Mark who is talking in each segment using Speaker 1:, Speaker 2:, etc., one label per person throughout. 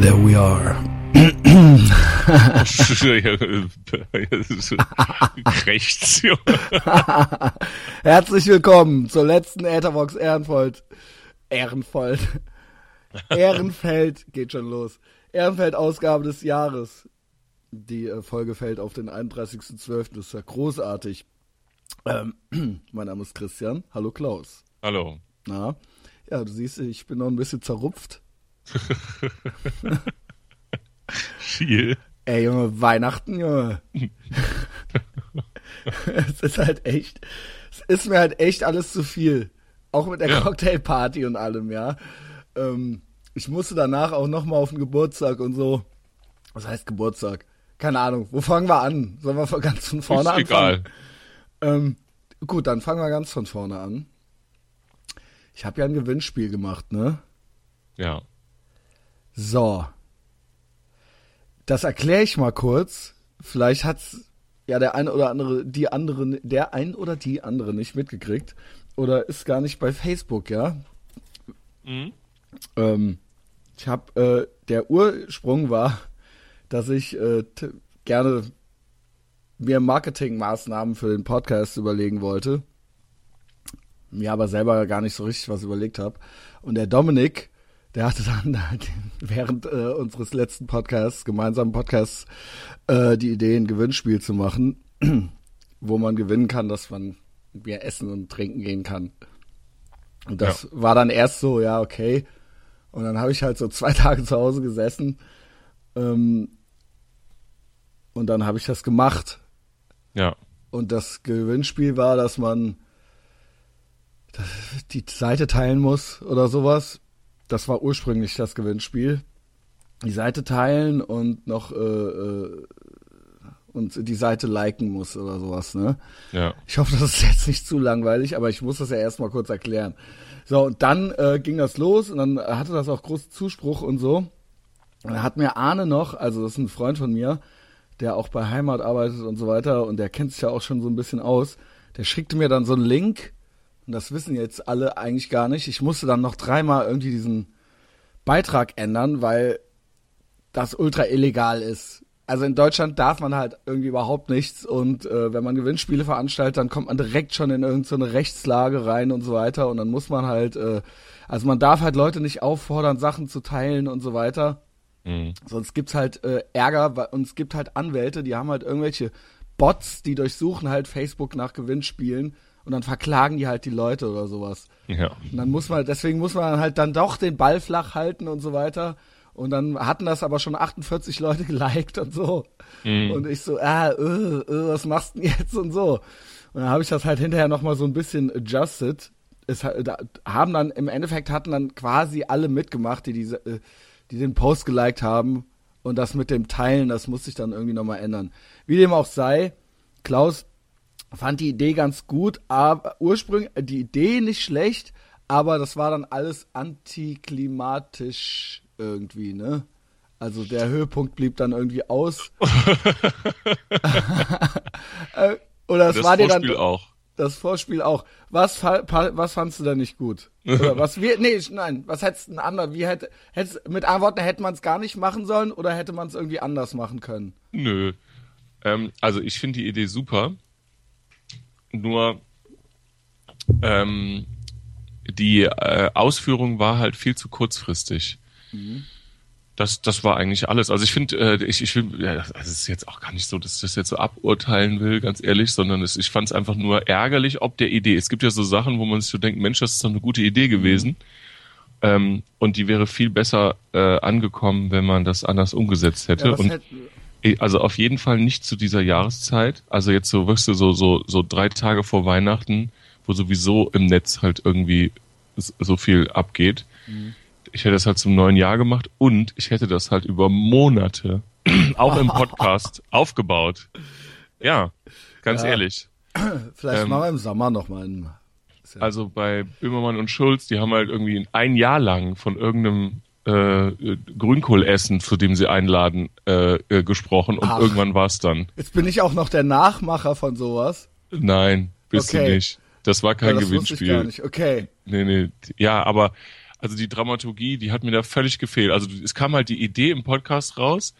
Speaker 1: There we are.
Speaker 2: Rechts.
Speaker 1: Herzlich willkommen zur letzten Etherbox Ehrenfold. Ehrenfold. Ehrenfeld geht schon los. Ehrenfeld-Ausgabe des Jahres. Die äh, Folge fällt auf den 31.12. Das ist ja großartig. Ähm, mein Name ist Christian. Hallo Klaus.
Speaker 2: Hallo.
Speaker 1: Na? Ja, du siehst, ich bin noch ein bisschen zerrupft.
Speaker 2: Viel.
Speaker 1: Ey, Junge, Weihnachten, Junge. es ist halt echt, es ist mir halt echt alles zu viel. Auch mit der
Speaker 2: Ja.
Speaker 1: Cocktailparty und allem, ja. Ähm, ich musste danach auch nochmal auf den Geburtstag und so. Was heißt Geburtstag? Keine Ahnung. Wo fangen wir an? Sollen wir ganz von vorne
Speaker 2: Ist
Speaker 1: anfangen?
Speaker 2: egal.
Speaker 1: Ähm, gut, dann fangen wir ganz von vorne an. Ich habe ja ein Gewinnspiel gemacht, ne?
Speaker 2: Ja.
Speaker 1: So. Das erkläre ich mal kurz. Vielleicht hat's ja der ein oder andere, die andere, der ein oder die andere nicht mitgekriegt. Oder ist gar nicht bei Facebook, ja?
Speaker 2: Mhm.
Speaker 1: Ähm, ich habe, äh, der Ursprung war, dass ich äh, gerne mir Marketingmaßnahmen für den Podcast überlegen wollte. Mir aber selber gar nicht so richtig was überlegt habe. Und der Dominik, der hatte dann halt während äh, unseres letzten Podcasts, gemeinsamen Podcasts, äh, die Idee, ein Gewinnspiel zu machen, wo man gewinnen kann, dass man mir essen und trinken gehen kann. Und das war dann erst so, ja, okay. Und dann habe ich halt so zwei Tage zu Hause gesessen. Ähm, und dann habe ich das gemacht.
Speaker 2: Ja.
Speaker 1: Und das Gewinnspiel war, dass man die Seite teilen muss oder sowas. Das war ursprünglich das Gewinnspiel. Die Seite teilen und noch äh, äh, und die Seite liken muss oder sowas, ne?
Speaker 2: Ja.
Speaker 1: Ich hoffe, das ist jetzt nicht zu langweilig, aber ich muss das ja erstmal kurz erklären. So, und dann äh, ging das los und dann hatte das auch großen Zuspruch und so. Und dann hat mir Arne noch, also das ist ein Freund von mir, der auch bei Heimat arbeitet und so weiter und der kennt sich ja auch schon so ein bisschen aus, der schickte mir dann so einen Link und das wissen jetzt alle eigentlich gar nicht. Ich musste dann noch dreimal irgendwie diesen Beitrag ändern, weil das ultra illegal ist. Also in Deutschland darf man halt irgendwie überhaupt nichts und äh, wenn man Gewinnspiele veranstaltet, dann kommt man direkt schon in irgendeine so Rechtslage rein und so weiter und dann muss man halt, äh, also man darf halt Leute nicht auffordern, Sachen zu teilen und so weiter.
Speaker 2: Mhm.
Speaker 1: Sonst gibt's halt äh, Ärger und es gibt halt Anwälte, die haben halt irgendwelche Bots, die durchsuchen halt Facebook nach Gewinnspielen und dann verklagen die halt die Leute oder sowas.
Speaker 2: Ja.
Speaker 1: Und dann muss man, deswegen muss man halt dann doch den Ball flach halten und so weiter. Und dann hatten das aber schon 48 Leute geliked und so.
Speaker 2: Mhm.
Speaker 1: Und ich so, ah, äh, äh, was machst du denn jetzt und so. Und dann habe ich das halt hinterher nochmal so ein bisschen adjusted. Es da haben dann, im Endeffekt hatten dann quasi alle mitgemacht, die diese, äh, die den Post geliked haben. Und das mit dem Teilen, das muss sich dann irgendwie nochmal ändern. Wie dem auch sei, Klaus fand die Idee ganz gut, aber ursprünglich die Idee nicht schlecht, aber das war dann alles antiklimatisch irgendwie, ne? Also der Höhepunkt blieb dann irgendwie aus. Äh, Oder es
Speaker 2: Das
Speaker 1: war dir dann
Speaker 2: Vorspiel auch.
Speaker 1: das Vorspiel auch. Was was fandst du da nicht gut? Oder was wir nee, nein, was hättest du ein anderer, wie hätte hättest mit anderen Worten hätte man es gar nicht machen sollen oder hätte man es irgendwie anders machen können?
Speaker 2: Nö. Ähm, also ich finde die Idee super. Nur ähm, die äh, Ausführung war halt viel zu kurzfristig. Das, das war eigentlich alles. Also ich finde, äh, ich, ich will, ja, das ist jetzt auch gar nicht so, dass ich das jetzt so aburteilen will, ganz ehrlich, sondern es, ich fand es einfach nur ärgerlich, ob der Idee. Es gibt ja so Sachen, wo man sich so denkt, Mensch, das ist doch eine gute Idee gewesen. Ähm, und die wäre viel besser äh, angekommen, wenn man das anders umgesetzt hätte.
Speaker 1: Ja,
Speaker 2: und
Speaker 1: hätte,
Speaker 2: Also auf jeden Fall nicht zu dieser Jahreszeit. Also jetzt so, wirst du so, so, so drei Tage vor Weihnachten, wo sowieso im Netz halt irgendwie so viel abgeht. Ich hätte das halt zum neuen Jahr gemacht und ich hätte das halt über Monate, auch im Podcast, aufgebaut. Ja, ganz
Speaker 1: Ja.
Speaker 2: ehrlich.
Speaker 1: vielleicht
Speaker 2: ähm,
Speaker 1: machen wir im Sommer noch mal einen.
Speaker 2: Also bei Böhmermann und Schulz, die haben halt irgendwie ein Jahr lang von irgendeinem äh, Grünkohlessen, zu dem sie einladen, äh, äh, gesprochen und
Speaker 1: Ach.
Speaker 2: irgendwann war es dann.
Speaker 1: Jetzt bin ich auch noch der Nachmacher von sowas.
Speaker 2: Nein, bist
Speaker 1: Okay.
Speaker 2: du nicht. Das war kein
Speaker 1: Ja, das wusste ich
Speaker 2: Gewinnspiel.
Speaker 1: gar nicht. Okay.
Speaker 2: Nee, nee. Ja, aber also die Dramaturgie, die hat mir da völlig gefehlt. Also es kam halt die Idee im Podcast raus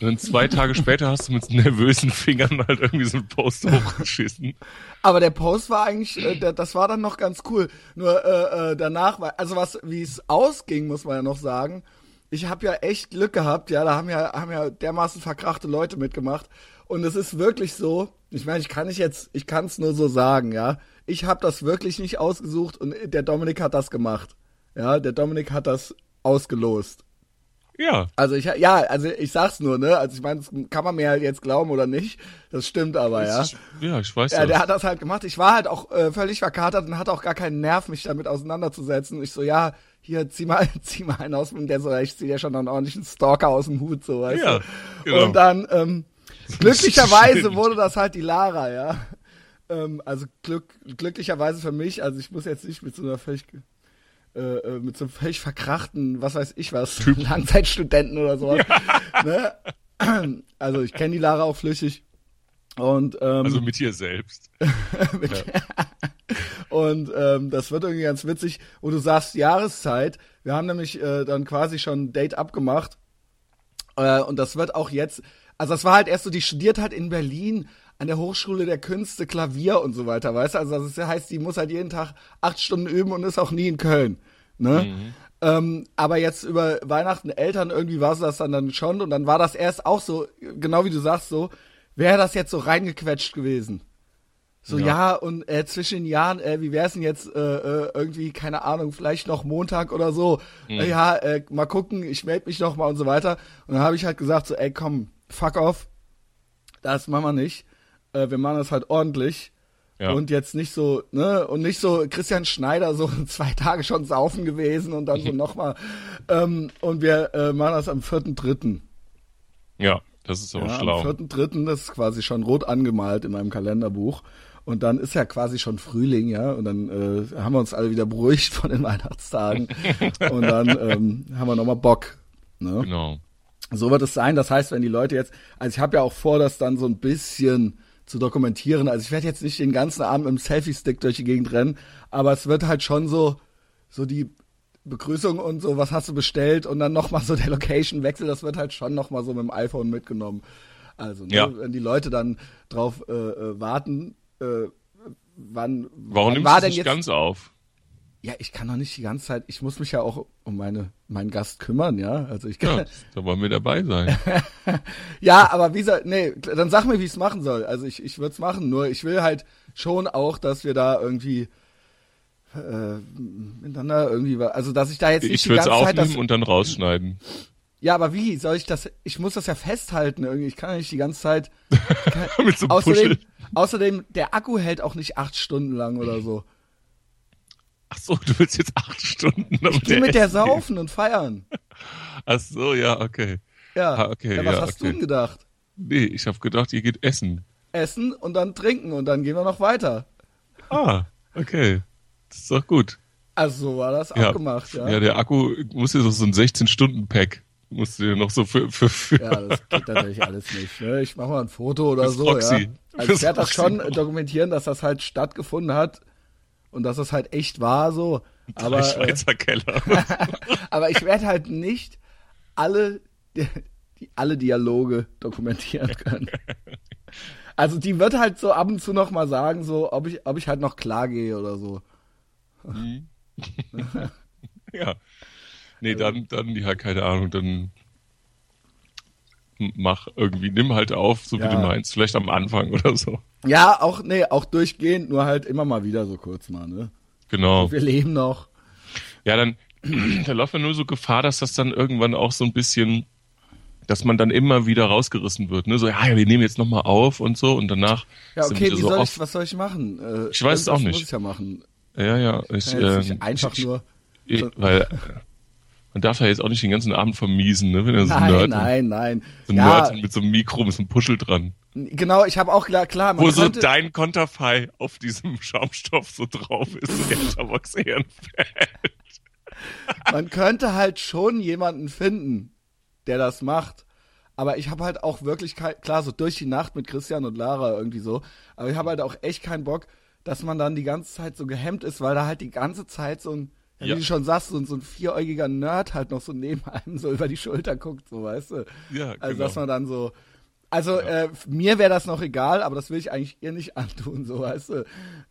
Speaker 2: und dann zwei Tage später hast du mit nervösen Fingern halt irgendwie so einen Post hochgeschissen.
Speaker 1: Aber der Post war eigentlich, äh, der, das war dann noch ganz cool. Nur äh, äh, danach war, also was, wie es ausging, muss man ja noch sagen. Ich habe ja echt Glück gehabt, ja, da haben ja, haben ja dermaßen verkrachte Leute mitgemacht. Und es ist wirklich so, ich meine, ich kann nicht jetzt, ich kann es nur so sagen, ja. Ich habe das wirklich nicht ausgesucht und der Dominik hat das gemacht. Ja, der Dominik hat das ausgelost.
Speaker 2: Ja.
Speaker 1: Also ich ja, also ich sag's nur, ne? Also ich meine, das kann man mir halt jetzt glauben oder nicht. Das stimmt aber, ja.
Speaker 2: Ja, ich weiß
Speaker 1: Ja, der hat das halt gemacht. Ich war halt auch äh, völlig verkatert und hatte auch gar keinen Nerv, mich damit auseinanderzusetzen. Ich so, ja, hier zieh mal, zieh mal einen aus, der so, ich zieh ja schon einen ordentlichen Stalker aus dem Hut, so, weißt
Speaker 2: Ja,
Speaker 1: du?
Speaker 2: genau.
Speaker 1: Und dann, ähm, glücklicherweise wurde das halt die Lara, ja. Ähm, also glück, glücklicherweise für mich, also ich muss jetzt nicht mit so einer völlig äh, äh, mit so einem völlig verkrachten, was weiß ich was, Langzeitstudenten oder sowas. ne? Also ich kenne die Lara auch flüchtig. Und, ähm,
Speaker 2: Also mit dir selbst.
Speaker 1: mit, Und ähm, das wird irgendwie ganz witzig, wo du sagst Jahreszeit. Wir haben nämlich äh, dann quasi schon ein Date abgemacht. Äh, und das wird auch jetzt, also das war halt erst so, die studiert halt in Berlin an der Hochschule der Künste Klavier und so weiter, weißt du? Also das heißt, die muss halt jeden Tag acht Stunden üben und ist auch nie in Köln. Ne?
Speaker 2: Mhm.
Speaker 1: Ähm, aber jetzt über Weihnachten Eltern irgendwie war es das dann, dann schon und dann war das erst auch so, genau wie du sagst, so, wäre das jetzt so reingequetscht gewesen. So, ja,
Speaker 2: Ja.
Speaker 1: und äh, zwischen den Jahren, äh, wie wär's denn jetzt äh, äh, irgendwie, keine Ahnung, vielleicht noch Montag oder so. Äh, ja, äh, mal gucken, ich melde mich noch mal und so weiter. Und dann habe ich halt gesagt, so, ey, komm, fuck off. Das machen wir nicht. Äh, wir machen das halt ordentlich.
Speaker 2: Ja.
Speaker 1: Und jetzt nicht so, ne, und nicht so Christian Schneider, so zwei Tage schon saufen gewesen und dann so nochmal. Ähm, und wir äh, machen das am 4.3.
Speaker 2: Ja, das ist aber
Speaker 1: Ja,
Speaker 2: schlau.
Speaker 1: am 4.3., das ist quasi schon rot angemalt in meinem Kalenderbuch. Und dann ist ja quasi schon Frühling, ja. Und dann äh, haben wir uns alle wieder beruhigt von den Weihnachtstagen. und dann ähm, haben wir nochmal Bock. Ne?
Speaker 2: Genau.
Speaker 1: So wird es sein. Das heißt, wenn die Leute jetzt, also ich habe ja auch vor, das dann so ein bisschen zu dokumentieren. Also ich werde jetzt nicht den ganzen Abend mit dem Selfie-Stick durch die Gegend rennen, aber es wird halt schon so, so die Begrüßung und so, was hast du bestellt und dann nochmal so der Location-Wechsel, das wird halt schon nochmal so mit dem iPhone mitgenommen. Also, ne,
Speaker 2: Ja.
Speaker 1: wenn die Leute dann drauf äh, äh, warten, äh, wann,
Speaker 2: Warum
Speaker 1: wann
Speaker 2: nimmst
Speaker 1: war
Speaker 2: du
Speaker 1: denn
Speaker 2: dich
Speaker 1: jetzt
Speaker 2: ganz auf?
Speaker 1: Ja, ich kann doch nicht die ganze Zeit, ich muss mich ja auch um meine, meinen Gast kümmern, ja. Also ich kann,
Speaker 2: Ja, da wollen wir dabei sein.
Speaker 1: Ja, aber wie soll, nee, dann sag mir, wie ich es machen soll. Also ich, ich würde es machen, nur ich will halt schon auch, dass wir da irgendwie äh, miteinander irgendwie, also dass ich da jetzt nicht
Speaker 2: Ich
Speaker 1: die
Speaker 2: würde es
Speaker 1: ganze Zeit das,
Speaker 2: aufnehmen und dann rausschneiden.
Speaker 1: ja, aber wie soll ich das, ich muss das ja festhalten irgendwie, ich kann ja nicht die ganze Zeit, ich kann,
Speaker 2: Mit so
Speaker 1: außerdem,
Speaker 2: Puschel.
Speaker 1: außerdem, der Akku hält auch nicht acht Stunden lang oder so.
Speaker 2: Ach so, du willst jetzt acht Stunden
Speaker 1: Ich geh mit der saufen und feiern.
Speaker 2: Ach so, ja, okay.
Speaker 1: Ja,
Speaker 2: Ah, okay,
Speaker 1: ja was
Speaker 2: ja,
Speaker 1: hast du
Speaker 2: okay.
Speaker 1: denn gedacht?
Speaker 2: Nee, ich habe gedacht, ihr geht essen.
Speaker 1: Essen und dann trinken und dann gehen wir noch weiter.
Speaker 2: Ah, okay. Das ist doch gut.
Speaker 1: Also so war das
Speaker 2: Ja,
Speaker 1: abgemacht, ja.
Speaker 2: ja der Akku muss ja so ein 16-Stunden-Pack. Musst du dir noch so für, für, für
Speaker 1: Ja, das geht natürlich alles nicht. Ne? Ich mache mal ein Foto oder
Speaker 2: Fürs
Speaker 1: so.
Speaker 2: Proxy.
Speaker 1: Ja. Also ich werde das schon dokumentieren, dass das halt stattgefunden hat und dass das halt echt war so.
Speaker 2: drei
Speaker 1: Aber, äh,
Speaker 2: Schweizer Keller.
Speaker 1: aber ich werde halt nicht alle, die, alle Dialoge dokumentieren können. Also die wird halt so ab und zu noch mal sagen, so ob ich, ob ich halt noch klar gehe oder so.
Speaker 2: ja. Nee, dann, dann, ja, keine Ahnung, dann mach irgendwie, nimm halt auf, so wie
Speaker 1: Ja.
Speaker 2: du meinst. Vielleicht am Anfang oder so.
Speaker 1: Ja, auch, nee, auch durchgehend, nur halt immer mal wieder so kurz mal, ne?
Speaker 2: Genau.
Speaker 1: Wir leben noch.
Speaker 2: Ja, dann, da läuft man nur so Gefahr, dass das dann irgendwann auch so ein bisschen, dass man dann immer wieder rausgerissen wird, ne? So, ja, wir nehmen jetzt nochmal auf und so und danach
Speaker 1: Ja, okay, wie
Speaker 2: so
Speaker 1: soll ich, was soll ich machen? Äh,
Speaker 2: Ich weiß es auch nicht.
Speaker 1: muss ich ja machen.
Speaker 2: Ja, ja, ich,
Speaker 1: jetzt
Speaker 2: ähm,
Speaker 1: nicht einfach
Speaker 2: ich,
Speaker 1: nur.
Speaker 2: ich, weil äh, man darf ja jetzt auch nicht den ganzen Abend vermiesen, ne? Wenn er so ein
Speaker 1: Nein,
Speaker 2: Nerd,
Speaker 1: nein, nein.
Speaker 2: so ein
Speaker 1: ja,
Speaker 2: Nerd mit so einem Mikro, mit so einem Puschel dran.
Speaker 1: genau, ich habe auch klar, klar man
Speaker 2: Wo so dein Konterfei auf diesem Schaumstoff so drauf ist, so der Tabaks fällt.
Speaker 1: man könnte halt schon jemanden finden, der das macht. Aber ich habe halt auch wirklich klar, so durch die Nacht mit Christian und Lara irgendwie so. Aber ich habe halt auch echt keinen Bock, dass man dann die ganze Zeit so gehemmt ist, weil da halt die ganze Zeit so ein Ja,
Speaker 2: Ja.
Speaker 1: Wie du schon sagst, so, so ein vieräugiger Nerd halt noch so neben einem so über die Schulter guckt, so weißt du.
Speaker 2: Ja,
Speaker 1: Also
Speaker 2: genau.
Speaker 1: dass man dann so. Also äh, mir wäre das noch egal, aber das will ich eigentlich ihr nicht antun, so weißt du.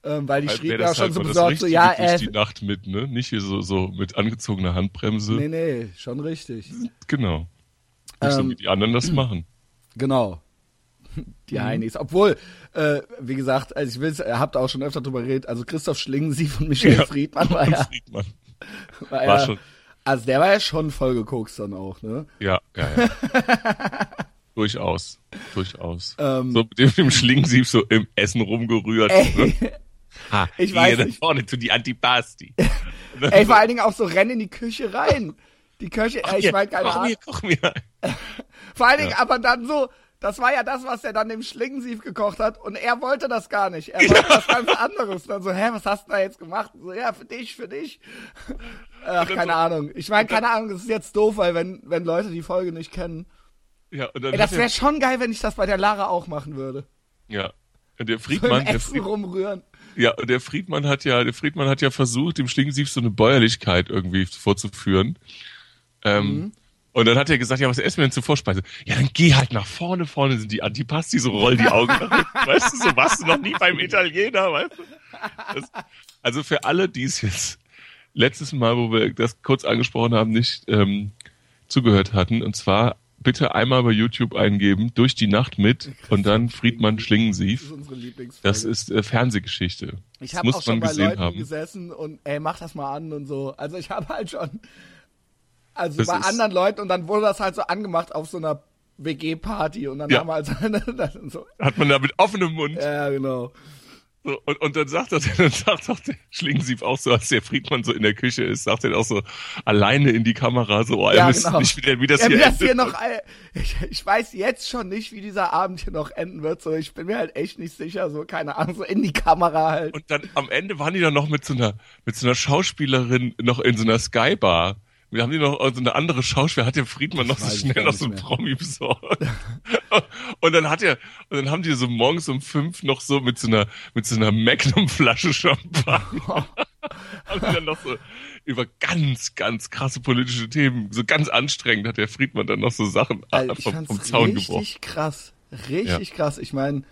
Speaker 1: Ähm, weil die
Speaker 2: Halt
Speaker 1: schrieb ja schon
Speaker 2: halt
Speaker 1: so besorgt, so ja, äh,
Speaker 2: die Nacht mit, ne? Nicht hier so, so mit angezogener Handbremse.
Speaker 1: nee, nee, schon richtig.
Speaker 2: Genau. Nicht so
Speaker 1: Ähm,
Speaker 2: wie die anderen das machen.
Speaker 1: Genau. Die
Speaker 2: Mhm.
Speaker 1: Heinis. Obwohl, äh, wie gesagt, also ich will's, ihr habt auch schon öfter drüber geredet, also Christoph Schlingensief und Michel
Speaker 2: Ja.
Speaker 1: Friedmann war ja,
Speaker 2: Friedmann.
Speaker 1: war,
Speaker 2: War
Speaker 1: ja
Speaker 2: schon.
Speaker 1: also der war ja schon voll gekokst dann auch, ne?
Speaker 2: Ja, ja, ja. durchaus. Durchaus.
Speaker 1: Ähm,
Speaker 2: so mit dem, dem Schlingensief so im Essen rumgerührt.
Speaker 1: Ey,
Speaker 2: Ne? Ha,
Speaker 1: Ich weiß nicht.
Speaker 2: vorne zu die Antipasti.
Speaker 1: ey, vor allen Dingen auch so rennen in die Küche rein. Die Köche, äh, ich meine, keine
Speaker 2: koch
Speaker 1: Ahnung.
Speaker 2: mir, koch mir.
Speaker 1: Vor allen Dingen aber dann so, das war ja das, was er dann dem Schlingensief gekocht hat und er wollte das gar nicht. Er wollte was ganz anderes. Dann so, hä, was hast du da jetzt gemacht? So, ja, für dich, für dich. Ach, keine
Speaker 2: so-
Speaker 1: Ahnung. Ich meine, keine Ahnung, das ist jetzt doof, weil wenn, wenn Leute die Folge nicht kennen.
Speaker 2: Ja, und dann
Speaker 1: Ey, das wäre schon geil, wenn ich das bei der Lara auch machen würde.
Speaker 2: ja. Und der
Speaker 1: So
Speaker 2: Friedmann,
Speaker 1: im
Speaker 2: der Fried,
Speaker 1: rumrühren.
Speaker 2: ja, und der Friedmann hat ja, der Friedmann hat ja versucht, dem Schlingensief so eine Bäuerlichkeit irgendwie vorzuführen. Ähm,
Speaker 1: Mhm.
Speaker 2: Und dann hat er gesagt, ja, was essen wir denn zur Vorspeise? Ja, dann geh halt nach vorne, vorne sind die Antipasti, so roll die Augen nach. Weißt du, so warst du noch nie beim Italiener, weißt du? Das, also für alle, die es jetzt letztes Mal, wo wir das kurz angesprochen haben, nicht ähm, zugehört hatten, und zwar bitte einmal bei YouTube eingeben, durch die Nacht mit und dann Friedmann
Speaker 1: Das
Speaker 2: Schlingensief.
Speaker 1: ist unsere Lieblingsfolge.
Speaker 2: Das ist äh, Fernsehgeschichte.
Speaker 1: ich
Speaker 2: das
Speaker 1: habe
Speaker 2: muss
Speaker 1: auch schon bei
Speaker 2: gesehen
Speaker 1: Leuten
Speaker 2: haben.
Speaker 1: gesessen und ey, mach das mal an und so. Also ich habe halt schon, also
Speaker 2: Das
Speaker 1: bei anderen Leuten und dann wurde das halt so angemacht auf so einer WG-Party und dann
Speaker 2: Ja.
Speaker 1: haben wir halt dann so,
Speaker 2: Hat man da mit offenem Mund.
Speaker 1: ja genau.
Speaker 2: So, und, und dann sagt er, dann sagt auch der Schlingensief auch so, als der Friedmann so in der Küche ist, sagt er auch so alleine in die Kamera so, oh,
Speaker 1: Ja,
Speaker 2: wisst
Speaker 1: genau.
Speaker 2: nicht, wie, der, wie das
Speaker 1: Ja,
Speaker 2: hier
Speaker 1: wie das hier noch, ich, ich weiß jetzt schon nicht, wie dieser Abend hier noch enden wird. So, ich bin mir halt echt nicht sicher. So, keine Ahnung, so in die Kamera halt.
Speaker 2: Und dann am Ende waren die dann noch mit so einer, mit so einer Schauspielerin noch in so einer Skybar. Wir haben die noch so eine andere Schauspieler, hat der Friedmann noch so schnell noch so
Speaker 1: mehr.
Speaker 2: Promi besorgt. Und dann hat er, und dann haben die so morgens um fünf noch so mit so einer, mit so einer Magnum-Flasche Champagner, haben die dann noch so über ganz, ganz krasse politische Themen, so ganz anstrengend hat der Friedmann dann noch so Sachen
Speaker 1: Also
Speaker 2: vom, vom Zaun
Speaker 1: richtig
Speaker 2: gebrochen.
Speaker 1: krass. Richtig krass. Ich meine,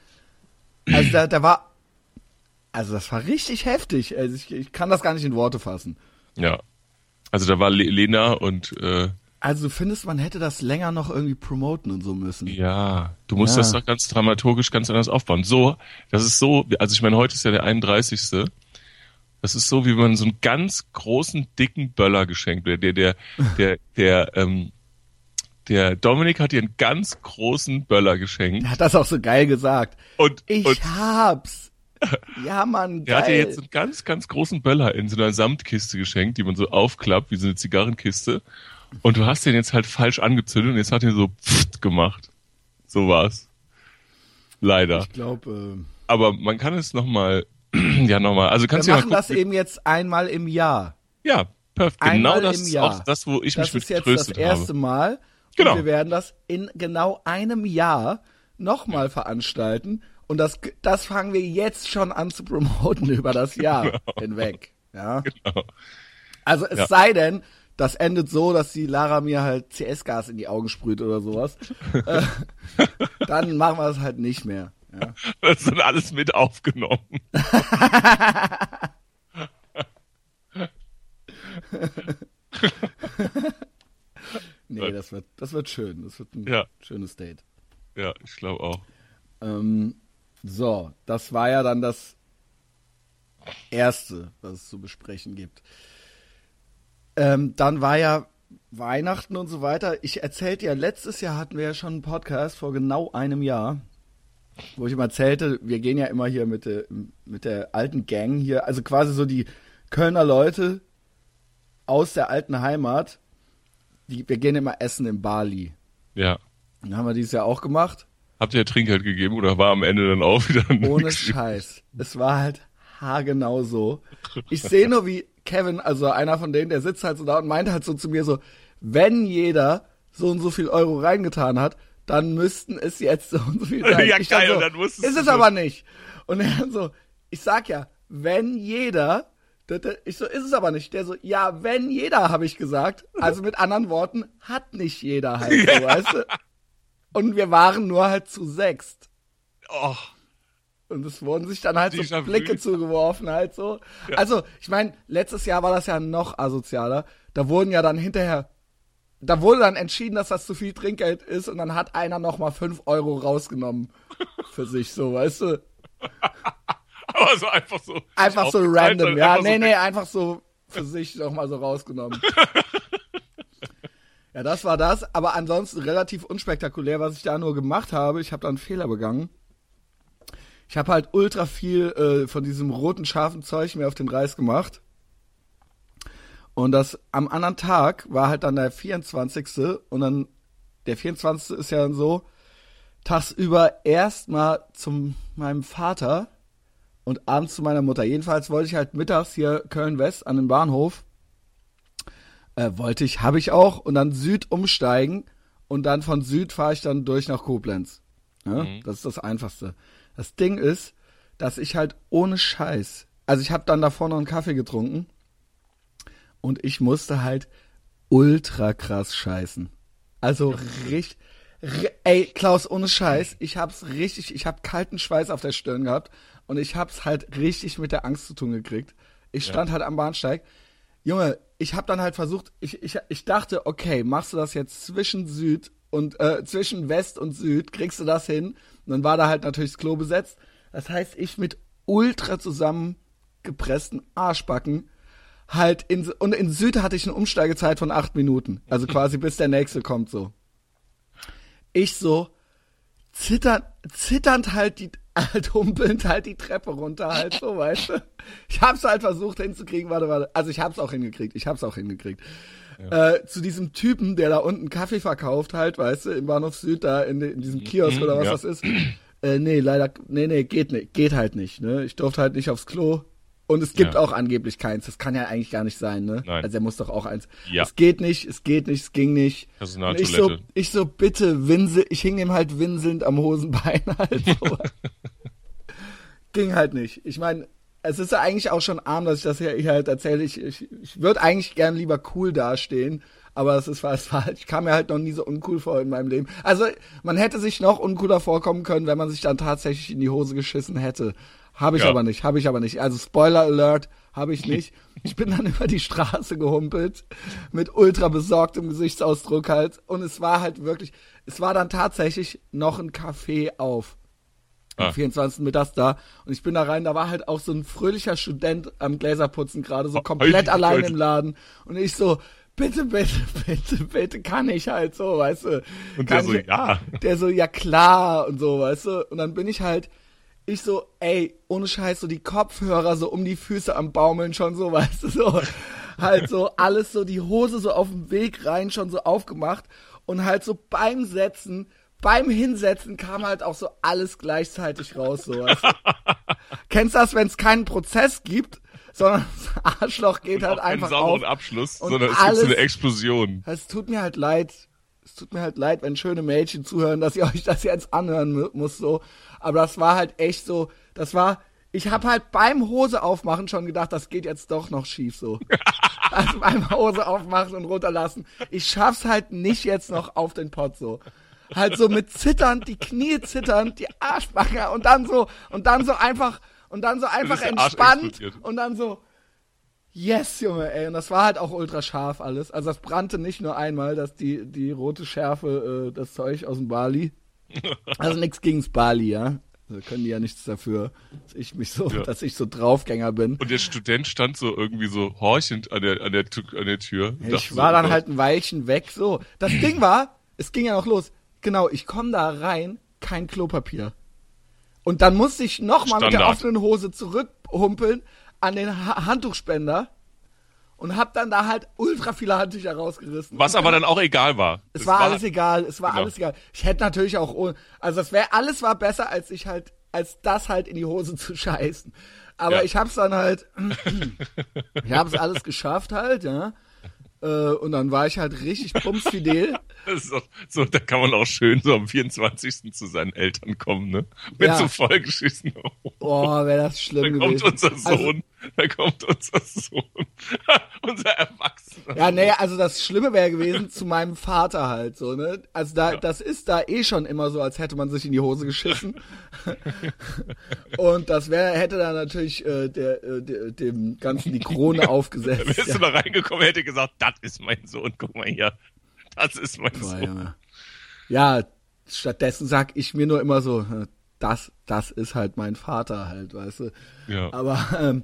Speaker 1: also da, da war, also das war richtig heftig. Also ich, ich kann das gar nicht in Worte fassen.
Speaker 2: Ja. Also da war Le Lena und, äh,
Speaker 1: Also du findest, man hätte das länger noch irgendwie promoten und so müssen.
Speaker 2: Ja, du musst
Speaker 1: Ja.
Speaker 2: das doch ganz dramaturgisch ganz anders aufbauen. So, das ist so, also ich meine, heute ist ja der 31. Das ist so, wie man so einen ganz großen, dicken Böller geschenkt wird. Der, der, der, der, ähm, der Dominik hat dir einen ganz großen Böller geschenkt.
Speaker 1: Der hat das auch so geil gesagt.
Speaker 2: Und,
Speaker 1: Ich
Speaker 2: und
Speaker 1: hab's. Ja, Mann,
Speaker 2: er hat dir
Speaker 1: geil.
Speaker 2: jetzt einen ganz, ganz großen Böller in so einer Samtkiste geschenkt, die man so aufklappt, wie so eine Zigarrenkiste. Und du hast den jetzt halt falsch angezündet und jetzt hat er so pfft gemacht. So war's. Leider.
Speaker 1: ich glaube,
Speaker 2: Aber man kann es nochmal, ja nochmal, also
Speaker 1: äh,
Speaker 2: kannst
Speaker 1: wir
Speaker 2: du ja
Speaker 1: machen
Speaker 2: mal
Speaker 1: das
Speaker 2: gucken.
Speaker 1: eben jetzt einmal im Jahr.
Speaker 2: Ja, perfekt.
Speaker 1: einmal
Speaker 2: Genau das ist auch das, wo ich
Speaker 1: Das
Speaker 2: mich mit
Speaker 1: ist jetzt das
Speaker 2: getröstet
Speaker 1: erste
Speaker 2: habe.
Speaker 1: Mal.
Speaker 2: Genau.
Speaker 1: Und wir werden das in genau einem Jahr nochmal veranstalten. Und das, das fangen wir jetzt schon an zu promoten über das Jahr hinweg. Ja.
Speaker 2: Genau.
Speaker 1: Also es
Speaker 2: Ja.
Speaker 1: sei denn, das endet so, dass die Lara mir halt CS-Gas in die Augen sprüht oder sowas. äh, dann machen wir das halt nicht mehr. Ja.
Speaker 2: Das ist dann alles mit aufgenommen.
Speaker 1: Nee, das wird, das wird schön. Das wird ein
Speaker 2: Ja.
Speaker 1: schönes Date.
Speaker 2: Ja, ich glaube auch.
Speaker 1: Ähm, so, das war ja dann das erste, was es zu besprechen gibt. Ähm, dann war ja Weihnachten und so weiter. Ich erzählte ja, letztes Jahr hatten wir ja schon einen Podcast vor genau einem Jahr, wo ich ihm erzählte, wir gehen ja immer hier mit der, mit der alten Gang hier, also quasi so die Kölner Leute aus der alten Heimat, die, wir gehen immer essen in Bali.
Speaker 2: Ja.
Speaker 1: Dann haben wir dieses Jahr auch gemacht.
Speaker 2: Habt ihr Trinkgeld gegeben oder war am Ende dann auch wieder ein
Speaker 1: Ohne Scheiß. Es war halt haargenau so. Ich sehe nur, wie Kevin, also einer von denen, der sitzt halt so da und meint halt so zu mir so, wenn jeder so und so viel Euro reingetan hat, dann müssten es jetzt so und so viel sein.
Speaker 2: Ja,
Speaker 1: Ich
Speaker 2: geil,
Speaker 1: so,
Speaker 2: dann wusstest
Speaker 1: Ist es
Speaker 2: so.
Speaker 1: aber nicht. Und er so, ich sag ja, wenn jeder Ich so, ist es aber nicht. Der so, ja, wenn jeder, habe ich gesagt. Also mit anderen Worten, hat nicht jeder halt, so, weißt du? Und wir waren nur halt zu sechst.
Speaker 2: Oh.
Speaker 1: Und es wurden sich dann halt so
Speaker 2: Déjà vu.
Speaker 1: Blicke zugeworfen, halt so. Also, ich meine, letztes Jahr war das ja noch asozialer. Da wurden ja dann hinterher, da wurde dann entschieden, dass das zu viel Trinkgeld ist und dann hat einer nochmal fünf Euro rausgenommen für sich, so, weißt du?
Speaker 2: Aber so einfach so.
Speaker 1: Einfach so random, ja,
Speaker 2: einfach
Speaker 1: nee,
Speaker 2: so
Speaker 1: nee, einfach so für sich nochmal so rausgenommen. ja, das war das, aber ansonsten relativ unspektakulär, was ich da nur gemacht habe. Ich habe da einen Fehler begangen. Ich habe halt ultra viel äh, von diesem roten, scharfen Zeug mir auf den Reis gemacht. Und das am anderen Tag war halt dann der 24. Und dann, der 24. ist ja dann so, tagsüber erstmal zu meinem Vater und abends zu meiner Mutter. Jedenfalls wollte ich halt mittags hier Köln-West an den Bahnhof. Äh, wollte ich, habe ich auch. Und dann Süd umsteigen. Und dann von Süd fahre ich dann durch nach Koblenz. Ja, Das ist das Einfachste. Das Ding ist, dass ich halt ohne Scheiß, also ich habe dann davor noch einen Kaffee getrunken und ich musste halt ultra krass scheißen. Also richtig, ri- ey Klaus, ohne Scheiß, ich hab's richtig, ich hab kalten Schweiß auf der Stirn gehabt und ich hab's halt richtig mit der Angst zu tun gekriegt. Ich stand halt am Bahnsteig. Junge, ich hab dann halt versucht, ich, ich, ich dachte, okay, machst du das jetzt zwischen Süd und äh, zwischen West und Süd, kriegst du das hin? Und dann war da halt natürlich das Klo besetzt. Das heißt, ich mit ultra zusammengepressten Arschbacken halt in und in Süd hatte ich eine Umsteigezeit von acht Minuten, also quasi bis der nächste kommt so. Ich so zitternd, zitternd halt die halt humpelnd halt die Treppe runter halt so, weißt du. Ich hab's halt versucht hinzukriegen, warte, warte. Also ich hab's auch hingekriegt, ich hab's auch hingekriegt. Äh, zu diesem Typen, der da unten Kaffee verkauft halt, weißt du, im Bahnhof Süd da in, in diesem Kiosk oder was
Speaker 2: ja.
Speaker 1: das ist. Äh, nee, leider, nee, nee, geht nicht, geht halt nicht, ne. Ich durfte halt nicht aufs Klo. Und es gibt
Speaker 2: Ja.
Speaker 1: auch angeblich keins. Das kann ja eigentlich gar nicht sein, ne?
Speaker 2: Nein.
Speaker 1: Also er muss doch auch eins.
Speaker 2: Ja.
Speaker 1: Es geht nicht, es geht nicht, es ging nicht. Und ich so,
Speaker 2: Personaltoilette.
Speaker 1: ich so, bitte, winsel, ich hing ihm halt winselnd am Hosenbein halt so. ging halt nicht. Ich meine, es ist ja eigentlich auch schon arm, dass ich das hier, halt erzähle. Ich, ich, ich würde eigentlich gern lieber cool dastehen, aber es ist halt, ich kam mir halt noch nie so uncool vor in meinem Leben. Also, man hätte sich noch uncooler vorkommen können, wenn man sich dann tatsächlich in die Hose geschissen hätte. Habe ich
Speaker 2: Ja.
Speaker 1: aber nicht, habe ich aber nicht. Also Spoiler Alert, habe ich nicht. Ich bin dann über die Straße gehumpelt mit ultra besorgtem Gesichtsausdruck halt und es war halt wirklich, es war dann tatsächlich noch ein Café auf am
Speaker 2: Ah.
Speaker 1: 24. mittags da und ich bin da rein, da war halt auch so ein fröhlicher Student am Gläserputzen gerade so
Speaker 2: Oh,
Speaker 1: komplett
Speaker 2: heilig,
Speaker 1: allein im Laden und ich so bitte bitte bitte bitte kann ich halt so, weißt du?
Speaker 2: Und der so,
Speaker 1: ich,
Speaker 2: ja.
Speaker 1: der so ja klar und so, weißt du? Und dann bin ich halt ich so, ey, ohne Scheiß, so die Kopfhörer so um die Füße am Baumeln schon so, weißt du, so. Halt so alles so, die Hose so auf dem Weg rein schon so aufgemacht und halt so beim Setzen, beim Hinsetzen kam halt auch so alles gleichzeitig raus, so, weißt du. Kennst du das, wenn es keinen Prozess gibt, sondern das Arschloch geht halt
Speaker 2: Auch keinen
Speaker 1: einfach
Speaker 2: sauberen
Speaker 1: auf.
Speaker 2: Abschluss,
Speaker 1: und
Speaker 2: sondern es gibt so eine Explosion.
Speaker 1: Es tut mir halt leid. Es tut mir halt leid, wenn schöne Mädchen zuhören, dass ihr euch das jetzt anhören mu- muss so. Aber das war halt echt so. Das war. Ich habe halt beim Hose aufmachen schon gedacht, das geht jetzt doch noch schief so. also beim Hose aufmachen und runterlassen. Ich schaff's halt nicht jetzt noch auf den Pott so. Halt so mit zitternd, die Knie zitternd, die Arschbacke und dann so und dann so einfach und dann so einfach entspannt und dann so Yes, Junge, ey. Und das war halt auch ultra scharf alles. Also das brannte nicht nur einmal, dass die, die rote Schärfe, äh, das Zeug aus dem Bali. Also nichts gegens Bali, ja. Also können die ja nichts dafür, dass ich mich so,
Speaker 2: Ja.
Speaker 1: dass ich so Draufgänger bin.
Speaker 2: Und der Student stand so irgendwie so horchend an der, an der, an der Tür.
Speaker 1: Ich war
Speaker 2: so,
Speaker 1: dann
Speaker 2: oh
Speaker 1: halt ein Weilchen weg, so. Das Ding war, es ging ja noch los. Genau, ich komme da rein, kein Klopapier. Und dann musste ich nochmal mit der offenen Hose zurückhumpeln an den ha Handtuchspender und hab dann da halt ultra viele Handtücher rausgerissen.
Speaker 2: Was aber dann auch egal war.
Speaker 1: Es war, alles egal, es war
Speaker 2: Genau.
Speaker 1: alles egal. Ich hätte natürlich auch also das wäre, alles war besser, als ich halt, als das halt in die Hose zu scheißen. Aber
Speaker 2: Ja.
Speaker 1: ich hab's dann halt, ich hab's alles geschafft halt, ja. Äh, und dann war ich halt richtig bumsfidel.
Speaker 2: Doch, so, da kann man auch schön so am 24. zu seinen Eltern kommen, ne? Mit
Speaker 1: Ja.
Speaker 2: so vollgeschissen.
Speaker 1: Boah, wäre das schlimm
Speaker 2: Da kommt
Speaker 1: gewesen.
Speaker 2: unser
Speaker 1: Also,
Speaker 2: Sohn, da kommt unser Sohn, unser Erwachsener.
Speaker 1: Ja, nee, also das Schlimme wäre gewesen zu meinem Vater halt so, ne? Also da, das ist da eh schon immer so, als hätte man sich in die Hose geschissen. Und das wäre, hätte dann natürlich äh, der, äh, dem Ganzen die Krone aufgesetzt.
Speaker 2: Wärst
Speaker 1: Ja.
Speaker 2: du da reingekommen, hätte gesagt, das ist mein Sohn, guck mal hier. Das ist mein
Speaker 1: Boah,
Speaker 2: Sohn.
Speaker 1: Junge. Ja, stattdessen sag ich mir nur immer so, äh, das, das ist halt mein Vater halt, weißt du.
Speaker 2: Ja.
Speaker 1: Aber ähm,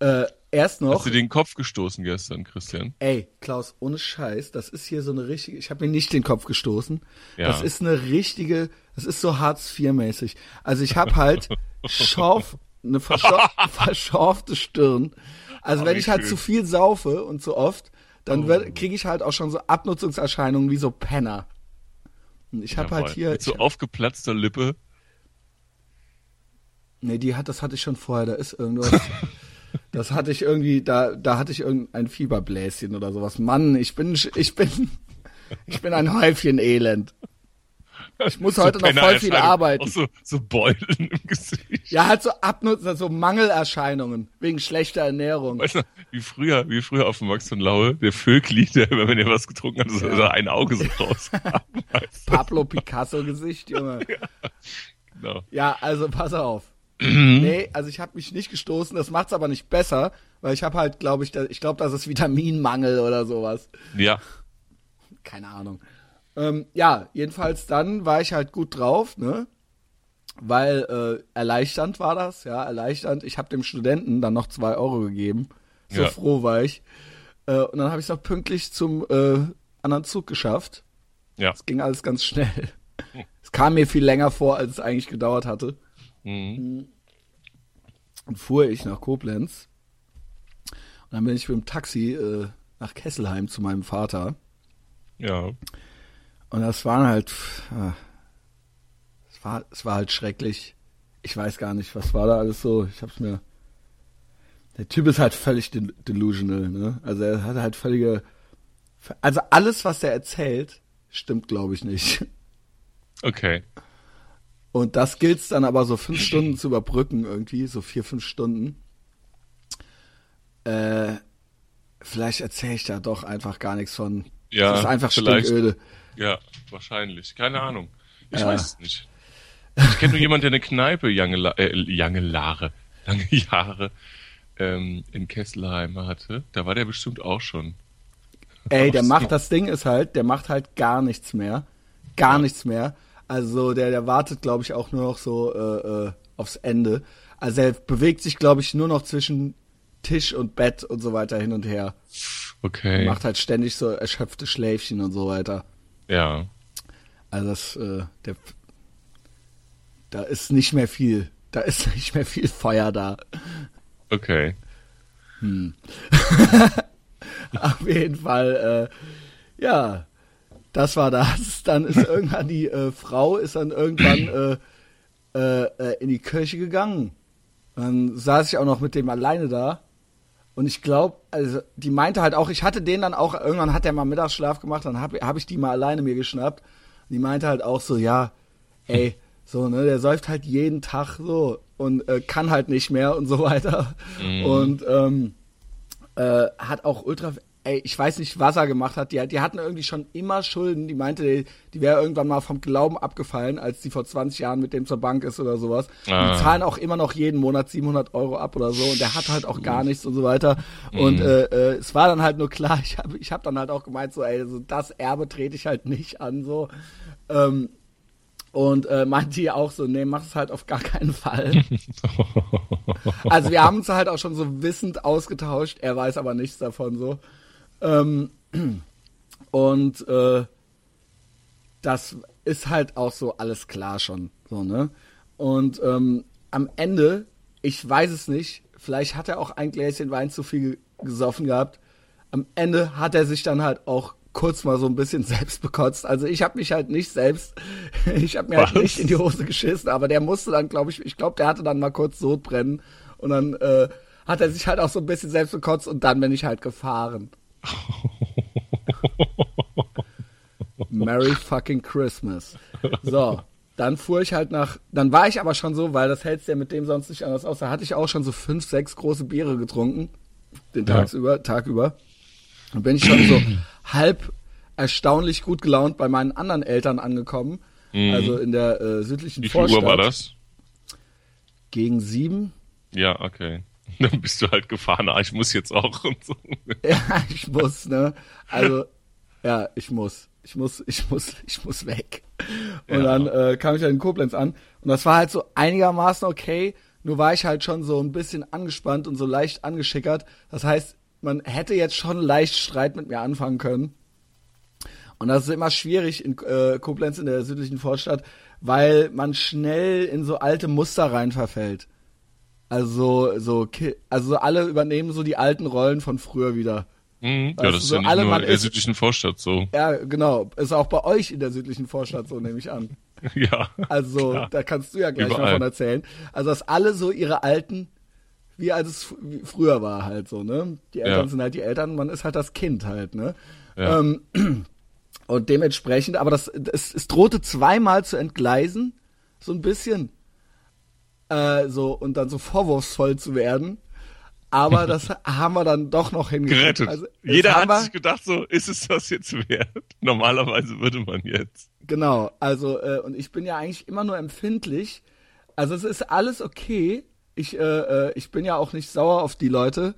Speaker 1: äh, erst noch.
Speaker 2: Hast du den Kopf gestoßen gestern, Christian?
Speaker 1: Ey, Klaus, ohne Scheiß, das ist hier so eine richtige, ich habe mir nicht den Kopf gestoßen.
Speaker 2: Ja.
Speaker 1: Das ist eine richtige, das ist so Hartz IV mäßig. Also ich habe halt schorf, eine verschor verschorfte Stirn. Also
Speaker 2: Oh,
Speaker 1: wenn ich halt
Speaker 2: schön.
Speaker 1: zu viel saufe und zu oft, dann
Speaker 2: Oh.
Speaker 1: kriege ich halt auch schon so Abnutzungserscheinungen wie so Penner. Und ich habe halt hier,
Speaker 2: Mit so aufgeplatzter Lippe.
Speaker 1: nee, die hat, das hatte ich schon vorher, da ist irgendwas. Das hatte ich irgendwie, da, da hatte ich irgendein Fieberbläschen oder sowas. Mann, ich bin, ich bin, ich bin ein Häufchen Elend. Ich muss heute noch voll viel arbeiten.
Speaker 2: Auch so, so Beulen im Gesicht.
Speaker 1: Ja, halt so Abnutzen, so Mangelerscheinungen wegen schlechter Ernährung.
Speaker 2: Weißt du, wie früher, wie früher auf dem Max von Laue, der Vögli, der, wenn er was getrunken hat, so,
Speaker 1: Ja.
Speaker 2: so ein Auge so rauskam.
Speaker 1: Pablo Picasso Gesicht, Junge.
Speaker 2: Genau.
Speaker 1: Ja, also pass auf. nee, also ich habe mich nicht gestoßen, das macht's aber nicht besser, weil ich habe halt, glaube ich, da, ich glaube, das ist Vitaminmangel oder sowas.
Speaker 2: Ja,
Speaker 1: Keine Ahnung. Ähm, ja, jedenfalls dann war ich halt gut drauf, ne? Weil äh, erleichternd war das, ja, erleichternd. Ich habe dem Studenten dann noch zwei Euro gegeben. So
Speaker 2: Ja.
Speaker 1: froh war ich. Äh, und dann habe ich es noch pünktlich zum äh, anderen Zug geschafft.
Speaker 2: ja.
Speaker 1: Es ging alles ganz schnell. Es kam mir viel länger vor, als es eigentlich gedauert hatte.
Speaker 2: Mhm.
Speaker 1: Und fuhr ich nach Koblenz. Und dann bin ich mit dem Taxi äh, nach Kesselheim zu meinem Vater.
Speaker 2: Ja.
Speaker 1: Und das waren halt, äh, es war, es war halt schrecklich. Ich weiß gar nicht, was war da alles so. Ich hab's mir. Der Typ ist halt völlig del delusional, ne? Also er hat halt völlige. Also alles, was er erzählt, stimmt, glaube ich, nicht.
Speaker 2: Okay.
Speaker 1: Und das gilt's dann aber so fünf Stunden zu überbrücken irgendwie, so vier, fünf Stunden. Äh, vielleicht erzähle ich da doch einfach gar nichts von.
Speaker 2: Ja,
Speaker 1: das ist einfach stinköde.
Speaker 2: Ja, wahrscheinlich. Keine Ahnung. Ich
Speaker 1: Ja.
Speaker 2: weiß es nicht. Ich kenne nur jemanden, der eine Kneipe lange, La- äh, lange Jahre, lange Jahre ähm, in Kesselheim hatte. Da war der bestimmt auch schon.
Speaker 1: Ey, der macht, das Ding ist halt, der macht halt gar nichts mehr. Gar nichts mehr. Also der, der wartet, glaube ich, auch nur noch so äh, äh, aufs Ende. Also er bewegt sich, glaube ich, nur noch zwischen Tisch und Bett und so weiter hin und her.
Speaker 2: Okay.
Speaker 1: Macht halt ständig so erschöpfte Schläfchen und so weiter.
Speaker 2: Ja.
Speaker 1: Also das, äh, der, da ist nicht mehr viel, da ist nicht mehr viel Feuer da.
Speaker 2: Okay.
Speaker 1: Auf jeden Fall, äh, ja, das war das. Dann ist irgendwann die äh, Frau ist dann irgendwann äh, äh, äh, in die Kirche gegangen. Dann saß ich auch noch mit dem alleine da. Und ich glaube, also die meinte halt auch, ich hatte den dann auch, irgendwann hat der mal Mittagsschlaf gemacht, dann habe hab ich die mal alleine mir geschnappt. Und die meinte halt auch so, ja, ey, so, ne, der säuft halt jeden Tag so und äh, kann halt nicht mehr und so weiter. Und ähm, äh, hat auch ultra, ey, ich weiß nicht, was er gemacht hat. Die, die hatten irgendwie schon immer Schulden. Die meinte, die, die wäre irgendwann mal vom Glauben abgefallen, als die vor 20 Jahren mit dem zur Bank ist oder sowas.
Speaker 2: Ah.
Speaker 1: Die zahlen auch immer noch jeden Monat 700 Euro ab oder so und der hat halt auch gar nichts und so weiter. Und äh, äh, es war dann halt nur klar, ich habe ich hab dann halt auch gemeint, so, ey, so das Erbe trete ich halt nicht an, so. Ähm, und äh, meinte die auch so, nee, mach es halt auf gar keinen Fall. Also wir haben uns halt auch schon so wissend ausgetauscht, er weiß aber nichts davon so. Ähm, und äh, das ist halt auch so alles klar schon, so, ne? Und ähm, am Ende, ich weiß es nicht, vielleicht hat er auch ein Gläschen Wein zu viel ge- gesoffen gehabt. Am Ende hat er sich dann halt auch kurz mal so ein bisschen selbst bekotzt. Also ich habe mich halt nicht selbst, ich habe mir halt
Speaker 2: Was?
Speaker 1: nicht in die Hose geschissen, aber der musste dann, glaube ich, ich glaube, der hatte dann mal kurz Sodbrennen und dann äh, hat er sich halt auch so ein bisschen selbst bekotzt und dann bin ich halt gefahren. Merry fucking Christmas. So, dann fuhr ich halt nach, dann war ich aber schon so, weil das hältst ja mit dem sonst nicht anders aus, da hatte ich auch schon so fünf, sechs große Biere getrunken, den
Speaker 2: Ja.
Speaker 1: Tagsüber, Tag über. Dann bin ich schon so halb erstaunlich gut gelaunt bei meinen anderen Eltern angekommen, also in der äh, südlichen
Speaker 2: Mhm. Wie viel
Speaker 1: Vorstadt.
Speaker 2: Uhr war das?
Speaker 1: Gegen sieben.
Speaker 2: Ja, okay. Dann bist du halt gefahren, ah, ich muss jetzt auch und so.
Speaker 1: Ja, ich muss, ne? Also, ja, ich muss. Ich muss, ich muss, ich muss weg. Und
Speaker 2: Ja.
Speaker 1: dann äh, kam ich halt in Koblenz an und das war halt so einigermaßen okay, nur war ich halt schon so ein bisschen angespannt und so leicht angeschickert. Das heißt, man hätte jetzt schon leicht Streit mit mir anfangen können. Und das ist immer schwierig in äh, Koblenz in der südlichen Vorstadt, weil man schnell in so alte Muster rein verfällt. Also so, also so alle übernehmen so die alten Rollen von früher wieder.
Speaker 2: Mhm. Ja, das ist
Speaker 1: so
Speaker 2: ja nicht
Speaker 1: alle
Speaker 2: nur in der südlichen Vorstadt so.
Speaker 1: Ja, genau. Ist auch bei euch in der südlichen Vorstadt so, nehme ich an.
Speaker 2: Ja.
Speaker 1: Also,
Speaker 2: Klar.
Speaker 1: da kannst du ja gleich mal
Speaker 2: Überall.
Speaker 1: von erzählen. Also, dass alle so ihre alten, wie als es wie früher war halt so, ne? Die Eltern
Speaker 2: Ja.
Speaker 1: sind halt die Eltern, man ist halt das Kind halt, ne?
Speaker 2: Ja.
Speaker 1: Ähm, und dementsprechend, aber das, es, es drohte zweimal zu entgleisen, so ein bisschen. Äh, so, und dann so vorwurfsvoll zu werden. Aber das haben wir dann doch noch hingekriegt.
Speaker 2: Gerettet.
Speaker 1: Also,
Speaker 2: Jeder hat sich gedacht, so, ist es das jetzt wert? Normalerweise würde man jetzt.
Speaker 1: Genau, also äh, und ich bin ja eigentlich immer nur empfindlich. Also es ist alles okay. Ich, äh, äh, ich bin ja auch nicht sauer auf die Leute.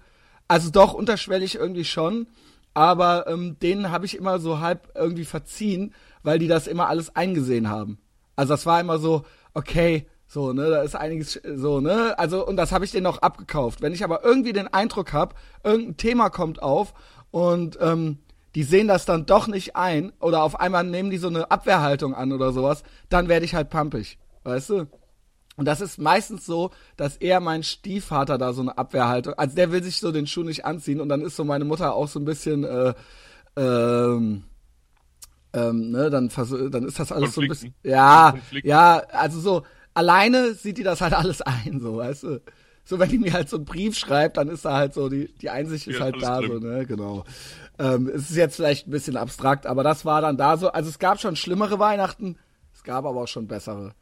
Speaker 1: Also doch unterschwellig irgendwie schon, aber ähm, denen habe ich immer so halb irgendwie verziehen, weil die das immer alles eingesehen haben. Also das war immer so, okay, so, ne, da ist einiges äh, so, ne? Also und das habe ich denen auch abgekauft. Wenn ich aber irgendwie den Eindruck habe, irgendein Thema kommt auf und ähm, die sehen das dann doch nicht ein oder auf einmal nehmen die so eine Abwehrhaltung an oder sowas, dann werde ich halt pampig, weißt du? Und das ist meistens so, dass eher mein Stiefvater da so eine Abwehrhaltung, also der will sich so den Schuh nicht anziehen und dann ist so meine Mutter auch so ein bisschen, äh, ähm, ähm, ne, dann, dann ist das alles so ein bisschen,
Speaker 2: Konflikten.
Speaker 1: ja,
Speaker 2: Konflikten.
Speaker 1: ja, also so, alleine sieht die das halt alles ein, so, weißt du? So, wenn die mir halt so einen Brief schreibt, dann ist da halt so, die, die Einsicht ist
Speaker 2: Ja,
Speaker 1: halt da,
Speaker 2: drin.
Speaker 1: so, ne, genau. Ähm, es ist jetzt vielleicht ein bisschen abstrakt, aber das war dann da so, also es gab schon schlimmere Weihnachten, es gab aber auch schon bessere.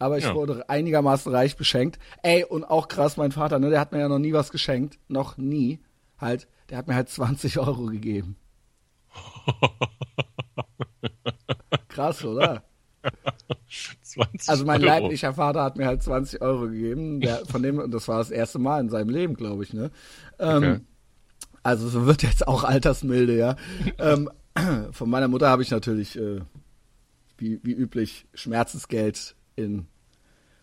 Speaker 1: Aber ich
Speaker 2: Ja.
Speaker 1: wurde einigermaßen reich beschenkt. Ey, und auch krass, mein Vater, ne, der hat mir ja noch nie was geschenkt. Noch nie. Halt, der hat mir halt 20 Euro gegeben. Krass, oder?
Speaker 2: 20
Speaker 1: Also mein
Speaker 2: Euro.
Speaker 1: leiblicher Vater hat mir halt 20 Euro gegeben. Der, von dem, und das war das erste Mal in seinem Leben, glaube ich, ne? Ähm,
Speaker 2: Okay.
Speaker 1: Also so wird jetzt auch altersmilde, ja. ähm, von meiner Mutter habe ich natürlich, äh, wie, wie üblich, Schmerzensgeld in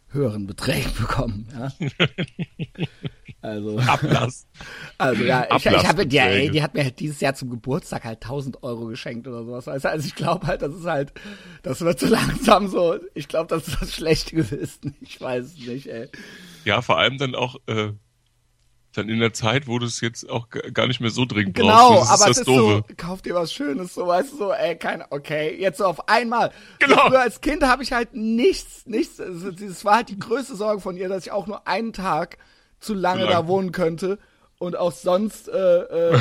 Speaker 1: höheren Beträgen bekommen, ja. Also,
Speaker 2: Ablass.
Speaker 1: also ja, ich, ich habe ja, ey, die hat mir halt dieses Jahr zum Geburtstag halt 1000 Euro geschenkt oder sowas. Weißt du? Also ich glaube halt, das ist halt, das wird so langsam so, ich glaube, das ist das schlechte Gewissen. Ich weiß es nicht, ey.
Speaker 2: Ja, vor allem dann auch, äh, dann in der Zeit, wo du es jetzt auch gar nicht mehr so dringend
Speaker 1: Genau,
Speaker 2: brauchst. Das
Speaker 1: aber es
Speaker 2: das
Speaker 1: ist so, kauf dir was Schönes, so weißt du, so, ey, kein, okay, jetzt so auf einmal.
Speaker 2: Genau.
Speaker 1: Früher als Kind habe ich halt nichts, nichts, also das war halt die größte Sorge von ihr, dass ich auch nur einen Tag zu lange
Speaker 2: lang.
Speaker 1: da wohnen könnte und auch sonst äh, äh, äh,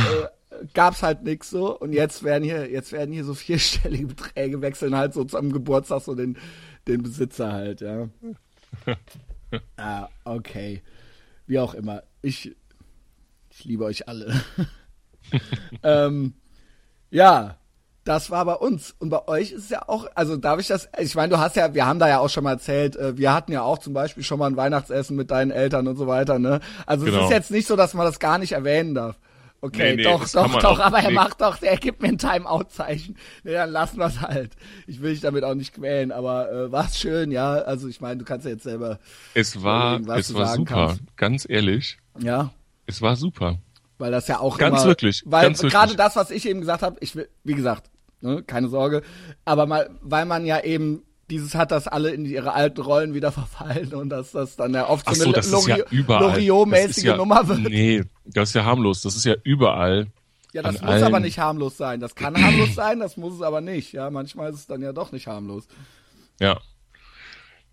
Speaker 1: gab's halt nix so und jetzt werden hier, jetzt werden hier so vierstellige Beträge wechseln halt so zum Geburtstag so den, den Besitzer halt, ja. ah, okay. Wie auch immer. Ich, ich liebe euch alle. ähm, ja, das war bei uns. Und bei euch ist es ja auch, also darf ich das, ich meine, du hast ja, wir haben da ja auch schon mal erzählt, äh, wir hatten ja auch zum Beispiel schon mal ein Weihnachtsessen mit deinen Eltern und so weiter, ne? Also es
Speaker 2: Genau.
Speaker 1: ist jetzt nicht so, dass man das gar nicht erwähnen darf. Okay,
Speaker 2: Nee, nee,
Speaker 1: doch, doch, doch, aber er
Speaker 2: nicht.
Speaker 1: macht doch, er gibt mir ein Timeout-Zeichen. Nee, dann lassen wir es halt. Ich will dich damit auch nicht quälen, aber äh, war's schön, ja. Also ich meine, du kannst ja jetzt selber,
Speaker 2: Es war, es war
Speaker 1: sagen
Speaker 2: super.
Speaker 1: kannst.
Speaker 2: Ganz ehrlich,
Speaker 1: ja.
Speaker 2: es war super.
Speaker 1: Weil das ja auch
Speaker 2: Ganz
Speaker 1: immer,
Speaker 2: wirklich,
Speaker 1: weil gerade das, was ich eben gesagt habe, ich will, wie gesagt, ne, keine Sorge, aber mal, weil man ja eben dieses hat, dass alle in ihre alten Rollen wieder verfallen und dass das dann ja oft
Speaker 2: Ach
Speaker 1: so
Speaker 2: so,
Speaker 1: eine
Speaker 2: ist ja überall. Das ist
Speaker 1: Loriot-mäßige
Speaker 2: ja,
Speaker 1: Nummer wird.
Speaker 2: Nee, das ist ja harmlos. Das ist ja überall.
Speaker 1: ja, das muss aber
Speaker 2: allen-
Speaker 1: nicht harmlos sein. Das kann harmlos sein, das muss es aber nicht. Ja, manchmal ist es dann ja doch nicht harmlos.
Speaker 2: Ja.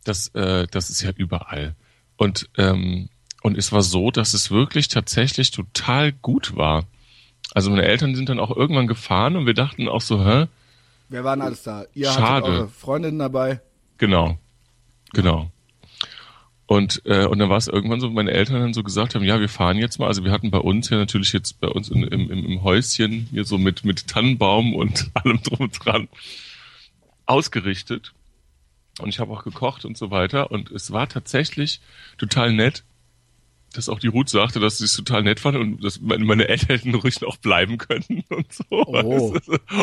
Speaker 2: Das, äh, das ist ja überall. Und, ähm, und es war so, dass es wirklich tatsächlich total gut war. Also meine Eltern sind dann auch irgendwann gefahren und wir dachten auch so, hä?
Speaker 1: Wer waren alles da? Ihr
Speaker 2: Schade.
Speaker 1: hattet eure Freundinnen dabei.
Speaker 2: Genau. Genau. Und, äh, und dann war es irgendwann so, meine Eltern dann so gesagt haben, ja, wir fahren jetzt mal. Also wir hatten bei uns ja natürlich jetzt bei uns in, im, im, im Häuschen hier so mit, mit Tannenbaum und allem drum und dran ausgerichtet. Und ich habe auch gekocht und so weiter. Und es war tatsächlich total nett, dass auch die Ruth sagte, dass sie es total nett fand und dass meine, Eltern hätten ruhig noch bleiben können und so.
Speaker 1: Oh.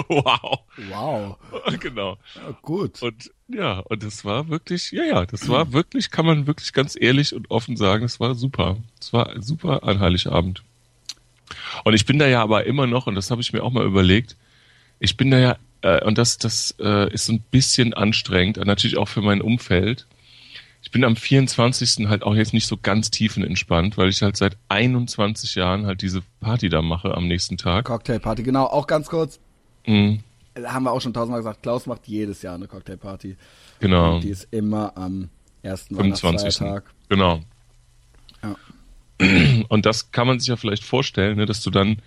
Speaker 2: Wow.
Speaker 1: Wow.
Speaker 2: Genau.
Speaker 1: Ja, gut.
Speaker 2: Und ja, und das war wirklich, ja, ja, das war wirklich, kann man wirklich ganz ehrlich und offen sagen, es war super. Es war super an Heiligabend. Und ich bin da ja aber immer noch, und das habe ich mir auch mal überlegt, ich bin da ja, äh, und das, das äh, ist so ein bisschen anstrengend, natürlich auch für mein Umfeld. Ich bin am 24. halt auch jetzt nicht so ganz tiefenentspannt, weil ich halt seit 21 Jahren halt diese Party da mache am nächsten Tag.
Speaker 1: Cocktailparty, genau. Auch ganz kurz,
Speaker 2: Mhm,
Speaker 1: da haben wir auch schon tausendmal gesagt, Klaus macht jedes Jahr eine Cocktailparty.
Speaker 2: genau.
Speaker 1: Und die ist immer am ersten
Speaker 2: 25.
Speaker 1: Weihnachtsfeiertag.
Speaker 2: Genau.
Speaker 1: Ja.
Speaker 2: Und das kann man sich ja vielleicht vorstellen, ne, dass du dann,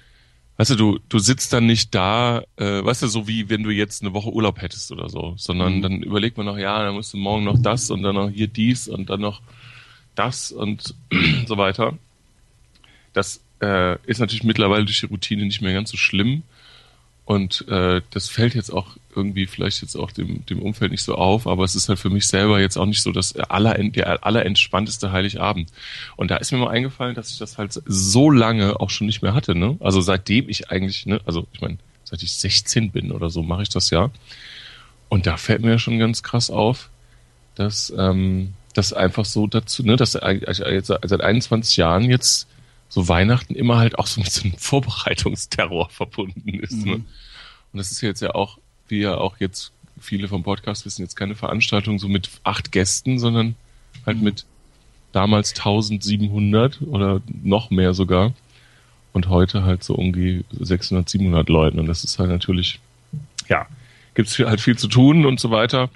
Speaker 2: weißt du, du, du sitzt dann nicht da, äh, weißt du, so wie wenn du jetzt eine Woche Urlaub hättest oder so, sondern
Speaker 1: Mhm.
Speaker 2: dann überlegt man noch, ja, dann musst du morgen noch das und dann noch hier dies und dann noch das und so weiter. Das äh, ist natürlich mittlerweile durch die Routine nicht mehr ganz so schlimm. Und äh, das fällt jetzt auch irgendwie vielleicht jetzt auch dem, dem Umfeld nicht so auf, aber es ist halt für mich selber jetzt auch nicht so das aller, der allerentspannteste Heiligabend. Und da ist mir mal eingefallen, dass ich das halt so lange auch schon nicht mehr hatte. Ne? Also seitdem ich eigentlich, ne, also ich meine, seit ich 16 bin oder so, mache ich das ja. Und da fällt mir schon ganz krass auf, dass ähm, das einfach so dazu, ne, dass seit 21 Jahren jetzt so Weihnachten immer halt auch so mit so einem Vorbereitungsterror verbunden ist. Ne? Und das ist jetzt ja auch, wie ja auch jetzt viele vom Podcast wissen, jetzt keine Veranstaltung so mit acht Gästen, sondern halt mit damals 1700 oder noch mehr sogar. Und heute halt so um die 600, 700 Leuten. Und das ist halt natürlich, ja, gibt's halt viel zu tun und so weiter.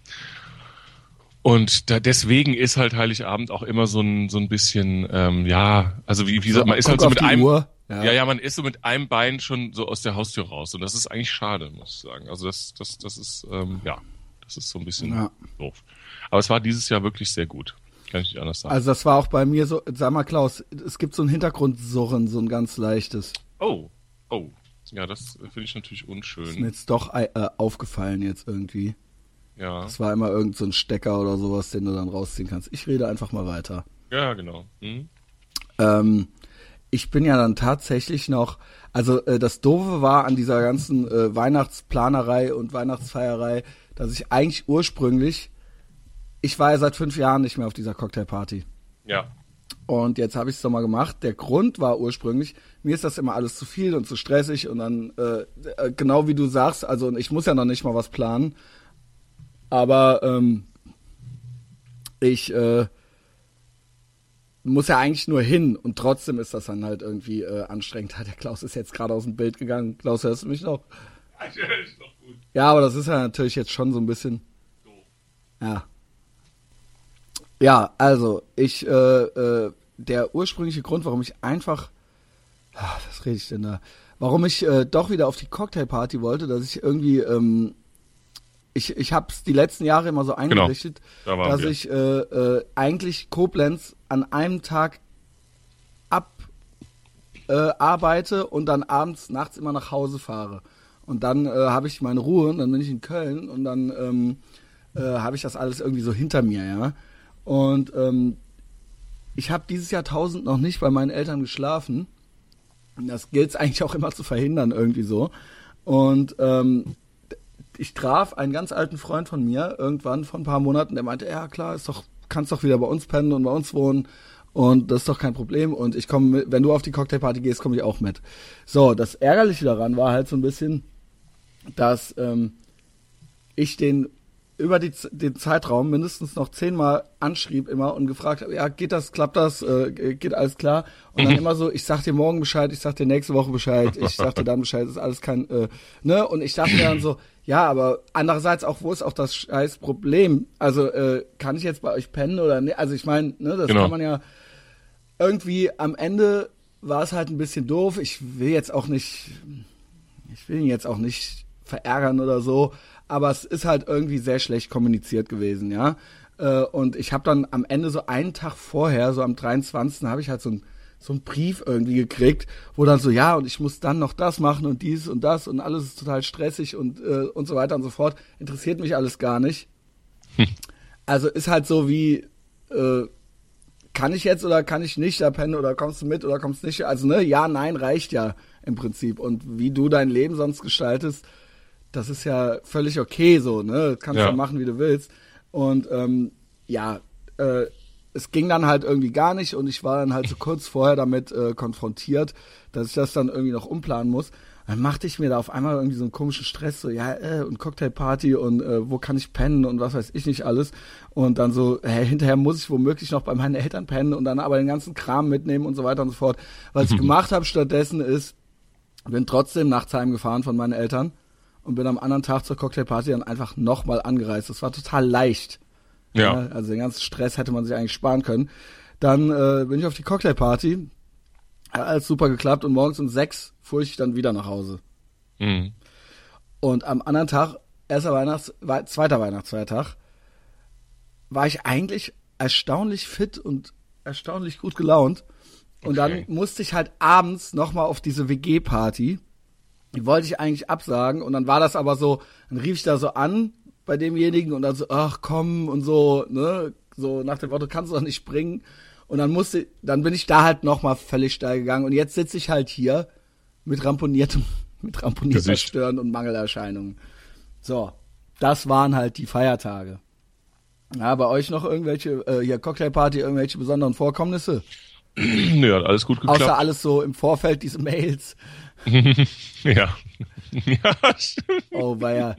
Speaker 2: Und da, deswegen ist halt Heiligabend auch immer so ein, so ein bisschen, ähm, ja, also wie, wie sagt man, ist halt
Speaker 1: Guck
Speaker 2: so
Speaker 1: auf
Speaker 2: mit einem,
Speaker 1: Uhr.
Speaker 2: ja. ja, man ist so mit einem Bein schon so aus der Haustür raus. Und das ist eigentlich schade, muss ich sagen. Also das, das, das ist, ähm, ja, das ist so ein bisschen
Speaker 1: Ja.
Speaker 2: doof. Aber es war dieses Jahr wirklich sehr gut. Kann ich nicht anders sagen.
Speaker 1: Also das war auch bei mir so, sag mal Klaus, es gibt so ein Hintergrundsurren, so ein ganz leichtes.
Speaker 2: oh, oh. Ja, das finde ich natürlich
Speaker 1: Ist mir
Speaker 2: unschön.
Speaker 1: jetzt doch äh, aufgefallen jetzt irgendwie.
Speaker 2: Ja,
Speaker 1: Es war immer irgend so ein Stecker oder sowas, den du dann rausziehen kannst. Ich rede einfach mal weiter.
Speaker 2: ja, genau. Hm?
Speaker 1: Ähm, ich bin ja dann tatsächlich noch, also äh, das Doofe war an dieser ganzen äh, Weihnachtsplanerei und Weihnachtsfeierei, dass ich eigentlich ursprünglich, ich war ja seit fünf Jahren nicht mehr auf dieser Cocktailparty.
Speaker 2: Ja.
Speaker 1: Und jetzt habe ich es nochmal gemacht. Der Grund war ursprünglich, mir ist das immer alles zu viel und zu stressig und dann, äh, äh, genau wie du sagst, also ich muss ja noch nicht mal was planen, aber ähm, ich äh, muss ja eigentlich nur hin und trotzdem ist das dann halt irgendwie äh, anstrengend. Der Klaus ist jetzt gerade aus dem Bild gegangen. Klaus, hörst du mich noch?
Speaker 2: ist doch gut.
Speaker 1: Ja, aber das ist ja natürlich jetzt schon so ein bisschen. Ja. Ja, also ich, äh, äh, der ursprüngliche Grund, warum ich einfach, ah, was rede ich denn da? Warum ich äh, doch wieder auf die Cocktailparty wollte, dass ich irgendwie, ähm, ich, ich habe es die letzten Jahre immer so eingerichtet,
Speaker 2: da waren
Speaker 1: dass
Speaker 2: wir.
Speaker 1: ich äh, äh, eigentlich Koblenz an einem Tag ab äh, arbeite und dann abends, nachts immer nach Hause fahre. Und dann äh, habe ich meine Ruhe und dann bin ich in Köln und dann ähm, äh, habe ich das alles irgendwie so hinter mir, ja. Und ähm, ich habe dieses Jahrtausend noch nicht bei meinen Eltern geschlafen. Das gilt es eigentlich auch immer zu verhindern, irgendwie so. Und ähm, ich traf einen ganz alten Freund von mir irgendwann vor ein paar Monaten, der meinte, ja klar, ist doch, kannst doch wieder bei uns pennen und bei uns wohnen. Und das ist doch kein Problem. Und ich komme, wenn du auf die Cocktailparty gehst, komme ich auch mit. So, das Ärgerliche daran war halt so ein bisschen, dass ähm, ich den über die, den Zeitraum mindestens noch zehnmal anschrieb immer und gefragt habe, ja, geht das, klappt das, äh, geht alles klar? Und dann immer so, ich sag dir morgen Bescheid, ich sag dir nächste Woche Bescheid, ich sag dir dann Bescheid, ist alles kein, äh, ne? Und ich dachte mir dann so, ja, aber andererseits auch, wo ist auch das scheiß Problem? Also, äh, kann ich jetzt bei euch pennen oder ne? Also ich meine, ne, das
Speaker 2: Genau.
Speaker 1: kann man ja irgendwie am Ende war es halt ein bisschen doof. Ich will jetzt auch nicht, ich will ihn jetzt auch nicht verärgern oder so, aber es ist halt irgendwie sehr schlecht kommuniziert gewesen, ja. Äh, und ich habe dann am Ende so einen Tag vorher, so am 23. habe ich halt so ein so einen Brief irgendwie gekriegt, wo dann so, ja, und ich muss dann noch das machen und dies und das und alles ist total stressig und, äh, und so weiter und so fort. Interessiert mich alles gar nicht. Hm. Also ist halt so wie, äh, kann ich jetzt oder kann ich nicht da pennen oder kommst du mit oder kommst du nicht? Also, ne, ja, nein, reicht ja im Prinzip. Und wie du dein Leben sonst gestaltest, das ist ja völlig okay so, ne? Kannst ja machen, wie du willst. Und ähm, ja, äh, es ging dann halt irgendwie gar nicht und ich war dann halt so kurz vorher damit äh, konfrontiert, dass ich das dann irgendwie noch umplanen muss. Dann machte ich mir da auf einmal irgendwie so einen komischen Stress, so ja, äh, und Cocktailparty und äh, wo kann ich pennen und was weiß ich nicht alles. Und dann so, hey, hinterher muss ich womöglich noch bei meinen Eltern pennen und dann aber den ganzen Kram mitnehmen und so weiter und so fort. Was ich gemacht habe stattdessen ist, bin trotzdem nachts heimgefahren von meinen Eltern und bin am anderen Tag zur Cocktailparty dann einfach nochmal angereist. Das war total leicht. Ja. ja. Also den ganzen Stress hätte man sich eigentlich sparen können. Dann äh, bin ich auf die Cocktailparty. Hat alles super geklappt und morgens um sechs fuhr ich dann wieder nach Hause. Mhm. Und am anderen Tag, erster Weihnachts-, zweiter Weihnachtsfeiertag, war ich eigentlich erstaunlich fit und erstaunlich gut gelaunt. Und okay. dann musste ich halt abends nochmal auf diese WG-Party. Die wollte ich eigentlich absagen. Und dann war das aber so, dann rief ich da so an bei demjenigen und dann so, ach komm und so, ne, so nach dem Motto, kannst du doch nicht springen. Und dann musste, dann bin ich da halt nochmal völlig steil gegangen und jetzt sitze ich halt hier mit ramponiertem, mit ramponierter Stirn und Mangelerscheinungen. So, das waren halt die Feiertage. Ja, bei euch noch irgendwelche, äh, hier Cocktailparty, irgendwelche besonderen Vorkommnisse?
Speaker 2: Ja, alles gut geklappt.
Speaker 1: Außer alles so im Vorfeld, diese Mails.
Speaker 2: ja. ja.
Speaker 1: Oh, ja.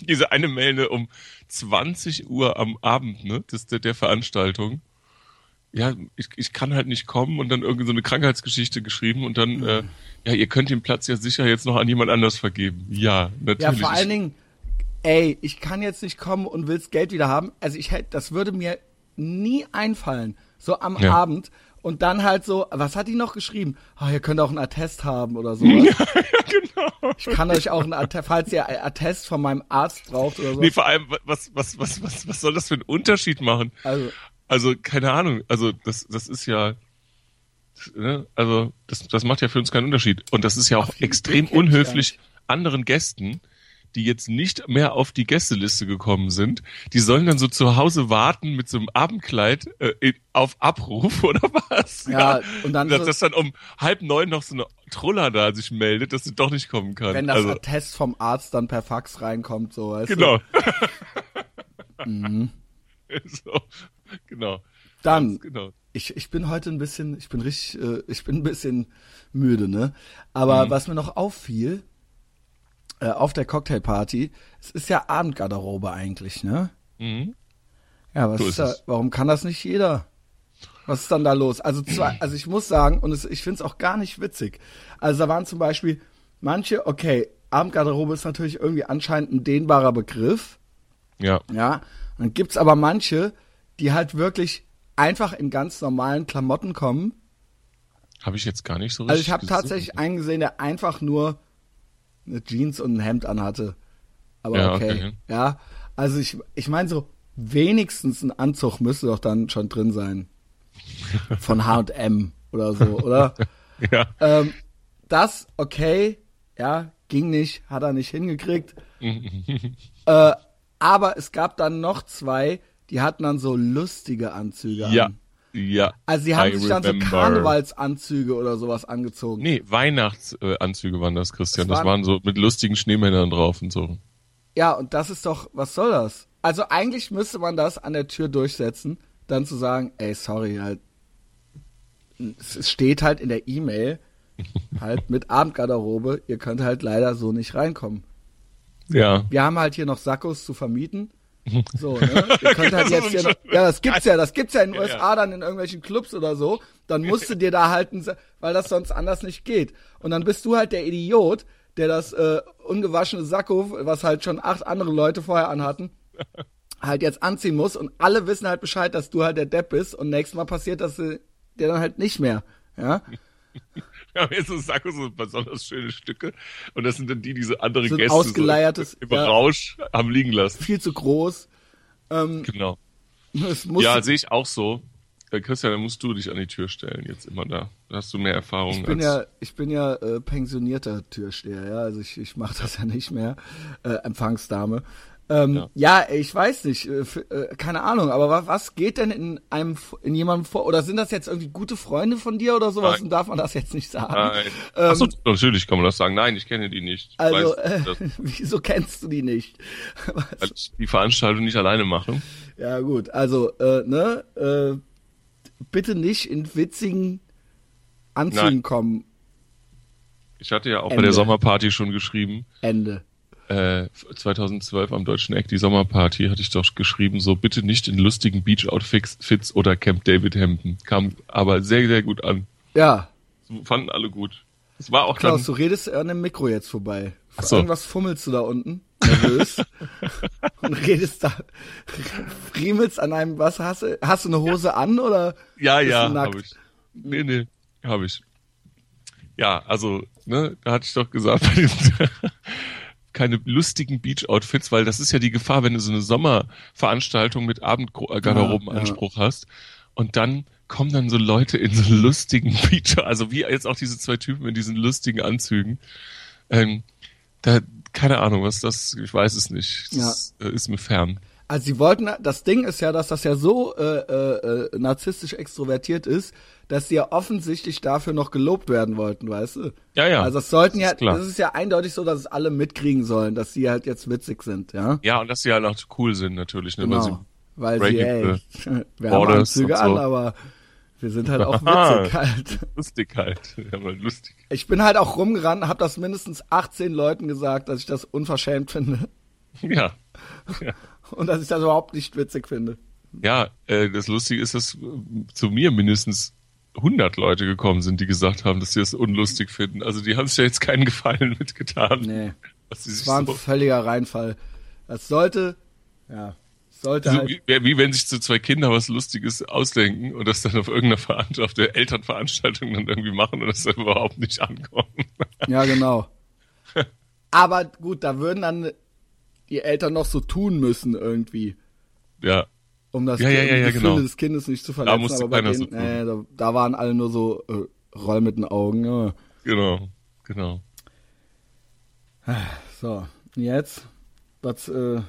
Speaker 2: Diese eine Mail ne, um 20 Uhr am Abend, ne, das der, der Veranstaltung. Ja, ich, ich kann halt nicht kommen und dann irgendwie so eine Krankheitsgeschichte geschrieben und dann, äh, ja, ihr könnt den Platz ja sicher jetzt noch an jemand anders vergeben. Ja, natürlich. Ja,
Speaker 1: vor allen Dingen, ey, ich kann jetzt nicht kommen und will's Geld wieder haben. Also ich hätte, das würde mir nie einfallen, so am ja. Abend und dann halt so, was hat die noch geschrieben? Oh, ihr könnt auch einen Attest haben oder so. Ja, genau. Ich kann euch auch einen Attest, falls ihr einen Attest von meinem Arzt braucht oder so.
Speaker 2: Nee, vor allem, was, was, was, was, was soll das für einen Unterschied machen? Also, also keine Ahnung. Also, das, das ist ja, ne? also, das, das macht ja für uns keinen Unterschied. Und das ist ja auch extrem unhöflich anderen Gästen die jetzt nicht mehr auf die Gästeliste gekommen sind, die sollen dann so zu Hause warten mit so einem Abendkleid äh, auf Abruf oder was?
Speaker 1: Ja, und dann
Speaker 2: dass, so, dass dann um halb neun noch so eine Truller da sich meldet, dass sie doch nicht kommen kann.
Speaker 1: Wenn das also, Attest vom Arzt dann per Fax reinkommt, so weißt
Speaker 2: genau. du. mhm. so, genau.
Speaker 1: Dann, genau. ich, ich bin heute ein bisschen, ich bin richtig, äh, ich bin ein bisschen müde, ne? Aber mhm. was mir noch auffiel, äh, auf der Cocktailparty, es ist ja Abendgarderobe eigentlich, ne? Mhm. Ja, was so ist, da, warum kann das nicht jeder? Was ist dann da los? Also, zwar, also ich muss sagen, und es, ich finde es auch gar nicht witzig. Also da waren zum Beispiel manche, okay, Abendgarderobe ist natürlich irgendwie anscheinend ein dehnbarer Begriff.
Speaker 2: Ja.
Speaker 1: Ja. Dann gibt's aber manche, die halt wirklich einfach in ganz normalen Klamotten kommen.
Speaker 2: Habe ich jetzt gar nicht so
Speaker 1: richtig. Also ich habe tatsächlich einen gesehen, der einfach nur eine Jeans und ein Hemd anhatte. Aber ja, okay. okay. Ja, also ich, ich meine so, wenigstens ein Anzug müsste doch dann schon drin sein. Von H&M oder so, oder?
Speaker 2: ja.
Speaker 1: Ähm, das, okay, ja, ging nicht, hat er nicht hingekriegt. äh, aber es gab dann noch zwei, die hatten dann so lustige Anzüge
Speaker 2: ja. an. Ja.
Speaker 1: Also sie haben I sich remember. dann so Karnevalsanzüge oder sowas angezogen.
Speaker 2: Nee, Weihnachtsanzüge waren das, Christian. Das, das waren, so mit lustigen Schneemännern drauf und so.
Speaker 1: Ja, und das ist doch, was soll das? Also eigentlich müsste man das an der Tür durchsetzen, dann zu sagen, ey, sorry, halt, es steht halt in der E-Mail, halt mit Abendgarderobe, ihr könnt halt leider so nicht reinkommen.
Speaker 2: Ja.
Speaker 1: Wir haben halt hier noch Sackos zu vermieten. So, ne? Ihr könnt halt jetzt noch, ja, das gibt's ja, das gibt's ja in den USA dann in irgendwelchen Clubs oder so. Dann musst du dir da halten, weil das sonst anders nicht geht. Und dann bist du halt der Idiot, der das äh, ungewaschene Sakko, was halt schon acht andere Leute vorher anhatten, halt jetzt anziehen muss. Und alle wissen halt Bescheid, dass du halt der Depp bist. Und nächstes Mal passiert das dir dann halt nicht mehr. Ja.
Speaker 2: Wir haben jetzt so Sakko, so besonders schöne Stücke. Und das sind dann die, die so andere
Speaker 1: So
Speaker 2: Gäste
Speaker 1: ausgeleiertes,
Speaker 2: so im
Speaker 1: ja.
Speaker 2: Rausch haben liegen lassen.
Speaker 1: Viel zu groß. Ähm,
Speaker 2: Genau. Ja, sehe ich auch so. Äh, Christian, dann musst du dich an die Tür stellen, jetzt immer da. Da hast du mehr Erfahrung
Speaker 1: ich bin
Speaker 2: als.
Speaker 1: ja, ich bin ja äh, pensionierter Türsteher, ja, also ich, ich mache das ja nicht mehr, äh, Empfangsdame. Ähm, ja.
Speaker 2: Ja.
Speaker 1: ich weiß nicht, äh, äh, keine Ahnung, aber wa was geht denn in einem, in jemandem vor, oder sind das jetzt irgendwie gute Freunde von dir oder sowas
Speaker 2: Nein.
Speaker 1: und darf man das jetzt nicht sagen?
Speaker 2: Nein.
Speaker 1: Ähm,
Speaker 2: Achso, natürlich kann man das sagen. Nein, ich kenne die nicht. Ich
Speaker 1: Also, äh, wieso kennst du die nicht?
Speaker 2: weil ich die Veranstaltung nicht alleine mache.
Speaker 1: ja gut, also, äh, ne, äh, bitte nicht in witzigen Anzügen
Speaker 2: Nein.
Speaker 1: kommen,
Speaker 2: Ich hatte ja auch bei
Speaker 1: Ende.
Speaker 2: der Sommerparty schon geschrieben.
Speaker 1: Ende.
Speaker 2: Äh, 2012 am Deutschen Eck, die Sommerparty, hatte ich doch geschrieben, so bitte nicht in lustigen Beach-Outfits Fits oder Camp David Hemden. Kam aber sehr, sehr gut an.
Speaker 1: Ja,
Speaker 2: Fanden alle gut. Es war auch
Speaker 1: Klaus, du
Speaker 2: dann,
Speaker 1: redest an dem Mikro jetzt vorbei.
Speaker 2: Ach so.
Speaker 1: Irgendwas fummelst du da unten, nervös. und redest da, friemelst an einem, was hast du, hast du eine Hose an oder?
Speaker 2: ja, ja,
Speaker 1: du
Speaker 2: habe ich. Nee, nee, habe ich. Ja, also, ne, da hatte ich doch gesagt, keine lustigen Beach-Outfits, weil das ist ja die Gefahr, wenn du so eine Sommerveranstaltung mit Abendgarderobenanspruch hast und dann kommen dann so Leute in so lustigen Beach, also wie jetzt auch diese zwei Typen in diesen lustigen Anzügen. Ähm, da, keine Ahnung, was das, ich weiß es nicht. Das äh, ist mir fern.
Speaker 1: Also sie wollten, das Ding ist ja, dass das ja so äh, äh, äh, narzisstisch extrovertiert ist, dass sie ja offensichtlich dafür noch gelobt werden wollten, weißt du?
Speaker 2: Ja, ja.
Speaker 1: Also es sollten ja,
Speaker 2: ist klar.
Speaker 1: das ist ja eindeutig so, dass es alle mitkriegen sollen, dass sie halt jetzt witzig sind, ja?
Speaker 2: Ja, und dass sie halt auch cool sind natürlich, ne, weil sie
Speaker 1: Genau. Weil sie, ey, wir haben Anzüge
Speaker 2: und
Speaker 1: an,
Speaker 2: so.
Speaker 1: aber wir sind halt auch witzig halt.
Speaker 2: lustig halt. Ja, mal lustig.
Speaker 1: Ich bin halt auch rumgerannt, habe das mindestens 18 Leuten gesagt, dass ich das unverschämt finde
Speaker 2: Ja. Ja,
Speaker 1: und dass ich das überhaupt nicht witzig finde.
Speaker 2: ja äh, das Lustige ist, dass zu mir mindestens 100 Leute gekommen sind, die gesagt haben, dass sie das unlustig finden. Also die haben sich ja jetzt keinen Gefallen mitgetan.
Speaker 1: Nee, es
Speaker 2: sich
Speaker 1: war ein
Speaker 2: so,
Speaker 1: völliger Reinfall. Das sollte, ja, sollte
Speaker 2: so
Speaker 1: halt,
Speaker 2: wie, wie wenn sich so zwei Kinder was Lustiges ausdenken und das dann auf irgendeiner Veranstaltung, auf der Elternveranstaltung dann irgendwie machen und das dann überhaupt nicht ankommt.
Speaker 1: ja genau. Aber gut, da würden dann die Eltern noch so tun müssen irgendwie,
Speaker 2: ja.
Speaker 1: um das
Speaker 2: Ja, ja, ja, ja, genau.
Speaker 1: des Kindes nicht zu verletzen.
Speaker 2: musste
Speaker 1: aber
Speaker 2: keiner
Speaker 1: denen,
Speaker 2: so tun.
Speaker 1: äh, da, da waren alle nur so äh, Roll mit den Augen. Ja.
Speaker 2: Genau. Genau.
Speaker 1: So, jetzt, was, äh,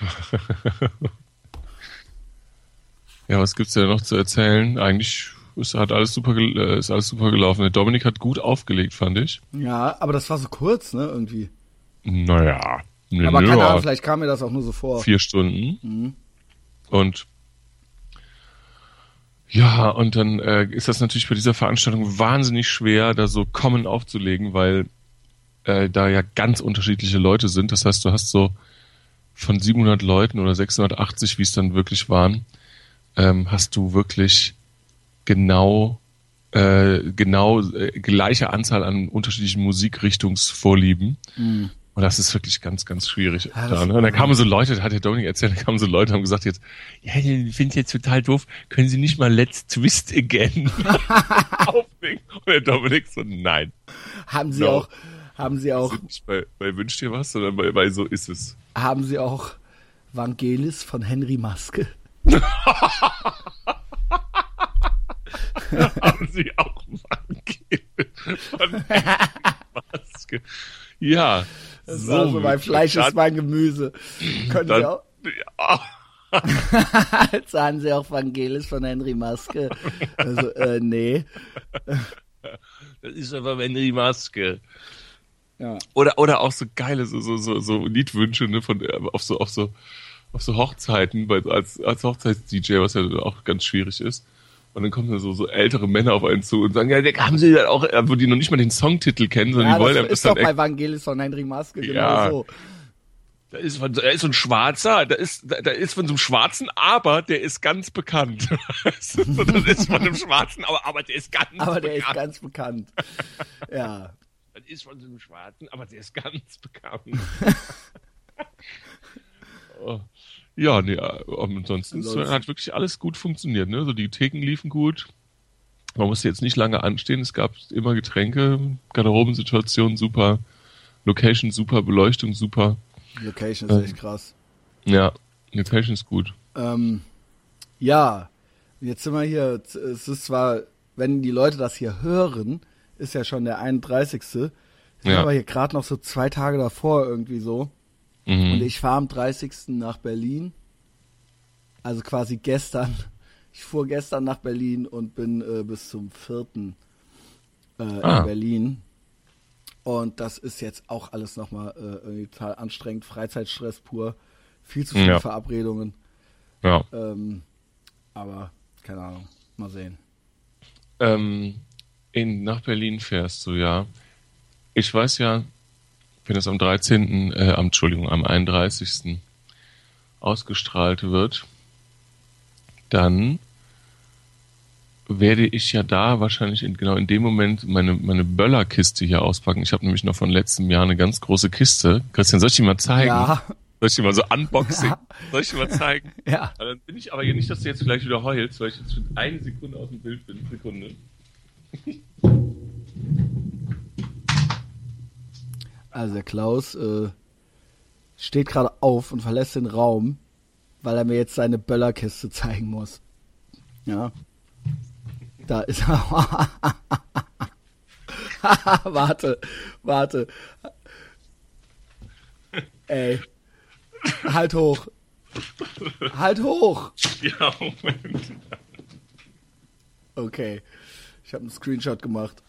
Speaker 2: Ja, was gibt's denn noch zu erzählen? Eigentlich ist, hat alles super, äh, ist alles super gelaufen. Der Dominik hat gut aufgelegt, fand ich.
Speaker 1: ja, aber das war so kurz, ne, irgendwie.
Speaker 2: Naja. Nö,
Speaker 1: Aber
Speaker 2: nö,
Speaker 1: keine Ahnung, vielleicht kam mir das auch nur so vor.
Speaker 2: vier Stunden.
Speaker 1: Mhm.
Speaker 2: Und ja, und dann äh, ist das natürlich bei dieser Veranstaltung wahnsinnig schwer, da so Kommen aufzulegen, weil äh, da ja ganz unterschiedliche Leute sind. Das heißt, du hast so von 700 Leuten oder 680, wie es dann wirklich waren, ähm, hast du wirklich genau äh, genau äh, gleiche Anzahl an unterschiedlichen Musikrichtungsvorlieben. Und das ist wirklich ganz, ganz schwierig.
Speaker 1: Ja,
Speaker 2: da, ne? Und dann kamen so Leute, da hat der Dominik erzählt, da kamen so Leute, haben gesagt jetzt, ja, ich finde jetzt total doof, können Sie nicht mal Let's Twist Again auflegen? Und der Dominik so, nein.
Speaker 1: Haben sie
Speaker 2: No.
Speaker 1: auch, haben sie auch,
Speaker 2: nicht bei, bei Wünsch dir was, sondern bei, bei So ist es.
Speaker 1: haben sie auch Vangelis von Henry Maske?
Speaker 2: haben Sie auch Maske von Maske. Ja.
Speaker 1: So, mein Fleisch ist mein Gemüse. Können sie
Speaker 2: dann,
Speaker 1: auch,
Speaker 2: ja.
Speaker 1: jetzt sagen sie auch Vangelis von Henry Maske. Also, äh, nee.
Speaker 2: Das ist aber Henry Maske.
Speaker 1: Ja.
Speaker 2: Oder, oder auch so geile, so, so, so, so Liedwünsche, ne, von, äh, auf so, auf so, auf so Hochzeiten, bei, als, als Hochzeits-DJ, was ja auch ganz schwierig ist. Und dann kommen da so, so ältere Männer auf einen zu und sagen, ja, der haben sie ja auch, äh, wo die noch nicht mal den Songtitel kennen, sondern
Speaker 1: Ja,
Speaker 2: die wollen
Speaker 1: das
Speaker 2: einfach
Speaker 1: ist doch
Speaker 2: dann
Speaker 1: bei Vangelis von Henry Maske genau
Speaker 2: Ja.
Speaker 1: so.
Speaker 2: Da ist, von, da ist so ein Schwarzer, da ist, da, da ist von so einem Schwarzen, aber der ist ganz bekannt. das ist von einem Schwarzen, aber, aber der ist ganz
Speaker 1: Aber der ist
Speaker 2: bekannt.
Speaker 1: ganz bekannt. Ja.
Speaker 2: Das ist von so einem Schwarzen, aber der ist ganz bekannt. Oh. Ja, nee, äh, ansonsten
Speaker 1: Ansonsten-
Speaker 2: hat wirklich alles gut funktioniert, ne? So die Theken liefen gut. Man musste jetzt nicht lange anstehen, es gab immer Getränke, Garderobensituation super, Location super, Beleuchtung super.
Speaker 1: Location ist echt krass.
Speaker 2: Ja, Location ist gut.
Speaker 1: Ähm, ja, jetzt sind wir hier, es ist zwar, wenn die Leute das hier hören, ist ja schon der 31. Sind
Speaker 2: Ja.
Speaker 1: aber hier gerade noch so zwei Tage davor irgendwie so.
Speaker 2: Mhm.
Speaker 1: Und ich fahre am 30. nach Berlin. Also quasi gestern. Ich fuhr gestern nach Berlin und bin äh, bis zum 4. Äh,
Speaker 2: Ah.
Speaker 1: in Berlin. Und das ist jetzt auch alles nochmal äh, irgendwie total anstrengend. Freizeitstress pur. Viel zu viele
Speaker 2: Ja.
Speaker 1: Verabredungen.
Speaker 2: Ja.
Speaker 1: Ähm, aber keine Ahnung. Mal sehen.
Speaker 2: Ähm, in, nach Berlin fährst du, ja. Ich weiß ja, wenn es am 13., äh, am, Entschuldigung, am 31. ausgestrahlt wird, dann werde ich ja da wahrscheinlich in, genau in dem Moment meine, meine Böllerkiste hier auspacken. Ich habe nämlich noch von letztem Jahr eine ganz große Kiste. Christian, soll ich die mal zeigen?
Speaker 1: Ja,
Speaker 2: Soll ich die mal so unboxing?
Speaker 1: Ja.
Speaker 2: Soll ich die mal zeigen?
Speaker 1: ja.
Speaker 2: Aber dann bin ich aber hier nicht, dass du jetzt vielleicht wieder heulst, weil ich jetzt für eine Sekunde aus dem Bild bin. Sekunde.
Speaker 1: Also der Klaus äh, steht gerade auf und verlässt den Raum, weil er mir jetzt seine Böllerkiste zeigen muss. Ja. Da ist er. warte, warte. Ey. Halt hoch. Halt hoch.
Speaker 2: Ja, Moment.
Speaker 1: Okay. Ich habe einen Screenshot gemacht.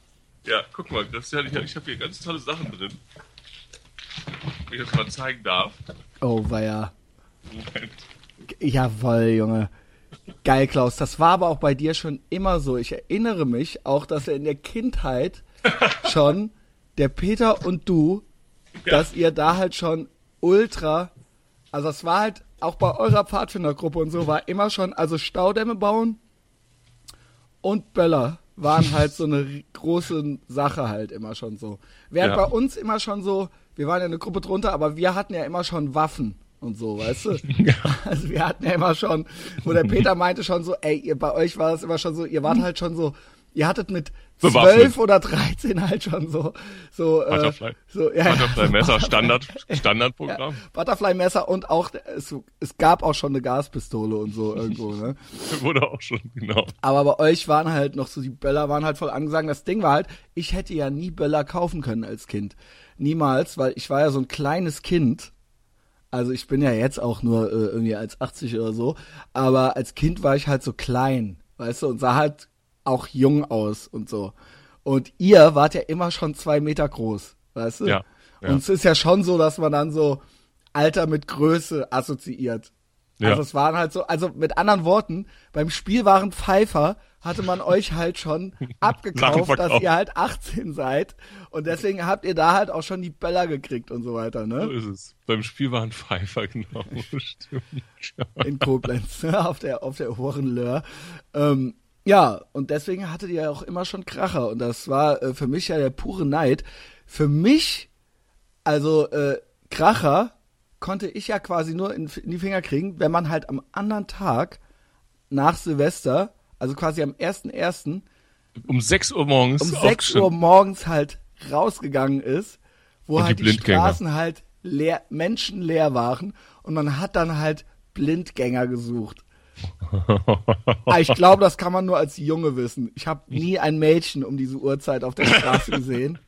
Speaker 2: Ja, guck mal, Christian, ich, ich habe hier ganz tolle Sachen drin. Wenn ich das mal zeigen darf.
Speaker 1: Oh, ja.
Speaker 2: Moment.
Speaker 1: Jawoll, Junge. Geil, Klaus. Das war aber auch bei dir schon immer so. Ich erinnere mich auch, dass er in der Kindheit schon, der Peter und du,
Speaker 2: Ja.
Speaker 1: dass ihr da halt schon ultra, also es war halt auch bei eurer Pfadfindergruppe und so, war immer schon, also Staudämme bauen und Böller waren halt so eine große Sache halt immer schon so. Während
Speaker 2: Ja.
Speaker 1: bei uns immer schon so, wir waren ja eine Gruppe drunter, aber wir hatten ja immer schon Waffen und so, weißt du? Also wir hatten ja immer schon, wo der Peter meinte schon so, ey, ihr, bei euch war es immer schon so, ihr wart halt schon so, ihr hattet mit zwölf oder 13 halt schon so, so, äh,
Speaker 2: Butterfly.
Speaker 1: so ja,
Speaker 2: Butterfly Messer,
Speaker 1: Butterfly-
Speaker 2: Standard, Standardprogramm.
Speaker 1: Butterfly-Messer und auch, es, es gab auch schon eine Gaspistole und so irgendwo, ne?
Speaker 2: Wurde auch schon, genau.
Speaker 1: Aber bei euch waren halt noch so, die Böller waren halt voll angesagt. Das Ding war halt, ich hätte ja nie Böller kaufen können als Kind. Niemals, weil ich war ja so ein kleines Kind. Also ich bin ja jetzt auch nur äh, irgendwie als 80 oder so. Aber als Kind war ich halt so klein, weißt du, und sah halt auch jung aus und so. Und ihr wart ja immer schon zwei Meter groß, weißt du?
Speaker 2: Ja, ja.
Speaker 1: Und es ist ja schon so, dass man dann so Alter mit Größe assoziiert.
Speaker 2: Ja.
Speaker 1: Also es waren halt so, also mit anderen Worten, beim Spielwaren Pfeifer hatte man euch halt schon abgekauft, dass ihr halt 18 seid und deswegen habt ihr da halt auch schon die Böller gekriegt und so weiter,
Speaker 2: So
Speaker 1: ne?
Speaker 2: ist es. Beim Spiel war ein Pfeifer, genau. Stimmt.
Speaker 1: In Koblenz, ne? auf der auf der Ohrenlöhr. Ähm, ja, und deswegen hattet ihr auch immer schon Kracher und das war äh, für mich ja der pure Neid. Für mich, also äh, Kracher konnte ich ja quasi nur in, in die Finger kriegen, wenn man halt am anderen Tag nach Silvester, also quasi am 1.1.
Speaker 2: Um 6 Uhr morgens.
Speaker 1: um 6
Speaker 2: aufgestanden.
Speaker 1: Uhr morgens halt rausgegangen ist, wo
Speaker 2: Und die
Speaker 1: halt die,
Speaker 2: Blindgänger.
Speaker 1: Straßen halt leer, menschenleer waren und man hat dann halt Blindgänger gesucht. Ah, ich glaube, das kann man nur als Junge wissen. Ich habe nie ein Mädchen um diese Uhrzeit auf der Straße gesehen.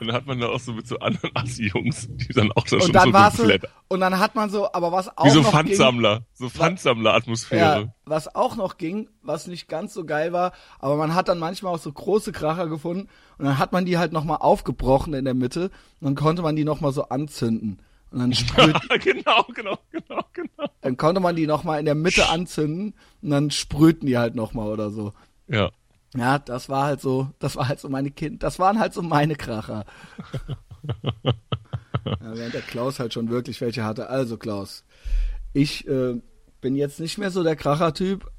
Speaker 2: Und dann hat man da auch so mit so anderen Assi-Jungs, die dann auch da schon
Speaker 1: Und dann
Speaker 2: so
Speaker 1: war so,
Speaker 2: geflattert.
Speaker 1: und dann hat man so, aber was auch
Speaker 2: Wie so
Speaker 1: noch ging,
Speaker 2: Pfandsammler. So
Speaker 1: ja,
Speaker 2: Pfandsammler-Atmosphäre.
Speaker 1: was auch noch ging, was nicht ganz so geil war, aber man hat dann manchmal auch so große Kracher gefunden und dann hat man die halt nochmal aufgebrochen in der Mitte und dann konnte man die nochmal so anzünden. Und dann sprüht,
Speaker 2: genau, genau, genau, genau.
Speaker 1: dann konnte man die nochmal in der Mitte anzünden und dann sprühten die halt nochmal oder so.
Speaker 2: Ja.
Speaker 1: Ja, das war halt so, das war halt so meine Kind, das waren halt so meine Kracher. ja, während der Klaus halt schon wirklich welche hatte. Also Klaus, ich äh, bin jetzt nicht mehr so der Kracher-Typ,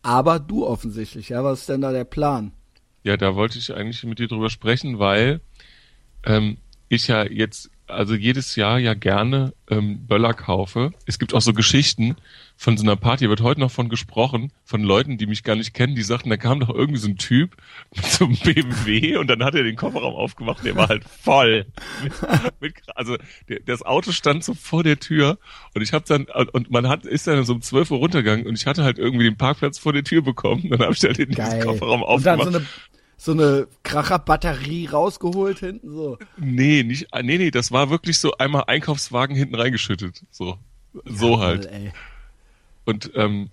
Speaker 1: aber du offensichtlich. Ja, was ist denn da der Plan?
Speaker 2: Ja, da wollte ich eigentlich mit dir drüber sprechen, weil ähm, ich ja jetzt also jedes Jahr ja gerne ähm, Böller kaufe. Es gibt auch so Geschichten von so einer Party, wird heute noch von gesprochen, von Leuten, die mich gar nicht kennen, die sagten, da kam doch irgendwie so ein Typ mit so einem BMW und dann hat er den Kofferraum aufgemacht, der war halt voll. Mit, mit, also der, das Auto stand so vor der Tür und ich habe dann, und man hat, ist dann so um 12 Uhr runtergegangen und ich hatte halt irgendwie den Parkplatz vor der Tür bekommen, dann habe ich halt den Kofferraum aufgemacht.
Speaker 1: So eine so Kracherbatterie rausgeholt hinten so.
Speaker 2: Nee, nicht nee, nee, das war wirklich so einmal Einkaufswagen hinten reingeschüttet, so. So ja, halt. Ey. Und ähm,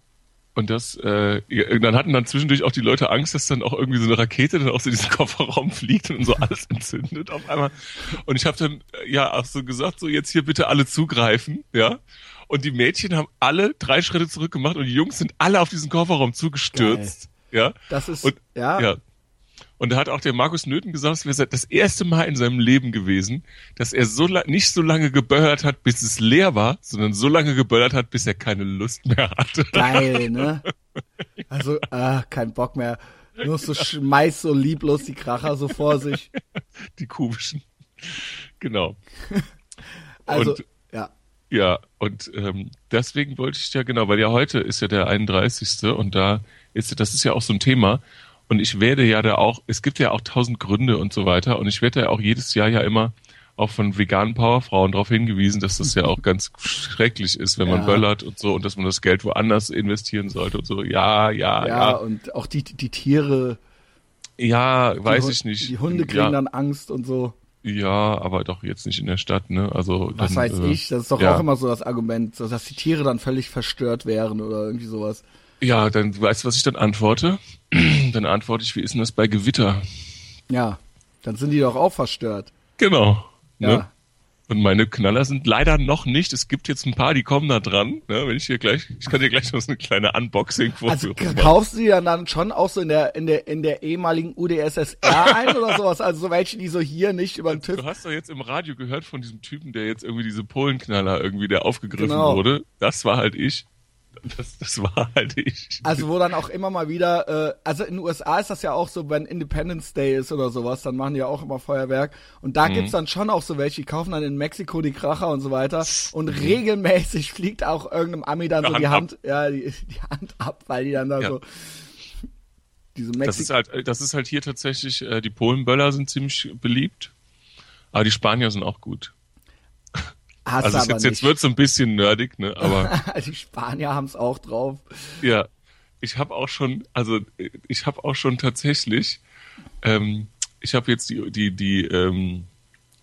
Speaker 2: und das, äh, dann hatten dann zwischendurch auch die Leute Angst, dass dann auch irgendwie so eine Rakete dann aus diesem Kofferraum fliegt und so alles entzündet auf einmal. Und ich habe dann äh, ja auch so gesagt, so jetzt hier bitte alle zugreifen, ja. Und die Mädchen haben alle drei Schritte zurück gemacht und die Jungs sind alle auf diesen Kofferraum zugestürzt, Geil. ja.
Speaker 1: Das ist
Speaker 2: und,
Speaker 1: ja.
Speaker 2: ja. Und da hat auch der Markus Nöten gesagt, es wäre das erste Mal in seinem Leben gewesen, dass er so nicht so lange geböllert hat, bis es leer war, sondern so lange geböllert hat, bis er keine Lust mehr hatte.
Speaker 1: Geil, ne? Also, ah, kein Bock mehr. Nur so schmeißt so lieblos die Kracher so vor sich.
Speaker 2: Die kubischen. Genau.
Speaker 1: Also, und, ja.
Speaker 2: Ja, und ähm, deswegen wollte ich ja genau, weil ja heute ist ja der 31. und da ist, das ist ja auch so ein Thema. Und ich werde ja da auch, es gibt ja auch tausend Gründe und so weiter. Und ich werde ja auch jedes Jahr ja immer auch von veganen Powerfrauen darauf hingewiesen, dass das ja auch ganz schrecklich ist, wenn ja. man böllert und so und dass man das Geld woanders investieren sollte und so. Ja, ja, ja. Ja,
Speaker 1: und auch die, die Tiere.
Speaker 2: Ja, weiß ich nicht.
Speaker 1: Die Hunde kriegen ja. dann Angst und so.
Speaker 2: Ja, aber doch jetzt nicht in der Stadt, ne? Also
Speaker 1: was dann, weiß äh, ich? Das ist doch ja. auch immer so das Argument, dass die Tiere dann völlig verstört wären oder irgendwie sowas.
Speaker 2: Ja, dann weißt du, was ich dann antworte? dann antworte ich, wie ist denn das bei Gewitter?
Speaker 1: Ja, dann sind die doch auch verstört.
Speaker 2: Genau. Ja. Ne? Und meine Knaller sind leider noch nicht. Es gibt jetzt ein paar, die kommen da dran. Ne? Wenn ich hier gleich, ich kann dir gleich noch so eine kleine Unboxing
Speaker 1: vorführen. Also kaufst du die dann, dann schon auch so in der in der in der ehemaligen UdSSR ein oder sowas? Also so welche, die so hier nicht über den TÜV.
Speaker 2: Du hast doch jetzt im Radio gehört von diesem Typen, der jetzt irgendwie diese Polenknaller irgendwie, der aufgegriffen genau. wurde. Das war halt ich. Das, das war halt ich.
Speaker 1: Also wo dann auch immer mal wieder, äh, also in den USA ist das ja auch so, wenn Independence Day ist oder sowas, dann machen die ja auch immer Feuerwerk. Und da mhm. gibt's dann schon auch so welche, die kaufen dann in Mexiko die Kracher und so weiter. Und mhm. regelmäßig fliegt auch irgendeinem Ami dann so die Hand, ab. ja, die, die Hand ab, weil die dann da ja. so
Speaker 2: diese Mexiko. Das ist halt, das ist halt hier tatsächlich, äh, die Polenböller sind ziemlich beliebt. Aber die Spanier sind auch gut.
Speaker 1: Hast also
Speaker 2: jetzt, jetzt wird es ein bisschen nerdig, ne? Aber
Speaker 1: die Spanier haben es auch drauf.
Speaker 2: Ja, ich habe auch schon, also ich habe auch schon tatsächlich, ähm, ich habe jetzt die die die ähm,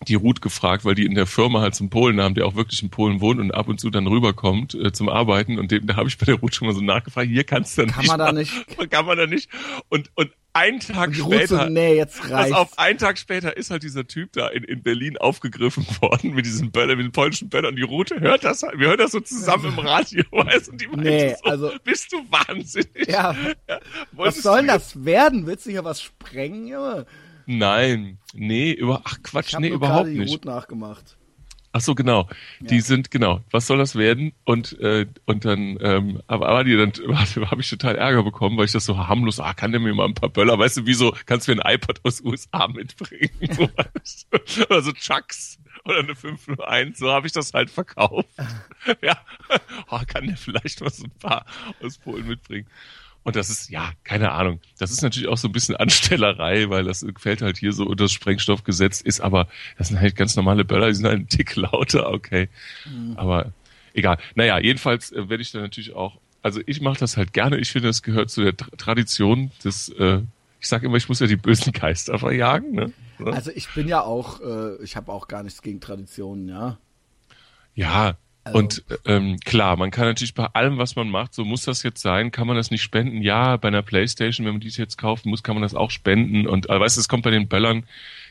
Speaker 2: die Ruth gefragt, weil die in der Firma halt zum Polen haben, der auch wirklich in Polen wohnt und ab und zu dann rüberkommt äh, zum Arbeiten und dem, da habe ich bei der Ruth schon mal so nachgefragt, hier kannst du dann
Speaker 1: kann nicht. Kann man da nicht.
Speaker 2: Kann man da nicht. Und, und einen Tag später,
Speaker 1: so, nee, jetzt reicht's.
Speaker 2: auf einen Tag später ist halt dieser Typ da in, in Berlin aufgegriffen worden mit diesem Böller, mit dem polnischen Böller und die Route hört das halt, wir hören das so zusammen im Radio, weißt und die
Speaker 1: nee,
Speaker 2: so,
Speaker 1: also,
Speaker 2: bist du wahnsinnig?
Speaker 1: Ja, ja was soll denn das werden? Willst du hier was sprengen, Junge?
Speaker 2: Nein, nee, über, ach Quatsch, nee, überhaupt nicht. Ich
Speaker 1: habe nachgemacht.
Speaker 2: Ach so, genau. Ja. Die sind, genau, was soll das werden? Und, äh, und dann, ähm, aber, aber die dann habe ich total Ärger bekommen, weil ich das so harmlos, ah, kann der mir mal ein paar Böller, weißt du, wieso kannst du mir ein iPod aus USA mitbringen? So, oder so Chucks oder eine 501, so habe ich das halt verkauft. ja, oh, kann der vielleicht was ein paar aus Polen mitbringen. Und das ist, ja, keine Ahnung. Das ist natürlich auch so ein bisschen Anstellerei, weil das fällt halt hier so unter das Sprengstoffgesetz, ist aber, das sind halt ganz normale Böller, die sind halt ein Tick lauter, okay. Mhm. Aber egal. Naja, jedenfalls äh, werde ich da natürlich auch, also ich mache das halt gerne. Ich finde, das gehört zu der Tradition des, äh, ich sage immer, ich muss ja die bösen Geister verjagen, ne?
Speaker 1: Also ich bin ja auch, äh, ich habe auch gar nichts gegen Traditionen, ja.
Speaker 2: Ja, also. Und ähm, klar, man kann natürlich bei allem, was man macht, so muss das jetzt sein, kann man das nicht spenden. Ja, bei einer Playstation, wenn man die jetzt kaufen muss, kann man das auch spenden. Und aber weißt du, es kommt bei den Böllern,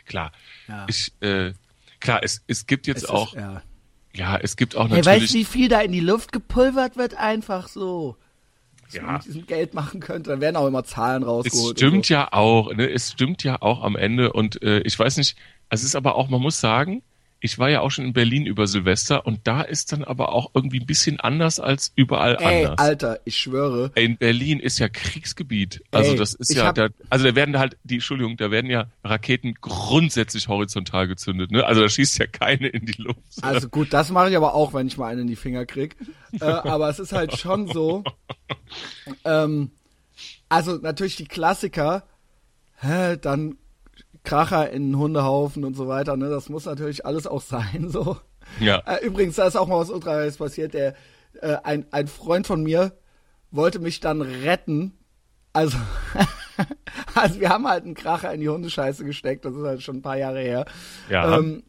Speaker 2: klar. Ja. Ich, äh, klar, es, es gibt jetzt es auch. Ist, ja. ja. es gibt auch natürlich.
Speaker 1: Hey, weißt du, wie viel da in die Luft gepulvert wird? Einfach so. Was ja. man mit diesem Geld machen könnte, dann werden auch immer Zahlen rausgeholt.
Speaker 2: Es stimmt so. ja auch, ne? Es stimmt ja auch am Ende und äh, ich weiß nicht, es ist aber auch, man muss sagen, ich war ja auch schon in Berlin über Silvester und da ist dann aber auch irgendwie ein bisschen anders als überall
Speaker 1: Ey,
Speaker 2: anders.
Speaker 1: Alter, ich schwöre.
Speaker 2: In Berlin ist ja Kriegsgebiet. Also
Speaker 1: Ey,
Speaker 2: das ist ja,
Speaker 1: hab-
Speaker 2: da, also da werden halt, die Entschuldigung, da werden ja Raketen grundsätzlich horizontal gezündet. Ne? Also da schießt ja keine in die Luft.
Speaker 1: Also gut, das mache ich aber auch, wenn ich mal einen in die Finger krieg. Äh, aber es ist halt schon so. Ähm, also natürlich die Klassiker, hä, dann Kracher in Hundehaufen und so weiter. Ne, das muss natürlich alles auch sein so.
Speaker 2: ja.
Speaker 1: Äh, übrigens, da ist auch mal was Ultrareiches passiert. Der, äh, ein, ein Freund von mir wollte mich dann retten. Also, also wir haben halt einen Kracher in die Hundescheiße gesteckt. Das ist halt schon ein paar Jahre her.
Speaker 2: Ja.
Speaker 1: Ähm,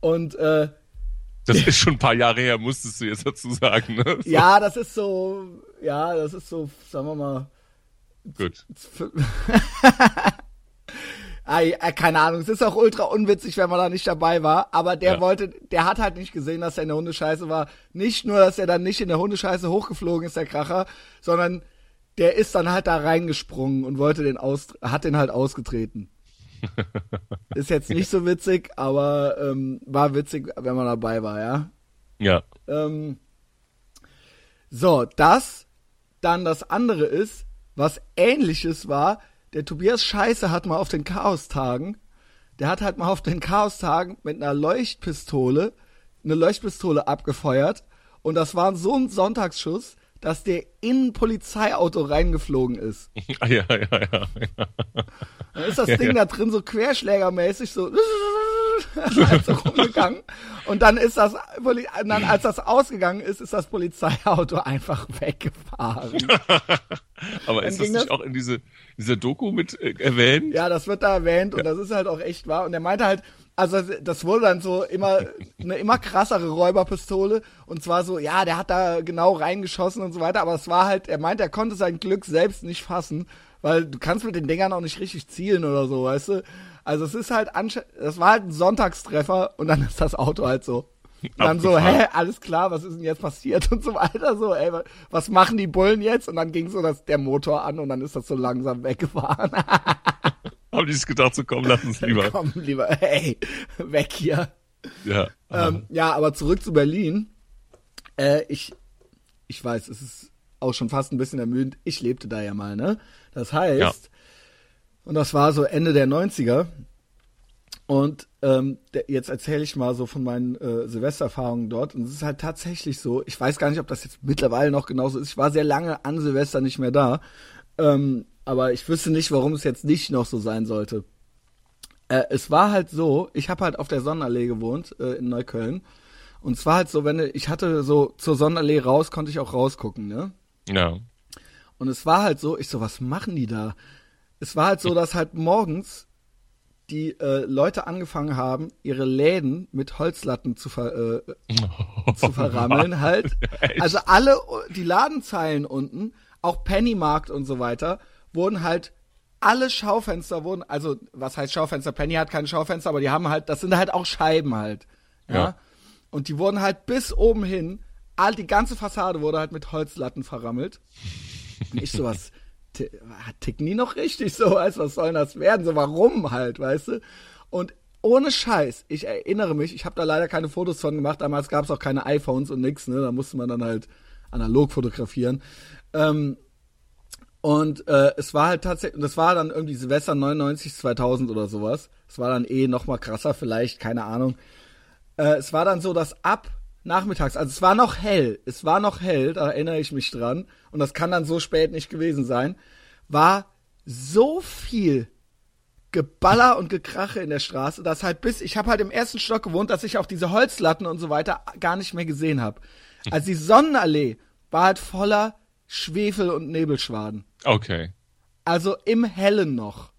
Speaker 1: und äh,
Speaker 2: Das ist schon ein paar Jahre her, musstest du jetzt dazu sagen. Ne? So,
Speaker 1: ja, das ist so, ja, das ist so, sagen wir mal,
Speaker 2: Gut.
Speaker 1: Ah, ja, keine Ahnung, es ist auch ultra unwitzig, wenn man da nicht dabei war, aber der
Speaker 2: Ja.
Speaker 1: wollte, der hat halt nicht gesehen, dass er in der Hundescheiße war. Nicht nur, dass er dann nicht in der Hundescheiße hochgeflogen ist, der Kracher, sondern der ist dann halt da reingesprungen und wollte den aus, hat den halt ausgetreten. ist jetzt nicht so witzig, aber ähm, war witzig, wenn man dabei war, ja.
Speaker 2: Ja.
Speaker 1: Ähm, so, das, dann das andere ist, was ähnliches war, der Tobias Scheiße hat mal auf den Chaostagen, der hat halt mal auf den Chaostagen mit einer Leuchtpistole, eine Leuchtpistole abgefeuert und das war so ein Sonntagsschuss, dass der in ein Polizeiauto reingeflogen ist.
Speaker 2: Ja, ja, ja. ja.
Speaker 1: Dann ist das
Speaker 2: Ja,
Speaker 1: Ding
Speaker 2: ja.
Speaker 1: da drin so querschlägermäßig so, halt so rumgegangen. Und dann ist das, dann, als das ausgegangen ist, ist das Polizeiauto einfach weggefahren.
Speaker 2: Aber
Speaker 1: Dann
Speaker 2: ist das nicht
Speaker 1: das-
Speaker 2: auch in diese, dieser Doku mit äh, erwähnt?
Speaker 1: Ja, das wird da erwähnt und das ist halt auch echt wahr. Und er meinte halt, also das wurde dann so immer eine immer krassere Räuberpistole und zwar so, ja, der hat da genau reingeschossen und so weiter, aber es war halt, er meint, er konnte sein Glück selbst nicht fassen, weil du kannst mit den Dingern auch nicht richtig zielen oder so, weißt du? Also es ist halt ansche das war halt ein Sonntagstreffer und dann ist das Auto halt so. Dann so, hä, alles klar, was ist denn jetzt passiert und so weiter, so, ey, wa- was machen die Bullen jetzt? Und dann ging so das, der Motor an und dann ist das so langsam weggefahren.
Speaker 2: Haben die sich gedacht, so komm, lass uns lieber.
Speaker 1: Komm, lieber, hey, weg hier.
Speaker 2: Ja.
Speaker 1: Ähm, ja, aber zurück zu Berlin. Äh, ich, ich weiß, es ist auch schon fast ein bisschen ermüdend. Ich lebte da ja mal, ne? Das heißt,
Speaker 2: Ja.
Speaker 1: Und das war so Ende der 90er. Und ähm, jetzt erzähle ich mal so von meinen äh, Silvestererfahrungen dort. Und es ist halt tatsächlich so, ich weiß gar nicht, ob das jetzt mittlerweile noch genauso ist. Ich war sehr lange an Silvester nicht mehr da. Ähm, aber ich wüsste nicht, warum es jetzt nicht noch so sein sollte. Äh, es war halt so, ich habe halt auf der Sonnenallee gewohnt äh, in Neukölln. Und es war halt so, wenn ich hatte so zur Sonnenallee raus, konnte ich auch rausgucken, ne?
Speaker 2: ja.
Speaker 1: Und es war halt so, ich so, was machen die da? Es war halt so, dass halt morgens die äh, Leute angefangen haben, ihre Läden mit Holzlatten zu, ver, äh, zu verrammeln halt.
Speaker 2: Echt?
Speaker 1: Also alle, die Ladenzeilen unten, auch Pennymarkt und so weiter, wurden halt alle Schaufenster wurden, also was heißt Schaufenster? Penny hat keine Schaufenster, aber die haben halt, das sind halt auch Scheiben halt. Ja.
Speaker 2: Ja.
Speaker 1: Und die wurden halt bis oben hin, all, die ganze Fassade wurde halt mit Holzlatten verrammelt. Und ich sowas, ticken die noch richtig so, weißt was soll das werden? So, warum halt, weißt du? Und ohne Scheiß, ich erinnere mich, ich habe da leider keine Fotos von gemacht, damals gab es auch keine iPhones und nix, ne? Da musste man dann halt analog fotografieren. Ähm, und äh, es war halt tatsächlich, und das war dann irgendwie Silvester 99, 2000 oder sowas. Es war dann eh noch mal krasser vielleicht, keine Ahnung. Äh, es war dann so, dass ab nachmittags, also es war noch hell, es war noch hell, da erinnere ich mich dran, und das kann dann so spät nicht gewesen sein, war so viel Geballer und Gekrache in der Straße, dass halt bis, ich habe halt im ersten Stock gewohnt, dass ich auch diese Holzlatten und so weiter gar nicht mehr gesehen habe. Also die Sonnenallee war halt voller Schwefel und Nebelschwaden.
Speaker 2: Okay.
Speaker 1: Also im Hellen noch.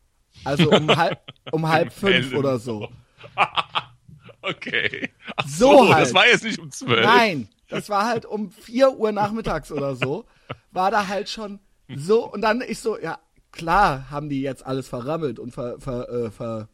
Speaker 1: Also um halb, um halb fünf
Speaker 2: Hellen
Speaker 1: oder so.
Speaker 2: Okay. Ach
Speaker 1: So
Speaker 2: so,
Speaker 1: halt.
Speaker 2: das war jetzt nicht um zwölf.
Speaker 1: Nein, das war halt um 4 Uhr nachmittags oder so, war da halt schon so, und dann ich so, ja, klar haben die jetzt alles verrammelt und ver, ver, äh, ver,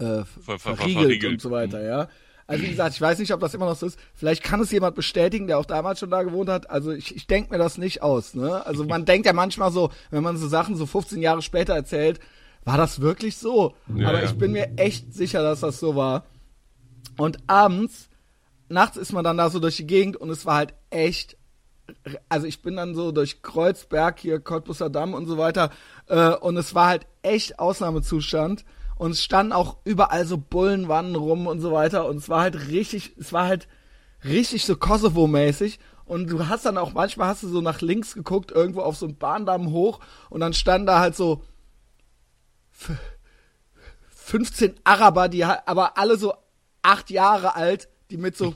Speaker 1: äh,
Speaker 2: ver- ver-
Speaker 1: verriegelt, und so weiter, ja. Also wie gesagt, ich weiß nicht, ob das immer noch so ist. Vielleicht kann es jemand bestätigen, der auch damals schon da gewohnt hat. Also ich, ich denke mir das nicht aus. Ne? Also man denkt ja manchmal so, wenn man so Sachen so 15 Jahre später erzählt, war das wirklich so?
Speaker 2: Ja,
Speaker 1: Aber ich bin mir echt sicher, dass das so war. Und abends, nachts ist man dann da so durch die Gegend und es war halt echt also ich bin dann so durch Kreuzberg hier, Cottbusser Damm und so weiter äh, und es war halt echt Ausnahmezustand. Und es standen auch überall so Bullenwannen rum und so weiter. Und es war halt richtig, es war halt richtig so Kosovo-mäßig. Und du hast dann auch manchmal hast du so nach links geguckt irgendwo auf so einen Bahndamm hoch. Und dann standen da halt so 15 Araber, die aber alle so acht Jahre alt die mit so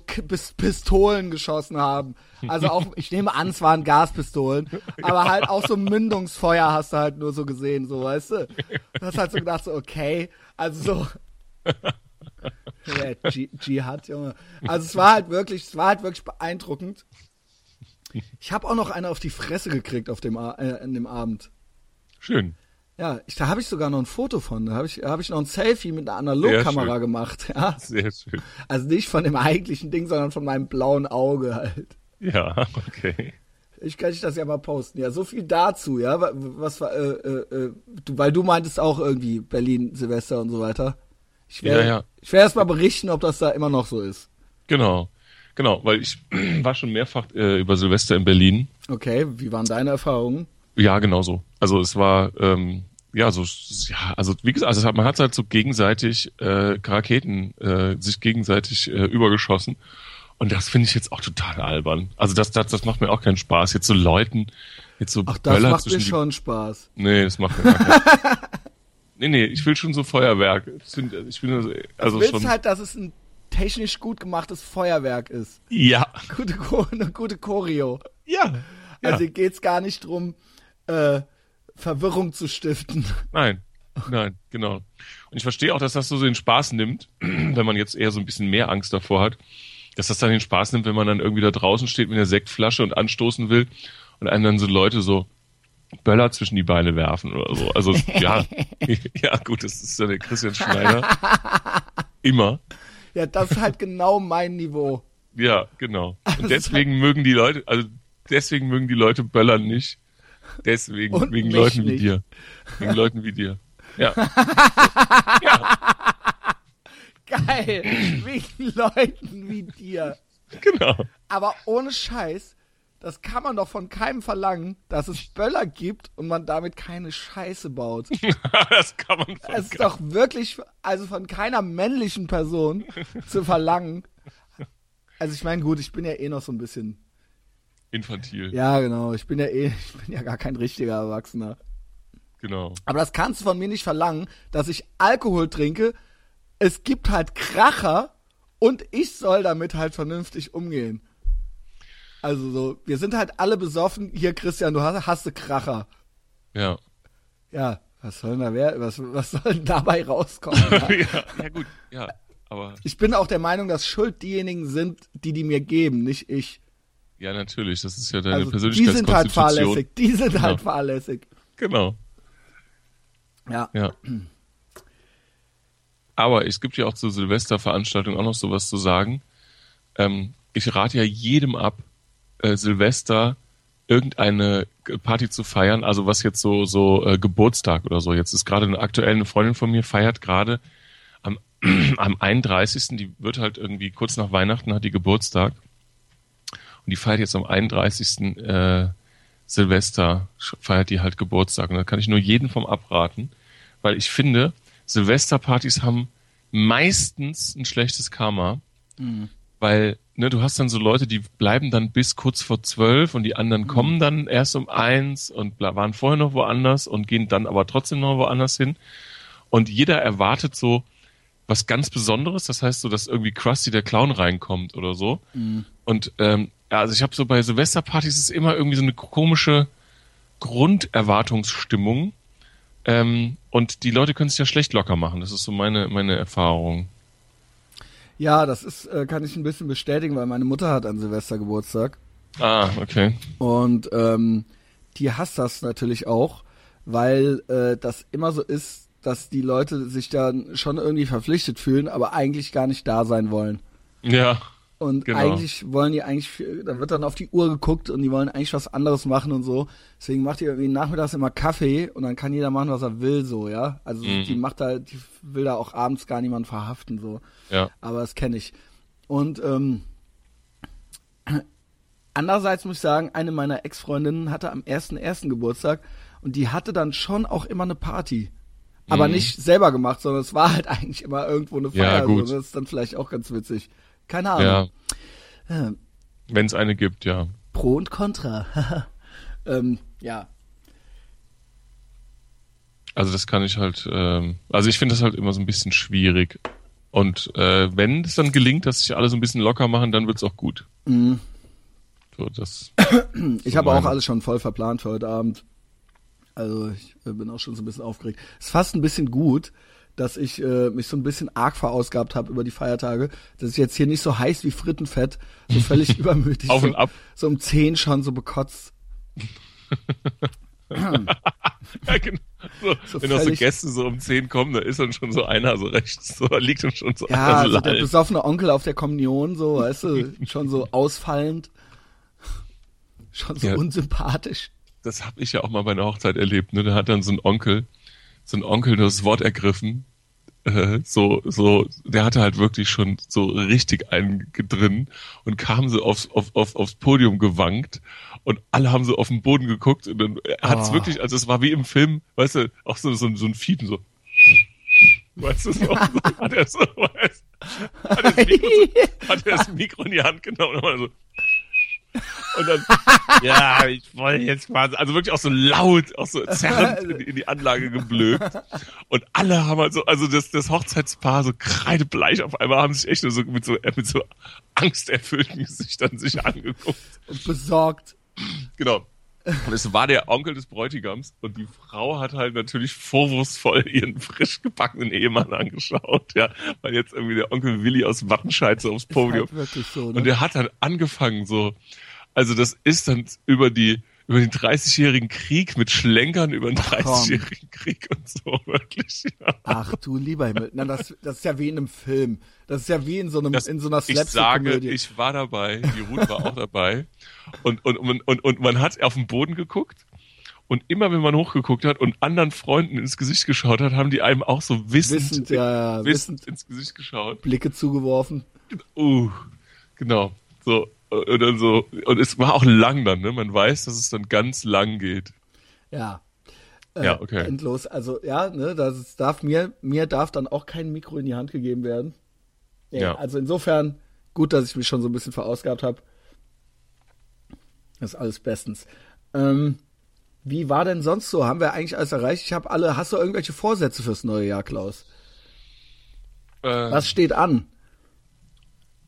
Speaker 1: Pistolen geschossen haben. Also auch, ich nehme an, es waren Gaspistolen, aber halt auch so Mündungsfeuer hast du halt nur so gesehen, so, weißt du? Du hast halt so gedacht, so, okay, also so. ja, Dschihad, Junge. Also es war halt wirklich, es war halt wirklich beeindruckend. Ich habe auch noch eine auf die Fresse gekriegt auf dem, äh, in dem Abend.
Speaker 2: Schön.
Speaker 1: Ja, ich, da habe ich sogar noch ein Foto von. Da habe ich, hab ich noch ein Selfie mit einer Analogkamera gemacht. Ja.
Speaker 2: Sehr schön.
Speaker 1: Also nicht von dem eigentlichen Ding, sondern von meinem blauen Auge halt.
Speaker 2: Ja, okay.
Speaker 1: Ich kann dich das ja mal posten. Ja, so viel dazu, ja. Was war, äh, äh, äh, du, weil du meintest auch irgendwie Berlin, Silvester und so weiter. Ich werde,
Speaker 2: ja, ja.
Speaker 1: ich erst mal berichten, ob das da immer noch so ist.
Speaker 2: Genau. Genau, weil ich war schon mehrfach äh, über Silvester in Berlin.
Speaker 1: Okay, wie waren deine Erfahrungen?
Speaker 2: Ja, genau so. Also es war ähm, ja so ja also wie gesagt also man hat halt so gegenseitig äh, Raketen äh, sich gegenseitig äh, übergeschossen und das finde ich jetzt auch total albern. Also das, das das macht mir auch keinen Spaß jetzt so Leuten jetzt so
Speaker 1: Ach, das Böller macht mir schon die... Spaß.
Speaker 2: Nee, das macht mir keinen Nee, nee, ich will schon so Feuerwerk. Ich will also, also
Speaker 1: du willst
Speaker 2: schon
Speaker 1: halt, dass es ein technisch gut gemachtes Feuerwerk ist.
Speaker 2: Ja.
Speaker 1: Gute, eine gute Choreo.
Speaker 2: Ja.
Speaker 1: Also ja. geht's gar nicht drum, äh, Verwirrung zu stiften.
Speaker 2: Nein, nein, genau. Und ich verstehe auch, dass das so den Spaß nimmt, wenn man jetzt eher so ein bisschen mehr Angst davor hat, dass das dann den Spaß nimmt, wenn man dann irgendwie da draußen steht mit einer Sektflasche und anstoßen will und einem dann so Leute so Böller zwischen die Beine werfen oder so. Also ja, ja gut, das ist ja der Christian Schneider. Immer.
Speaker 1: Ja, das ist halt genau mein Niveau.
Speaker 2: Ja, genau. Und deswegen mögen die Leute, also deswegen mögen die Leute Böllern nicht, Deswegen, Und wegen Leuten nicht. wie dir. Wegen Leuten wie dir. Ja.
Speaker 1: ja. Geil. Wegen Leuten wie dir.
Speaker 2: Genau.
Speaker 1: Aber ohne Scheiß, das kann man doch von keinem verlangen, dass es Böller gibt und man damit keine Scheiße baut.
Speaker 2: das kann man
Speaker 1: von Es ist doch wirklich, also von keiner männlichen Person zu verlangen. Also ich meine, gut, ich bin ja eh noch so ein bisschen
Speaker 2: infantil.
Speaker 1: Ja, genau. Ich bin ja eh, ich bin ja gar kein richtiger Erwachsener.
Speaker 2: Genau.
Speaker 1: Aber das kannst du von mir nicht verlangen, dass ich Alkohol trinke. Es gibt halt Kracher und ich soll damit halt vernünftig umgehen. Also so, wir sind halt alle besoffen. Hier, Christian, du hast, hast Kracher.
Speaker 2: Ja.
Speaker 1: Ja, was soll da wer, was, was soll denn dabei rauskommen?
Speaker 2: ja, ja, gut, ja. Aber
Speaker 1: ich bin auch der Meinung, dass Schuld diejenigen sind, die die mir geben, nicht ich.
Speaker 2: Ja, natürlich. Das ist ja deine also, Persönlichkeitskonstitution.
Speaker 1: Die sind halt fahrlässig. Die sind genau. halt fahrlässig.
Speaker 2: Genau.
Speaker 1: Ja.
Speaker 2: Ja. Aber es gibt ja auch zur Silvesterveranstaltung auch noch sowas zu sagen. Ähm, ich rate ja jedem ab, äh, Silvester irgendeine Party zu feiern, also was jetzt so so äh, Geburtstag oder so. Jetzt ist gerade eine aktuelle Freundin von mir feiert gerade am am 31. Die wird halt irgendwie kurz nach Weihnachten hat die Geburtstag und die feiert jetzt am 31. Äh, Silvester, feiert die halt Geburtstag. Und da kann ich nur jeden vom abraten, weil ich finde, Silvesterpartys haben meistens ein schlechtes Karma, mhm. weil ne, du hast dann so Leute, die bleiben dann bis kurz vor zwölf und die anderen mhm. kommen dann erst um eins und waren vorher noch woanders und gehen dann aber trotzdem noch woanders hin. Und jeder erwartet so was ganz Besonderes, das heißt so, dass irgendwie Krusty der Clown reinkommt oder so. Mhm. Und ähm, ja, also ich habe so bei Silvesterpartys ist immer irgendwie so eine komische Grunderwartungsstimmung. Ähm, und die Leute können sich ja schlecht locker machen. Das ist so meine, meine Erfahrung.
Speaker 1: Ja, das ist, äh, kann ich ein bisschen bestätigen, weil meine Mutter hat an Silvester Geburtstag.
Speaker 2: Ah, okay.
Speaker 1: Und ähm, die hasst das natürlich auch, weil äh, das immer so ist, dass die Leute sich dann schon irgendwie verpflichtet fühlen, aber eigentlich gar nicht da sein wollen.
Speaker 2: Ja.
Speaker 1: Und
Speaker 2: Genau.
Speaker 1: eigentlich wollen die eigentlich, da wird dann auf die Uhr geguckt und die wollen eigentlich was anderes machen und so. Deswegen macht die irgendwie nachmittags immer Kaffee und dann kann jeder machen, was er will, so, ja. Also
Speaker 2: Mhm.
Speaker 1: die macht da, die will da auch abends gar niemand verhaften, so.
Speaker 2: Ja.
Speaker 1: Aber das kenne ich. Und ähm, andererseits muss ich sagen, eine meiner Ex-Freundinnen hatte am 1.1. Geburtstag und die hatte dann schon auch immer eine Party. Aber
Speaker 2: Mhm.
Speaker 1: nicht selber gemacht, sondern es war halt eigentlich immer irgendwo eine
Speaker 2: Ja,
Speaker 1: Feier.
Speaker 2: gut.
Speaker 1: So. Das ist dann vielleicht auch ganz witzig. Keine Ahnung.
Speaker 2: Ja.
Speaker 1: Ja.
Speaker 2: Wenn es eine gibt, ja.
Speaker 1: Pro und Contra. ähm, ja.
Speaker 2: Also das kann ich halt, ähm, also ich finde das halt immer so ein bisschen schwierig. Und äh, wenn es dann gelingt, dass sich alle so ein bisschen locker machen, dann wird's auch gut.
Speaker 1: Mhm.
Speaker 2: So, das,
Speaker 1: Ich
Speaker 2: So
Speaker 1: habe auch alles schon voll verplant für heute Abend. Also ich äh, bin auch schon so ein bisschen aufgeregt. Es ist fast ein bisschen gut, dass ich äh, mich so ein bisschen arg verausgabt habe über die Feiertage. Das ist jetzt hier nicht so heiß wie Frittenfett, so völlig übermütig.
Speaker 2: Auf
Speaker 1: so,
Speaker 2: und ab.
Speaker 1: So um 10 schon so bekotzt.
Speaker 2: ja, genau. So,
Speaker 1: So
Speaker 2: wenn auch so Gäste so um 10 kommen, da ist dann schon so einer so rechts, so da liegt dann schon so
Speaker 1: Ja,
Speaker 2: einer so
Speaker 1: also der besoffene Onkel auf der Kommunion, so, weißt du, schon so ausfallend. Schon so
Speaker 2: Ja.
Speaker 1: unsympathisch.
Speaker 2: Das habe ich ja auch mal bei einer Hochzeit erlebt. Ne? Da hat dann so ein Onkel, so ein Onkel das Wort ergriffen. Äh, so, so, der hatte halt wirklich schon so richtig einen drin und kam so aufs, auf, auf, aufs Podium gewankt und alle haben so auf den Boden geguckt und dann hat es
Speaker 1: Oh.
Speaker 2: wirklich, also es war wie im Film, weißt du, auch so, so, so ein Fiepen, so. Weißt du, so, so hat er so, weißt, hat er das Mikro, so, hat er das Mikro in die Hand genommen und war so. Und dann, ja, ich wollte jetzt mal, also wirklich auch so laut, auch so zerrend in, die- in die Anlage geblökt. Und alle haben halt so, also das, das Hochzeitspaar so kreidebleich auf einmal haben sich echt nur so mit so, mit so angsterfüllten Gesichtern sich angeguckt.
Speaker 1: Und besorgt.
Speaker 2: Genau. Und es war der Onkel des Bräutigams und die Frau hat halt natürlich vorwurfsvoll ihren frisch gebackenen Ehemann angeschaut, ja, weil jetzt irgendwie der Onkel Willi aus Wattenscheid so aufs
Speaker 1: Ist
Speaker 2: Podium
Speaker 1: halt so, ne?
Speaker 2: und der hat dann angefangen so, also das ist dann über die über den 30-jährigen Krieg mit Schlenkern über den
Speaker 1: komm.
Speaker 2: 30-jährigen Krieg und so wirklich. Ja.
Speaker 1: Ach du lieber Himmel. Na, das, das ist ja wie in einem Film. Das ist ja wie in so einem
Speaker 2: Das,
Speaker 1: in so einer
Speaker 2: ich sage, ich war dabei, die Ruth war auch dabei und, und, und, und, und man hat auf den Boden geguckt und immer wenn man hochgeguckt hat und anderen Freunden ins Gesicht geschaut hat, haben die einem auch so wissend,
Speaker 1: Wissend, ja, ja,
Speaker 2: wissend ins Gesicht geschaut.
Speaker 1: Blicke zugeworfen.
Speaker 2: Uh, genau. So, und dann so, und es war auch lang dann, ne? Man weiß, dass es dann ganz lang geht.
Speaker 1: Ja. Äh,
Speaker 2: Ja, okay.
Speaker 1: Endlos. Also ja, ne, das darf mir mir darf dann auch kein Mikro in die Hand gegeben werden. Nee,
Speaker 2: Ja.
Speaker 1: Also insofern gut, dass ich mich schon so ein bisschen verausgabt habe. Das ist alles bestens. Ähm, wie war denn sonst so? Haben wir eigentlich alles erreicht? Ich habe alle. Hast du irgendwelche Vorsätze fürs neue Jahr, Klaus?
Speaker 2: Äh,
Speaker 1: Was steht an?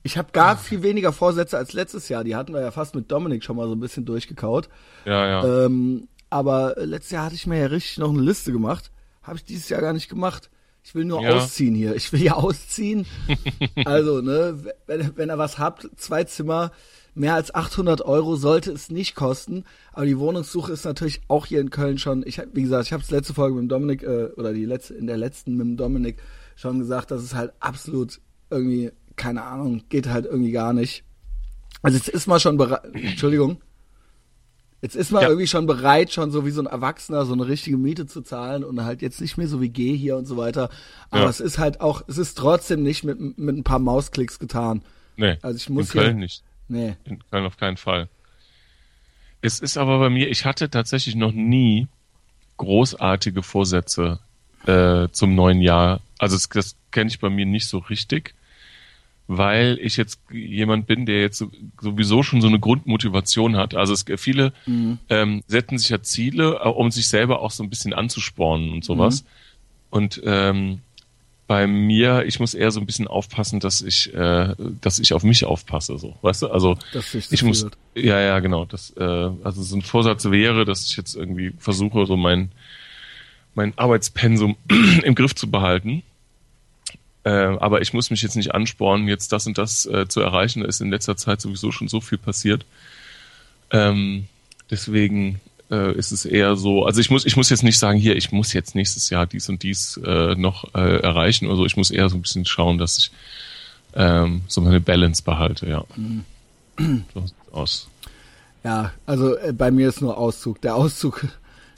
Speaker 1: Ich habe gar viel weniger Vorsätze als letztes Jahr. Die hatten wir ja fast mit Dominik schon mal so ein bisschen durchgekaut.
Speaker 2: Ja, ja.
Speaker 1: Ähm, aber äh, letztes Jahr hatte ich mir ja richtig noch eine Liste gemacht. Habe ich dieses Jahr gar nicht gemacht. Ich will nur
Speaker 2: Ja.
Speaker 1: ausziehen hier. Ich will ja ausziehen. also, ne, wenn, wenn ihr was habt, zwei Zimmer, mehr als 800 Euro sollte es nicht kosten. Aber die Wohnungssuche ist natürlich auch hier in Köln schon. Ich hab, wie gesagt, ich habe es letzte Folge mit dem Dominik äh, oder die letzte in der letzten mit dem Dominik schon gesagt, dass es halt absolut irgendwie keine Ahnung geht halt irgendwie gar nicht. Also jetzt ist man schon bereit. Entschuldigung. Jetzt ist man
Speaker 2: Ja.
Speaker 1: irgendwie schon bereit, schon so wie so ein Erwachsener so eine richtige Miete zu zahlen und halt jetzt nicht mehr so wie G hier und so weiter. Aber
Speaker 2: Ja.
Speaker 1: es ist halt auch, es ist trotzdem nicht mit, mit ein paar Mausklicks getan.
Speaker 2: nee,
Speaker 1: also ich muss
Speaker 2: in Köln
Speaker 1: hier-
Speaker 2: nicht.
Speaker 1: Nee.
Speaker 2: In Köln auf keinen Fall. Es ist aber bei mir, ich hatte tatsächlich noch nie großartige Vorsätze äh, zum neuen Jahr. Also das, das kenne ich bei mir nicht so richtig, weil ich jetzt jemand bin, der jetzt so- sowieso schon so eine Grundmotivation hat. Also es viele ähm, setzen sich ja Ziele, äh, um sich selber auch so ein bisschen anzuspornen und sowas. Und ähm, bei mir, ich muss eher so ein bisschen aufpassen, dass ich, äh, dass ich auf mich aufpasse, so, weißt du? Also ich muss, ja, ja, genau. Das, äh, also so ein Vorsatz wäre, dass ich jetzt irgendwie versuche, so mein mein Arbeitspensum im Griff zu behalten. Äh, aber ich muss mich jetzt nicht anspornen, jetzt das und das äh, zu erreichen. Da ist in letzter Zeit sowieso schon so viel passiert. Ähm, deswegen äh, ist es eher so, also ich muss, ich muss jetzt nicht sagen, hier, ich muss jetzt nächstes Jahr dies und dies äh, noch äh, erreichen oder so. Ich muss eher so ein bisschen schauen, dass ich ähm, so meine Balance behalte, ja. So sieht's aus.
Speaker 1: Ja, also äh, bei mir ist nur Auszug. Der Auszug,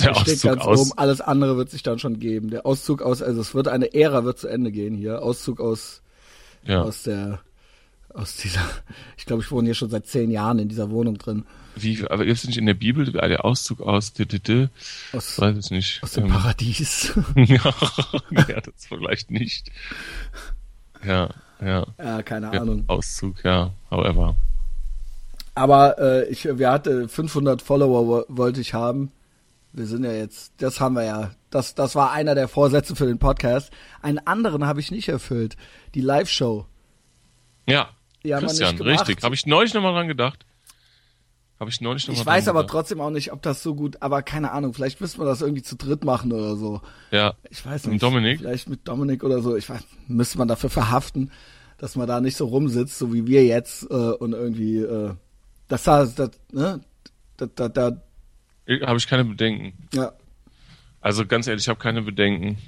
Speaker 2: Der
Speaker 1: steht
Speaker 2: Auszug
Speaker 1: ganz
Speaker 2: aus-
Speaker 1: oben. Alles andere wird sich dann schon geben. Der Auszug aus, also es wird eine Ära wird zu Ende gehen hier. Auszug aus
Speaker 2: Ja.
Speaker 1: aus der aus dieser. Ich glaube, ich wohne hier schon seit zehn Jahren in dieser Wohnung drin.
Speaker 2: Wie, aber ist nicht in der Bibel der Auszug aus, d, d, d,
Speaker 1: Aus,
Speaker 2: weiß ich nicht.
Speaker 1: aus dem
Speaker 2: Ähm,
Speaker 1: Paradies.
Speaker 2: ja, ja, das vielleicht nicht. Ja, ja.
Speaker 1: ja, keine
Speaker 2: ja
Speaker 1: Ahnung.
Speaker 2: Auszug, ja, however.
Speaker 1: Aber äh, ich, wir hatten 500 Follower wo- wollte ich haben. Wir sind ja jetzt, das haben wir ja. Das, das war einer der Vorsätze für den Podcast. Einen anderen habe ich nicht erfüllt. Die Live-Show.
Speaker 2: Ja,
Speaker 1: Die haben wir
Speaker 2: Christian, richtig. Habe ich neulich nochmal dran gedacht. Habe ich neulich nochmal
Speaker 1: Ich weiß aber
Speaker 2: gedacht.
Speaker 1: trotzdem auch nicht, ob das so gut, aber keine Ahnung, vielleicht müssen wir das irgendwie zu dritt machen oder so.
Speaker 2: Ja,
Speaker 1: Ich weiß
Speaker 2: Mit
Speaker 1: nicht.
Speaker 2: Dominik?
Speaker 1: Vielleicht mit Dominik oder so. Ich weiß, müsste man dafür verhaften, dass man da nicht so rumsitzt, so wie wir jetzt, äh, und irgendwie, äh, das da, das, ne, da, da, da,
Speaker 2: habe ich keine Bedenken.
Speaker 1: ja,
Speaker 2: Also ganz ehrlich, ich habe keine Bedenken,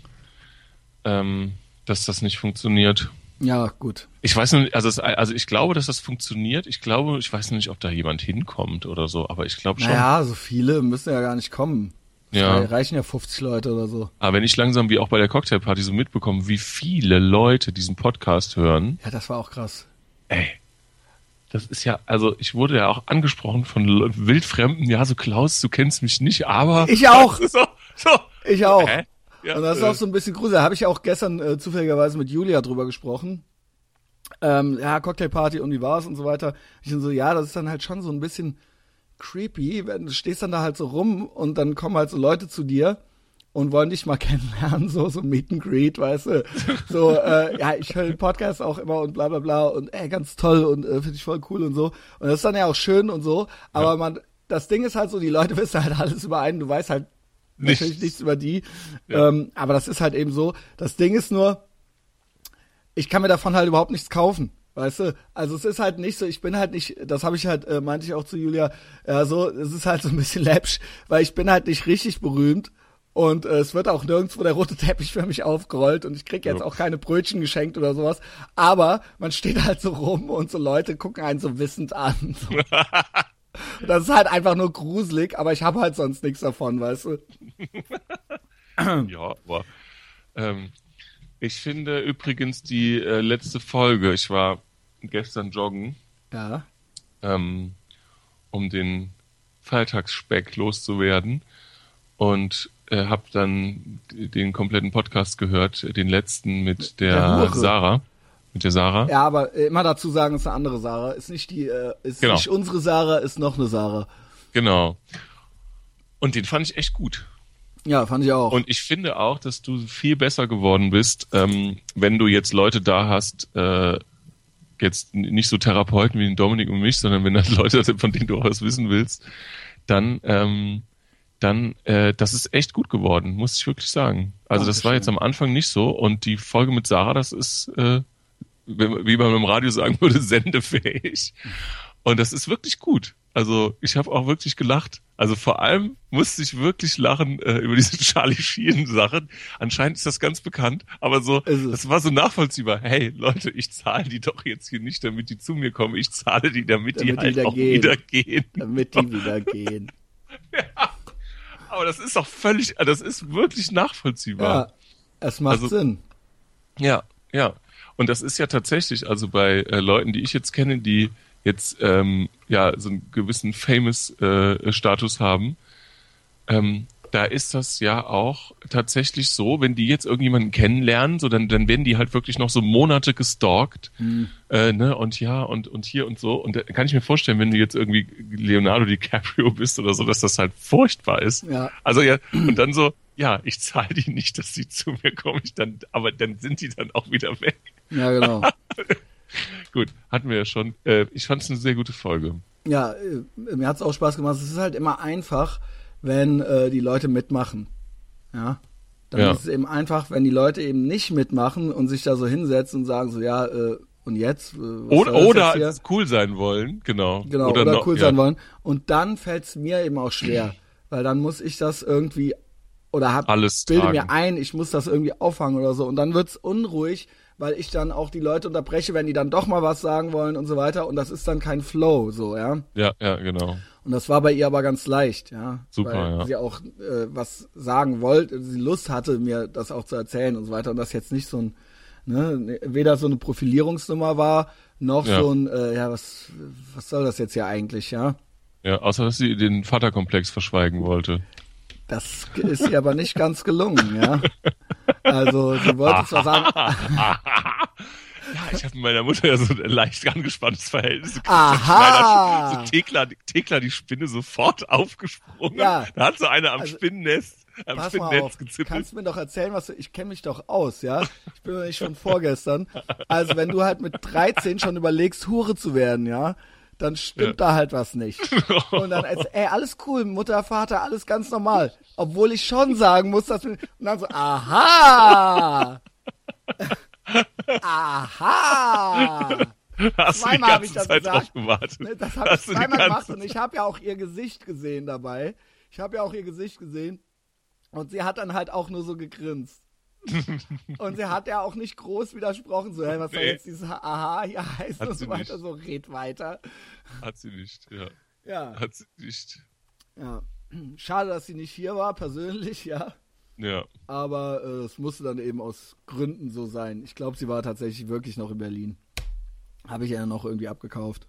Speaker 2: ähm, dass das nicht funktioniert.
Speaker 1: ja, gut.
Speaker 2: Ich weiß nicht, also, es, also ich glaube, dass das funktioniert. Ich glaube, ich weiß noch nicht, ob da jemand hinkommt oder so, aber ich glaube schon.
Speaker 1: Naja, so viele müssen ja gar nicht kommen.
Speaker 2: Ja.
Speaker 1: Da reichen ja 50 Leute oder so.
Speaker 2: Aber wenn ich langsam wie auch bei der Cocktailparty so mitbekomme, wie viele Leute diesen Podcast hören,
Speaker 1: Ja, das war auch krass.
Speaker 2: ey, das ist ja, also ich wurde ja auch angesprochen von Wildfremden, ja, so Klaus, du kennst mich nicht, aber.
Speaker 1: Ich auch.
Speaker 2: so, so.
Speaker 1: Ich auch.
Speaker 2: Hä? Ja,
Speaker 1: Und das ist auch so ein bisschen gruselig. Habe ich ja auch gestern äh, zufälligerweise mit Julia drüber gesprochen. Ähm, ja, Cocktailparty und wie war's und so weiter. Ich dann so, ja, das ist dann halt schon so ein bisschen creepy, wenn du stehst dann da halt so rum und dann kommen halt so Leute zu dir und wollen dich mal kennenlernen, so, so Meet and Greet, weißt du. So, äh, ja, ich höre den Podcast auch immer und bla bla bla und ey, ganz toll und äh, finde ich voll cool und so. Und das ist dann ja auch schön und so, aber man, das Ding ist halt so, die Leute wissen halt alles über einen, du weißt halt
Speaker 2: Nichts.
Speaker 1: natürlich nichts über die.
Speaker 2: Ja.
Speaker 1: Ähm, aber das ist halt eben so. Das Ding ist nur, ich kann mir davon halt überhaupt nichts kaufen. Weißt du? Also es ist halt nicht so, ich bin halt nicht, das habe ich halt, äh, meinte ich auch zu Julia, ja so, es ist halt so ein bisschen läppsch, weil ich bin halt nicht richtig berühmt und äh, es wird auch nirgendwo der rote Teppich für mich aufgerollt und ich krieg jetzt
Speaker 2: Ja.
Speaker 1: auch keine Brötchen geschenkt oder sowas. Aber man steht halt so rum und so Leute gucken einen so wissend an. So. Das ist halt einfach nur gruselig, aber ich habe halt sonst nichts davon, weißt du?
Speaker 2: Ja, aber ähm, ich finde übrigens die äh, letzte Folge, ich war gestern joggen,
Speaker 1: Ja.
Speaker 2: ähm, um den Feiertagsspeck loszuwerden und äh, habe dann den kompletten Podcast gehört, den letzten mit der,
Speaker 1: Hure.
Speaker 2: Sarah. Mit der Sarah.
Speaker 1: Ja, aber immer dazu sagen, es ist eine andere Sarah. Ist nicht die, äh, ist
Speaker 2: Genau.
Speaker 1: nicht unsere Sarah, ist noch eine Sarah.
Speaker 2: Genau. Und den fand ich echt gut.
Speaker 1: Ja, fand ich auch.
Speaker 2: Und ich finde auch, dass du viel besser geworden bist, ähm, wenn du jetzt Leute da hast, äh, jetzt nicht so Therapeuten wie den Dominik und mich, sondern wenn das Leute sind, von denen du auch was wissen willst, dann, ähm, dann, äh, das ist echt gut geworden, muss ich wirklich sagen. Also das war
Speaker 1: Dankeschön.
Speaker 2: jetzt am Anfang nicht so und die Folge mit Sarah, das ist, äh, wie man im Radio sagen würde, sendefähig. Und das ist wirklich gut. Also ich habe auch wirklich gelacht. Also vor allem musste ich wirklich lachen äh, über diese Charlie Sheen Sachen. Anscheinend ist das ganz bekannt, aber so,
Speaker 1: es.
Speaker 2: das war so nachvollziehbar. Hey Leute, ich zahle die doch jetzt hier nicht, damit die zu mir kommen. Ich zahle die, damit, die
Speaker 1: Damit die
Speaker 2: halt
Speaker 1: wieder
Speaker 2: auch
Speaker 1: gehen.
Speaker 2: wieder gehen.
Speaker 1: damit die wieder gehen.
Speaker 2: Aber das ist doch völlig, das ist wirklich nachvollziehbar.
Speaker 1: Ja, es macht
Speaker 2: Also-
Speaker 1: Sinn.
Speaker 2: Ja, ja. Und das ist ja tatsächlich, also bei äh, Leuten, die ich jetzt kenne, die jetzt ähm, ja so einen gewissen Famous-Status haben, ähm, da ist das ja auch tatsächlich so, wenn die jetzt irgendjemanden kennenlernen, so dann, dann werden die halt wirklich noch so Monate gestalkt, äh, ne, und ja, und, und hier und so. Und da kann ich mir vorstellen, wenn du jetzt irgendwie Leonardo DiCaprio bist oder so, dass das halt furchtbar ist.
Speaker 1: Ja.
Speaker 2: Also ja, und dann so, ja, ich zahle die nicht, dass sie zu mir kommen, ich dann, aber dann sind die dann auch wieder weg.
Speaker 1: Ja, genau.
Speaker 2: Gut, hatten wir ja schon. Äh, ich fand es eine sehr gute Folge.
Speaker 1: ja, äh, mir hat's auch Spaß gemacht. Es ist halt immer einfach, wenn äh, die Leute mitmachen. Ja. Dann
Speaker 2: Ja.
Speaker 1: ist es eben einfach, wenn die Leute eben nicht mitmachen und sich da so hinsetzen und sagen so, ja, äh, und jetzt? Äh,
Speaker 2: Oder, oder cool sein wollen, genau.
Speaker 1: Genau, oder,
Speaker 2: noch-
Speaker 1: cool
Speaker 2: ja.
Speaker 1: sein wollen. Und dann fällt's mir eben auch schwer, weil dann muss ich das irgendwie oder hab,
Speaker 2: Alles
Speaker 1: bilde
Speaker 2: tragen.
Speaker 1: mir ein, ich muss das irgendwie auffangen oder so. Und dann wird's unruhig, weil ich dann auch die Leute unterbreche, wenn die dann doch mal was sagen wollen und so weiter. Und das ist dann kein Flow, so, ja.
Speaker 2: Ja, ja, genau.
Speaker 1: Und das war bei ihr aber ganz leicht, ja.
Speaker 2: Super,
Speaker 1: weil
Speaker 2: ja.
Speaker 1: sie auch äh, was sagen wollte, sie Lust hatte, mir das auch zu erzählen und so weiter. Und das jetzt nicht so ein, ne, weder so eine Profilierungsnummer war, noch
Speaker 2: Ja.
Speaker 1: so ein, äh, ja, was, was soll das jetzt hier eigentlich, ja?
Speaker 2: Ja, außer dass sie den Vaterkomplex verschweigen wollte.
Speaker 1: Das ist ihr aber nicht ganz gelungen, ja. Also sie wollte zwar sagen,
Speaker 2: Ja, ich habe mit meiner Mutter ja so ein leicht angespanntes Verhältnis. Du kriegst
Speaker 1: Aha.
Speaker 2: So, so Thekla, Thekla die Spinne sofort aufgesprungen.
Speaker 1: Ja.
Speaker 2: Da hat so eine am
Speaker 1: Also,
Speaker 2: Spinnennest, am
Speaker 1: pass mal auf,
Speaker 2: Spinnennetz gezippelt.
Speaker 1: kannst mir doch erzählen, was du, ich kenne mich doch aus, ja. Ich bin doch nicht schon vorgestern. Also wenn du halt mit 13 schon überlegst, Hure zu werden, ja, dann stimmt da halt was nicht. Und dann als, ey, alles cool, Mutter, Vater, alles ganz normal. Obwohl ich schon sagen muss, dass wir, und dann so, aha! Aha!
Speaker 2: Hast
Speaker 1: zweimal hab ich das
Speaker 2: Zeit
Speaker 1: gesagt. Das habe ich zweimal gemacht und ich habe ja auch ihr Gesicht gesehen dabei. Ich habe ja auch ihr Gesicht gesehen. Und sie hat dann halt auch nur so gegrinst. und sie hat ja auch nicht groß widersprochen, so, hey, was soll
Speaker 2: Nee.
Speaker 1: jetzt dieses Aha hier heißen
Speaker 2: Hat
Speaker 1: und so weiter,
Speaker 2: nicht.
Speaker 1: so red weiter.
Speaker 2: Hat sie nicht, ja.
Speaker 1: Ja,
Speaker 2: Hat sie nicht.
Speaker 1: ja. Schade, dass sie nicht hier war, persönlich, ja.
Speaker 2: Ja.
Speaker 1: Aber äh, es musste dann eben aus Gründen so sein. Ich glaube, sie war tatsächlich wirklich noch in Berlin. Habe ich ja noch irgendwie abgekauft.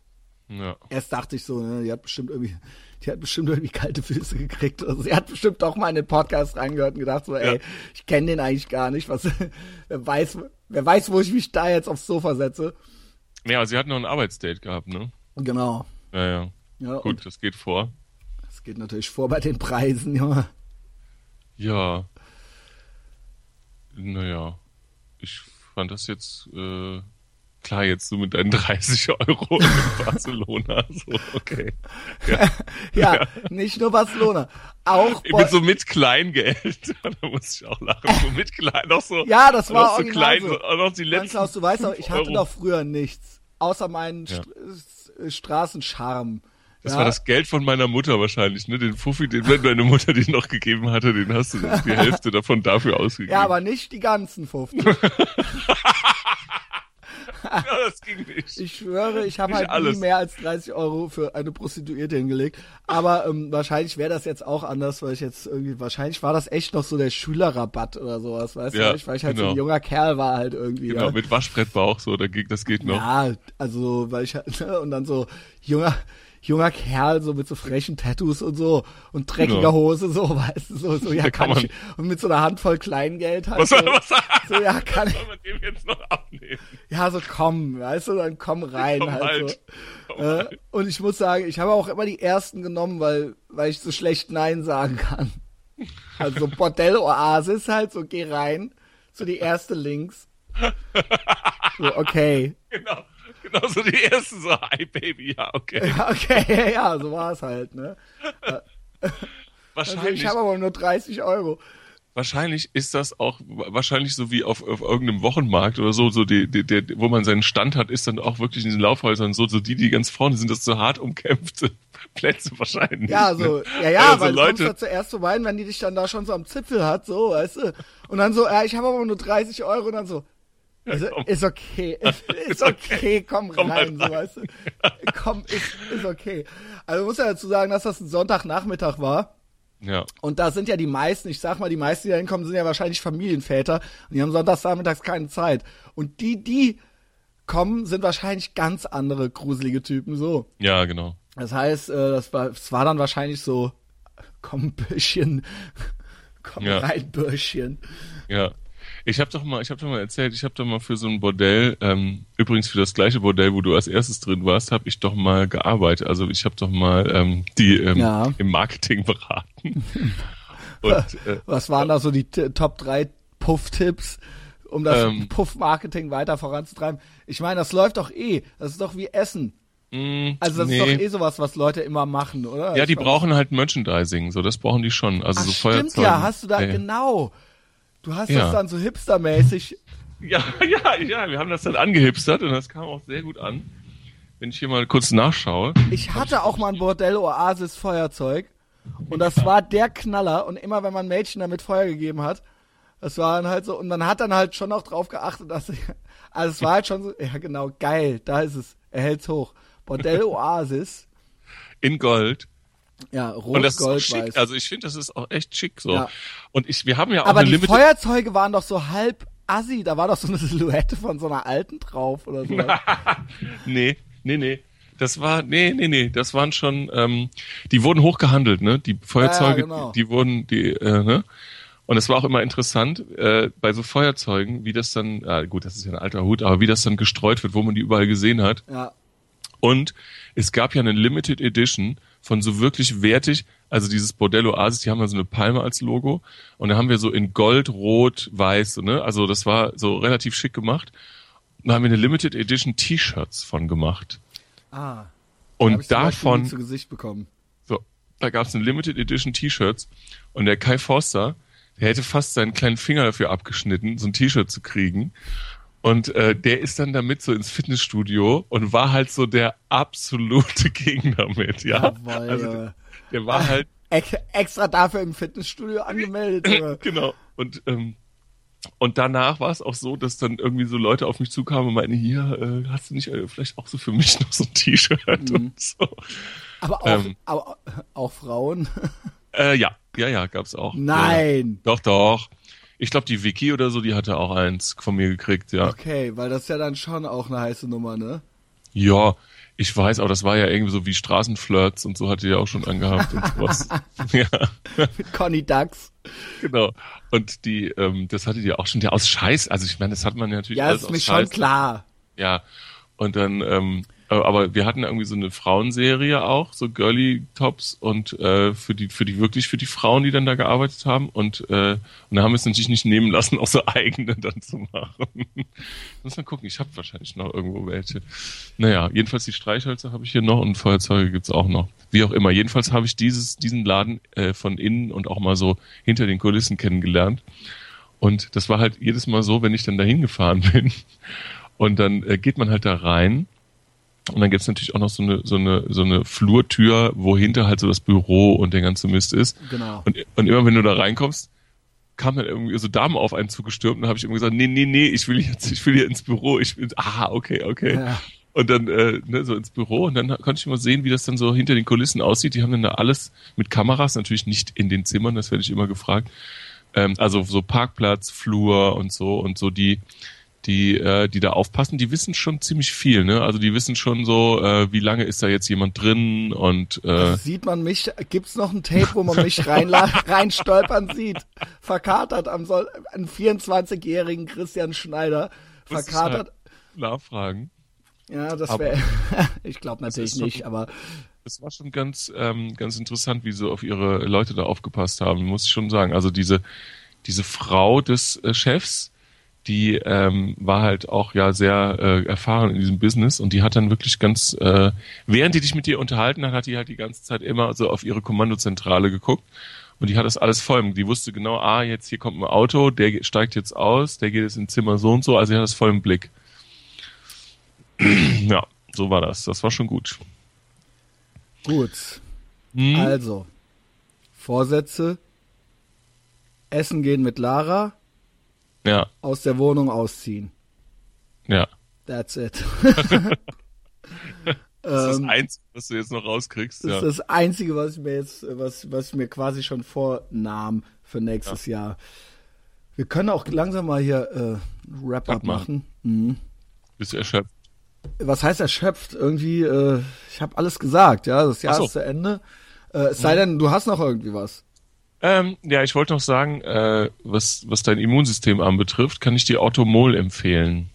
Speaker 2: Ja.
Speaker 1: Erst dachte ich so, ne, die hat bestimmt irgendwie, die hat bestimmt irgendwie kalte Füße gekriegt. Also sie hat bestimmt doch mal in den Podcast reingehört und gedacht so, ey,
Speaker 2: Ja.
Speaker 1: ich kenne den eigentlich gar nicht. Was, wer weiß, wer weiß, wo ich mich da jetzt aufs Sofa setze.
Speaker 2: Aber sie hat noch ein Arbeitsdate gehabt, ne?
Speaker 1: Genau.
Speaker 2: Ja, ja.
Speaker 1: Ja,
Speaker 2: Gut, das geht vor.
Speaker 1: das geht natürlich vor bei den Preisen, ja.
Speaker 2: Ja. Naja. Ich fand das jetzt, äh, klar, jetzt so mit deinen 30 Euro in Barcelona. So, okay. Ja.
Speaker 1: Ja, nicht nur Barcelona. Auch
Speaker 2: Ich bin so mit Kleingeld. da muss ich auch lachen. So mit Klein, noch so.
Speaker 1: Ja, das war
Speaker 2: noch so klein,
Speaker 1: so.
Speaker 2: auch noch die letzten.
Speaker 1: Klaus, du weißt doch, ich hatte
Speaker 2: Euro.
Speaker 1: doch früher nichts. Außer meinen
Speaker 2: Ja.
Speaker 1: St Straßencharme.
Speaker 2: Das
Speaker 1: ja.
Speaker 2: war das Geld von meiner Mutter wahrscheinlich, ne? Den Fuffi, den wenn deine Mutter dir noch gegeben hatte, den hast du jetzt die Hälfte davon dafür ausgegeben.
Speaker 1: Ja, aber nicht die ganzen 50.
Speaker 2: Ja, das ging nicht.
Speaker 1: Ich schwöre, ich habe
Speaker 2: Nicht
Speaker 1: halt
Speaker 2: alles.
Speaker 1: nie mehr als 30 Euro für eine Prostituierte hingelegt. Aber ähm, wahrscheinlich wäre das jetzt auch anders, weil ich jetzt irgendwie, wahrscheinlich war das echt noch so der Schülerrabatt oder sowas, weißt
Speaker 2: Ja,
Speaker 1: du? Weil ich halt so
Speaker 2: genau.
Speaker 1: ein junger Kerl war halt irgendwie.
Speaker 2: Genau,
Speaker 1: ja.
Speaker 2: mit Waschbrettbauch, so, da geht, das geht noch.
Speaker 1: Ja, also, weil ich halt, ne, und dann so junger, junger Kerl, so mit so frechen Tattoos und so und dreckiger
Speaker 2: Ja.
Speaker 1: Hose, so, weißt du, so, so, ja, kann,
Speaker 2: kann
Speaker 1: ich, und mit so einer Handvoll Kleingeld halt.
Speaker 2: Was
Speaker 1: so,
Speaker 2: was
Speaker 1: so, ja, kann ich,
Speaker 2: man dem jetzt noch abnehmen?
Speaker 1: ja, so komm, weißt du, dann komm rein
Speaker 2: Komm
Speaker 1: halt,
Speaker 2: halt.
Speaker 1: so.
Speaker 2: Komm
Speaker 1: Äh,
Speaker 2: halt.
Speaker 1: und ich muss sagen, ich habe auch immer die ersten genommen, weil, weil ich so schlecht Nein sagen kann. Also Bordell Oasis halt, so geh rein, so die erste links. So, okay.
Speaker 2: Genau. Genau so die ersten so, hi Baby, ja, okay.
Speaker 1: Ja, okay, ja, ja, so war es halt, ne? Also
Speaker 2: Wahrscheinlich,
Speaker 1: ich habe aber nur 30 Euro.
Speaker 2: wahrscheinlich ist das auch, wahrscheinlich so wie auf, auf irgendeinem Wochenmarkt oder so, so die, die, die, wo man seinen Stand hat, ist dann auch wirklich in den Laufhäusern so, so die, die ganz vorne sind, das so hart umkämpfte Plätze wahrscheinlich.
Speaker 1: Ja, so,
Speaker 2: ne?
Speaker 1: ja, ja,
Speaker 2: Also
Speaker 1: weil du kommst
Speaker 2: Leute,
Speaker 1: da zuerst so rein, wenn die dich dann da schon so am Zipfel hat, so, weißt du? Und dann so, ja, ich habe aber nur 30 Euro und dann so, ist,
Speaker 2: komm.
Speaker 1: ist okay, ist, ist okay, komm,
Speaker 2: Komm
Speaker 1: rein,
Speaker 2: halt
Speaker 1: so, weißt du? Komm, ist, ist okay. Also, muss ja dazu sagen, dass das ein Sonntagnachmittag war.
Speaker 2: ja,
Speaker 1: Und da sind ja die meisten, ich sag mal, die meisten, die da hinkommen, sind ja wahrscheinlich Familienväter. Und die haben sonntags nachmittags keine Zeit. Und die, die kommen, sind wahrscheinlich ganz andere gruselige Typen, so.
Speaker 2: ja, genau.
Speaker 1: Das heißt, äh, das war, das war dann wahrscheinlich so, komm, Bürschchen, komm
Speaker 2: Ja.
Speaker 1: rein, Bürschchen.
Speaker 2: Ja. Ich habe doch mal, ich habe doch mal erzählt, ich habe doch mal für so ein Bordell, ähm, übrigens für das gleiche Bordell, wo du als erstes drin warst, habe ich doch mal gearbeitet. Also ich habe doch mal ähm, die ähm,
Speaker 1: Ja.
Speaker 2: im Marketing beraten. Und äh,
Speaker 1: Was waren da so die Top 3 Puff-Tipps, um das
Speaker 2: Ähm.
Speaker 1: Puff-Marketing weiter voranzutreiben? Ich meine, das läuft doch eh. Das ist doch wie Essen.
Speaker 2: mh,
Speaker 1: Also das
Speaker 2: nee.
Speaker 1: ist doch eh sowas, was Leute immer machen, oder?
Speaker 2: ja,
Speaker 1: Ich
Speaker 2: die brauchen halt Merchandising, so das brauchen die schon. Also
Speaker 1: Ach,
Speaker 2: so
Speaker 1: stimmt
Speaker 2: Feuerzeuge.
Speaker 1: ja, hast du da,
Speaker 2: ja,
Speaker 1: genau. Du hast
Speaker 2: Ja.
Speaker 1: das dann so hipstermäßig.
Speaker 2: ja, ja, ja, wir haben das dann angehipstert und das kam auch sehr gut an. Wenn ich hier mal kurz nachschaue.
Speaker 1: Ich hatte auch mal ein Bordell Oasis Feuerzeug und das war der Knaller und immer wenn man Mädchen damit Feuer gegeben hat, das war dann halt so und man hat dann halt schon auch drauf geachtet, dass sie Also es war halt schon so, ja genau, geil, da ist es. Er hält's hoch. Bordell Oasis.
Speaker 2: In Gold.
Speaker 1: Ja,
Speaker 2: Und
Speaker 1: rot,
Speaker 2: das ist auch
Speaker 1: gold,
Speaker 2: schick.
Speaker 1: weiß.
Speaker 2: Also ich finde, das ist auch echt schick so.
Speaker 1: Ja.
Speaker 2: Und ich, wir haben ja auch
Speaker 1: Aber
Speaker 2: eine
Speaker 1: die
Speaker 2: Limited.
Speaker 1: Feuerzeuge waren doch so halb assi. Da war doch so eine Silhouette von so einer alten drauf oder so.
Speaker 2: Nee, nee, nee. Das war, nee, nee, nee, das waren schon, ähm, die wurden hochgehandelt, ne? Die Feuerzeuge,
Speaker 1: Ja, ja, genau.
Speaker 2: die, die wurden, die, äh, ne? Und es war auch immer interessant, äh, bei so Feuerzeugen, wie das dann, ah, gut, das ist ja ein alter Hut, aber wie das dann gestreut wird, wo man die überall gesehen hat.
Speaker 1: ja.
Speaker 2: Und es gab ja eine Limited Edition von so wirklich wertig, also dieses Bordello Oasis, die haben ja so eine Palme als Logo. Und da haben wir so in Gold, Rot, Weiß, ne? Also das war so relativ schick gemacht. Da haben wir eine Limited Edition T-Shirts von gemacht.
Speaker 1: Ah.
Speaker 2: Und davon,
Speaker 1: zu Gesicht bekommen.
Speaker 2: so, da gab es eine Limited Edition T-Shirts. Und der Kai Forster, der hätte fast seinen kleinen Finger dafür abgeschnitten, so ein T-Shirt zu kriegen. Und äh, der ist dann damit so ins Fitnessstudio und war halt so der absolute Gegner mit, ja.
Speaker 1: Jawohl,
Speaker 2: also der, der war halt,
Speaker 1: Ex extra dafür im Fitnessstudio angemeldet.
Speaker 2: Genau. Und ähm, und danach war es auch so, dass dann irgendwie so Leute auf mich zukamen und meinten, hier, äh, hast du nicht äh, vielleicht auch so für mich noch so ein T-Shirt und so.
Speaker 1: Aber auch,
Speaker 2: Ähm.
Speaker 1: aber auch Frauen.
Speaker 2: Äh, ja, ja, ja, gab's auch.
Speaker 1: Nein.
Speaker 2: Ja. Doch, doch. Ich glaube, die Vicky oder so, die hatte auch eins von mir gekriegt, ja.
Speaker 1: Okay, weil das ist ja dann schon auch eine heiße Nummer, ne?
Speaker 2: Ja, ich weiß, aber das war ja irgendwie so wie Straßenflirts und so hatte die auch schon angehabt und sowas. ja,
Speaker 1: Mit Conny Dax.
Speaker 2: genau. Und die, ähm, das hatte die auch schon ja aus Scheiß. Also ich meine, das hat man ja natürlich
Speaker 1: Ja, ist mir schon
Speaker 2: Scheiß.
Speaker 1: klar.
Speaker 2: Ja. Und dann, ähm, äh, aber wir hatten irgendwie so eine Frauenserie auch, so Girly Tops und äh, für die, für die wirklich für die Frauen, die dann da gearbeitet haben und äh, und da haben wir es natürlich nicht nehmen lassen, auch so eigene dann zu machen. Muss mal gucken, ich habe wahrscheinlich noch irgendwo welche. Naja, jedenfalls die Streichhölzer habe ich hier noch und Feuerzeuge gibt's auch noch. Wie auch immer. Jedenfalls habe ich dieses, diesen Laden äh, von innen und auch mal so hinter den Kulissen kennengelernt. Und das war halt jedes Mal so, wenn ich dann dahin gefahren bin. Und dann äh, geht man halt da rein. Und dann gibt's natürlich auch noch so eine, so eine, so eine Flurtür, wo hinter halt so das Büro und der ganze Mist ist.
Speaker 1: Genau.
Speaker 2: Und, und immer wenn du da reinkommst, kam dann irgendwie so Damen auf einen zugestürmt und dann habe ich immer gesagt, nee, nee, nee, ich will jetzt, ich will hier ins Büro. Ich will, ah, okay, okay.
Speaker 1: Ja.
Speaker 2: Und dann äh, ne, so ins Büro und dann konnte ich mal sehen, wie das dann so hinter den Kulissen aussieht. Die haben dann da alles mit Kameras, natürlich nicht in den Zimmern, das werde ich immer gefragt. Ähm, also so Parkplatz, Flur und so und so die die äh, die da aufpassen, die wissen schon ziemlich viel, ne? Also die wissen schon so, äh, wie lange ist da jetzt jemand drin und äh,
Speaker 1: Sieht man mich, gibt's noch ein Tape, wo man mich reinla- reinstolpern sieht? Verkatert am Sol einen 24-jährigen Christian Schneider. Verkatert.
Speaker 2: halt nachfragen.
Speaker 1: Ja, das wäre, ich glaube natürlich
Speaker 2: schon-
Speaker 1: nicht, aber
Speaker 2: Es war schon ganz, ähm, ganz interessant, wie sie auf ihre Leute da aufgepasst haben, muss ich schon sagen. Also diese, diese Frau des äh, Chefs, die ähm, war halt auch ja sehr äh, erfahren in diesem Business und die hat dann wirklich ganz, äh, während die dich mit dir unterhalten hat, hat die halt die ganze Zeit immer so auf ihre Kommandozentrale geguckt und die hat das alles voll. Die wusste genau, ah, jetzt hier kommt ein Auto, der steigt jetzt aus, der geht jetzt ins Zimmer so und so, also sie hat das voll im Blick. ja, so war das. Das war schon gut.
Speaker 1: gut.
Speaker 2: Hm?
Speaker 1: Also, Vorsätze. Essen gehen mit Lara,
Speaker 2: Ja,
Speaker 1: aus der Wohnung ausziehen.
Speaker 2: ja.
Speaker 1: That's it.
Speaker 2: Das ist das
Speaker 1: Ähm,
Speaker 2: Einzige, was du jetzt noch rauskriegst.
Speaker 1: Das
Speaker 2: Ja.
Speaker 1: ist das Einzige, was ich mir jetzt, was, was ich mir quasi schon vornahm für nächstes Jahr. Wir können auch langsam mal hier äh, Wrap-up
Speaker 2: machen.
Speaker 1: Mhm.
Speaker 2: Bist du erschöpft?
Speaker 1: Was heißt erschöpft? Irgendwie, äh, ich habe alles gesagt, ja. Das Jahr
Speaker 2: so.
Speaker 1: ist zu Ende. Äh, es sei denn, du hast noch irgendwie was.
Speaker 2: Ähm, ja, ich wollte noch sagen, äh, was, was dein Immunsystem anbetrifft, kann ich dir Automol empfehlen.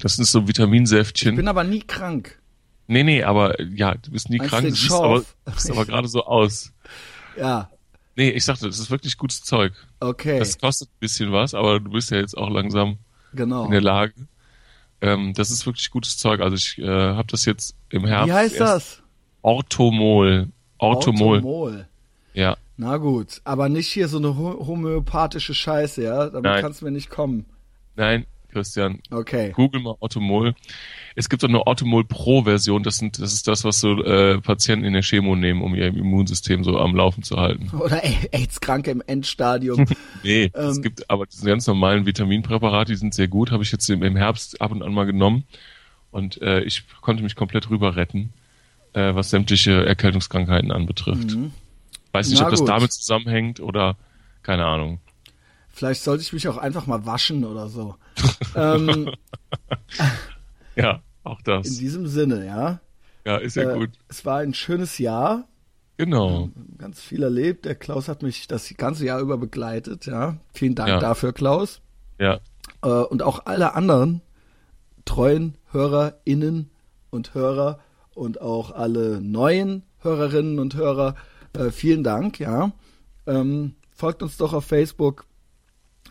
Speaker 2: Das ist so
Speaker 1: Ich
Speaker 2: Vitaminsäftchen.
Speaker 1: bin aber nie krank.
Speaker 2: nee, nee, aber ja, du bist nie
Speaker 1: Meinst
Speaker 2: krank, siehst aber, siehst aber gerade so aus.
Speaker 1: Ja,
Speaker 2: Nee, ich sagte, das ist wirklich gutes Zeug.
Speaker 1: okay,
Speaker 2: Das kostet ein bisschen was, aber du bist ja jetzt auch langsam
Speaker 1: genau.
Speaker 2: in der Lage. Ähm, das ist wirklich gutes Zeug. Also ich äh, habe das jetzt im Herbst.
Speaker 1: Wie heißt das?
Speaker 2: Orthomol. Orthomol.
Speaker 1: Orthomol.
Speaker 2: Ja.
Speaker 1: Na gut, aber nicht hier so eine ho homöopathische Scheiße, ja? Damit
Speaker 2: Nein.
Speaker 1: kannst du mir nicht kommen.
Speaker 2: Nein, Christian.
Speaker 1: Okay.
Speaker 2: Google mal Automol. Es gibt auch eine Automol Pro Version. Das sind, das ist das, was so äh, Patienten in der Chemo nehmen, um ihr Immunsystem so am Laufen zu halten.
Speaker 1: Oder AIDS-Kranke im Endstadium.
Speaker 2: nee, es
Speaker 1: Ähm.
Speaker 2: gibt aber diese ganz normalen Vitaminpräparate, die sind sehr gut. Habe ich jetzt im im Herbst ab und an mal genommen und äh, ich konnte mich komplett rüber retten, äh, was sämtliche Erkältungskrankheiten anbetrifft. Weiß nicht.
Speaker 1: Na
Speaker 2: ob das
Speaker 1: gut.
Speaker 2: damit zusammenhängt oder keine Ahnung.
Speaker 1: Vielleicht sollte ich mich auch einfach mal waschen oder so. ähm,
Speaker 2: Ja, auch
Speaker 1: in
Speaker 2: das.
Speaker 1: diesem Sinne, ja.
Speaker 2: Ja, ist ja
Speaker 1: Äh,
Speaker 2: gut.
Speaker 1: Es war ein schönes Jahr.
Speaker 2: Genau.
Speaker 1: Ganz viel erlebt. Der Klaus hat mich das ganze Jahr über begleitet, ja. Vielen Dank
Speaker 2: Ja.
Speaker 1: dafür, Klaus.
Speaker 2: Ja,
Speaker 1: Äh, und auch alle anderen treuen HörerInnen und Hörer und auch alle neuen Hörerinnen und Hörer, äh, vielen Dank, ja. Ähm, folgt uns doch auf Facebook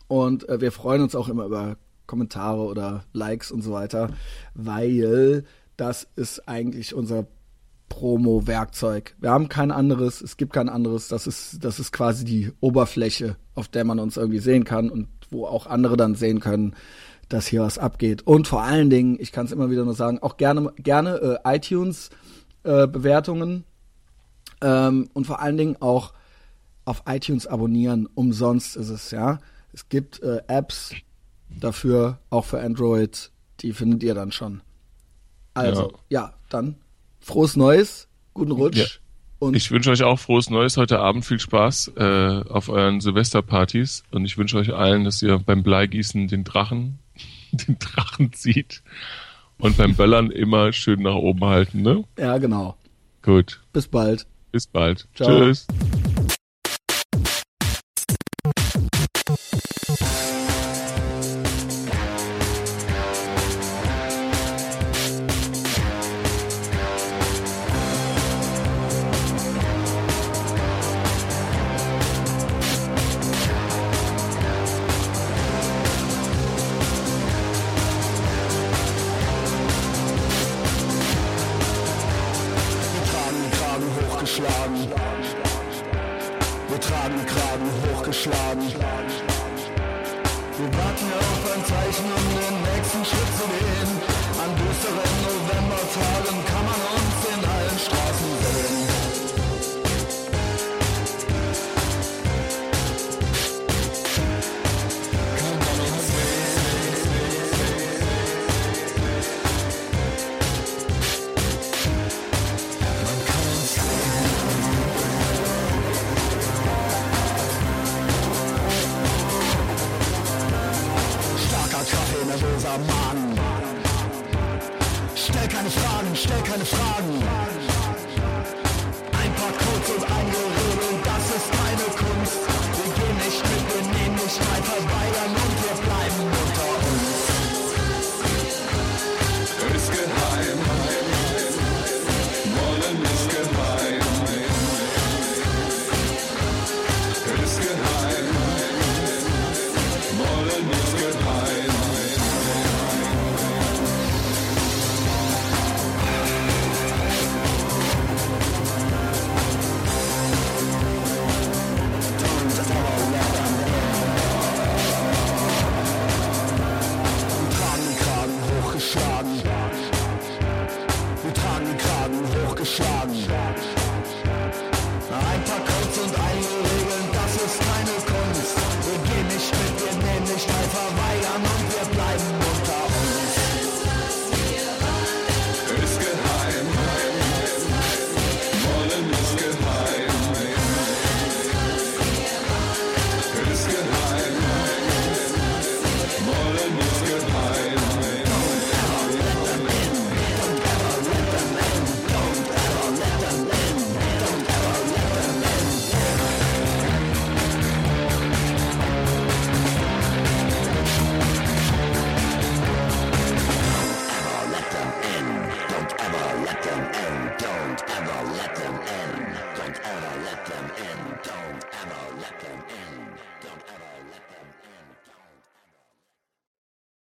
Speaker 1: und äh, wir freuen uns auch immer über Kommentare oder Likes und so weiter, weil das ist eigentlich unser Promo-Werkzeug. Wir haben kein anderes, es gibt kein anderes, das ist, das ist quasi die Oberfläche, auf der man uns irgendwie sehen kann und wo auch andere dann sehen können, dass hier was abgeht. Und vor allen Dingen, ich kann es immer wieder nur sagen, auch gerne, gerne äh, iTunes-Bewertungen ähm, und vor allen Dingen auch auf iTunes abonnieren. Umsonst ist es, ja. Es gibt äh, Apps dafür, auch für Android, die findet ihr dann schon. Also, ja, dann frohes Neues, guten Rutsch
Speaker 2: Ja.
Speaker 1: und
Speaker 2: Ich wünsche euch auch frohes Neues heute Abend, viel Spaß äh, auf euren Silvesterpartys und ich wünsche euch allen, dass ihr beim Bleigießen den Drachen, den Drachen zieht und beim Böllern immer schön nach oben halten, ne?
Speaker 1: ja, genau.
Speaker 2: Gut,
Speaker 1: Bis bald.
Speaker 2: Bis bald.
Speaker 1: Ciao.
Speaker 2: Tschüss.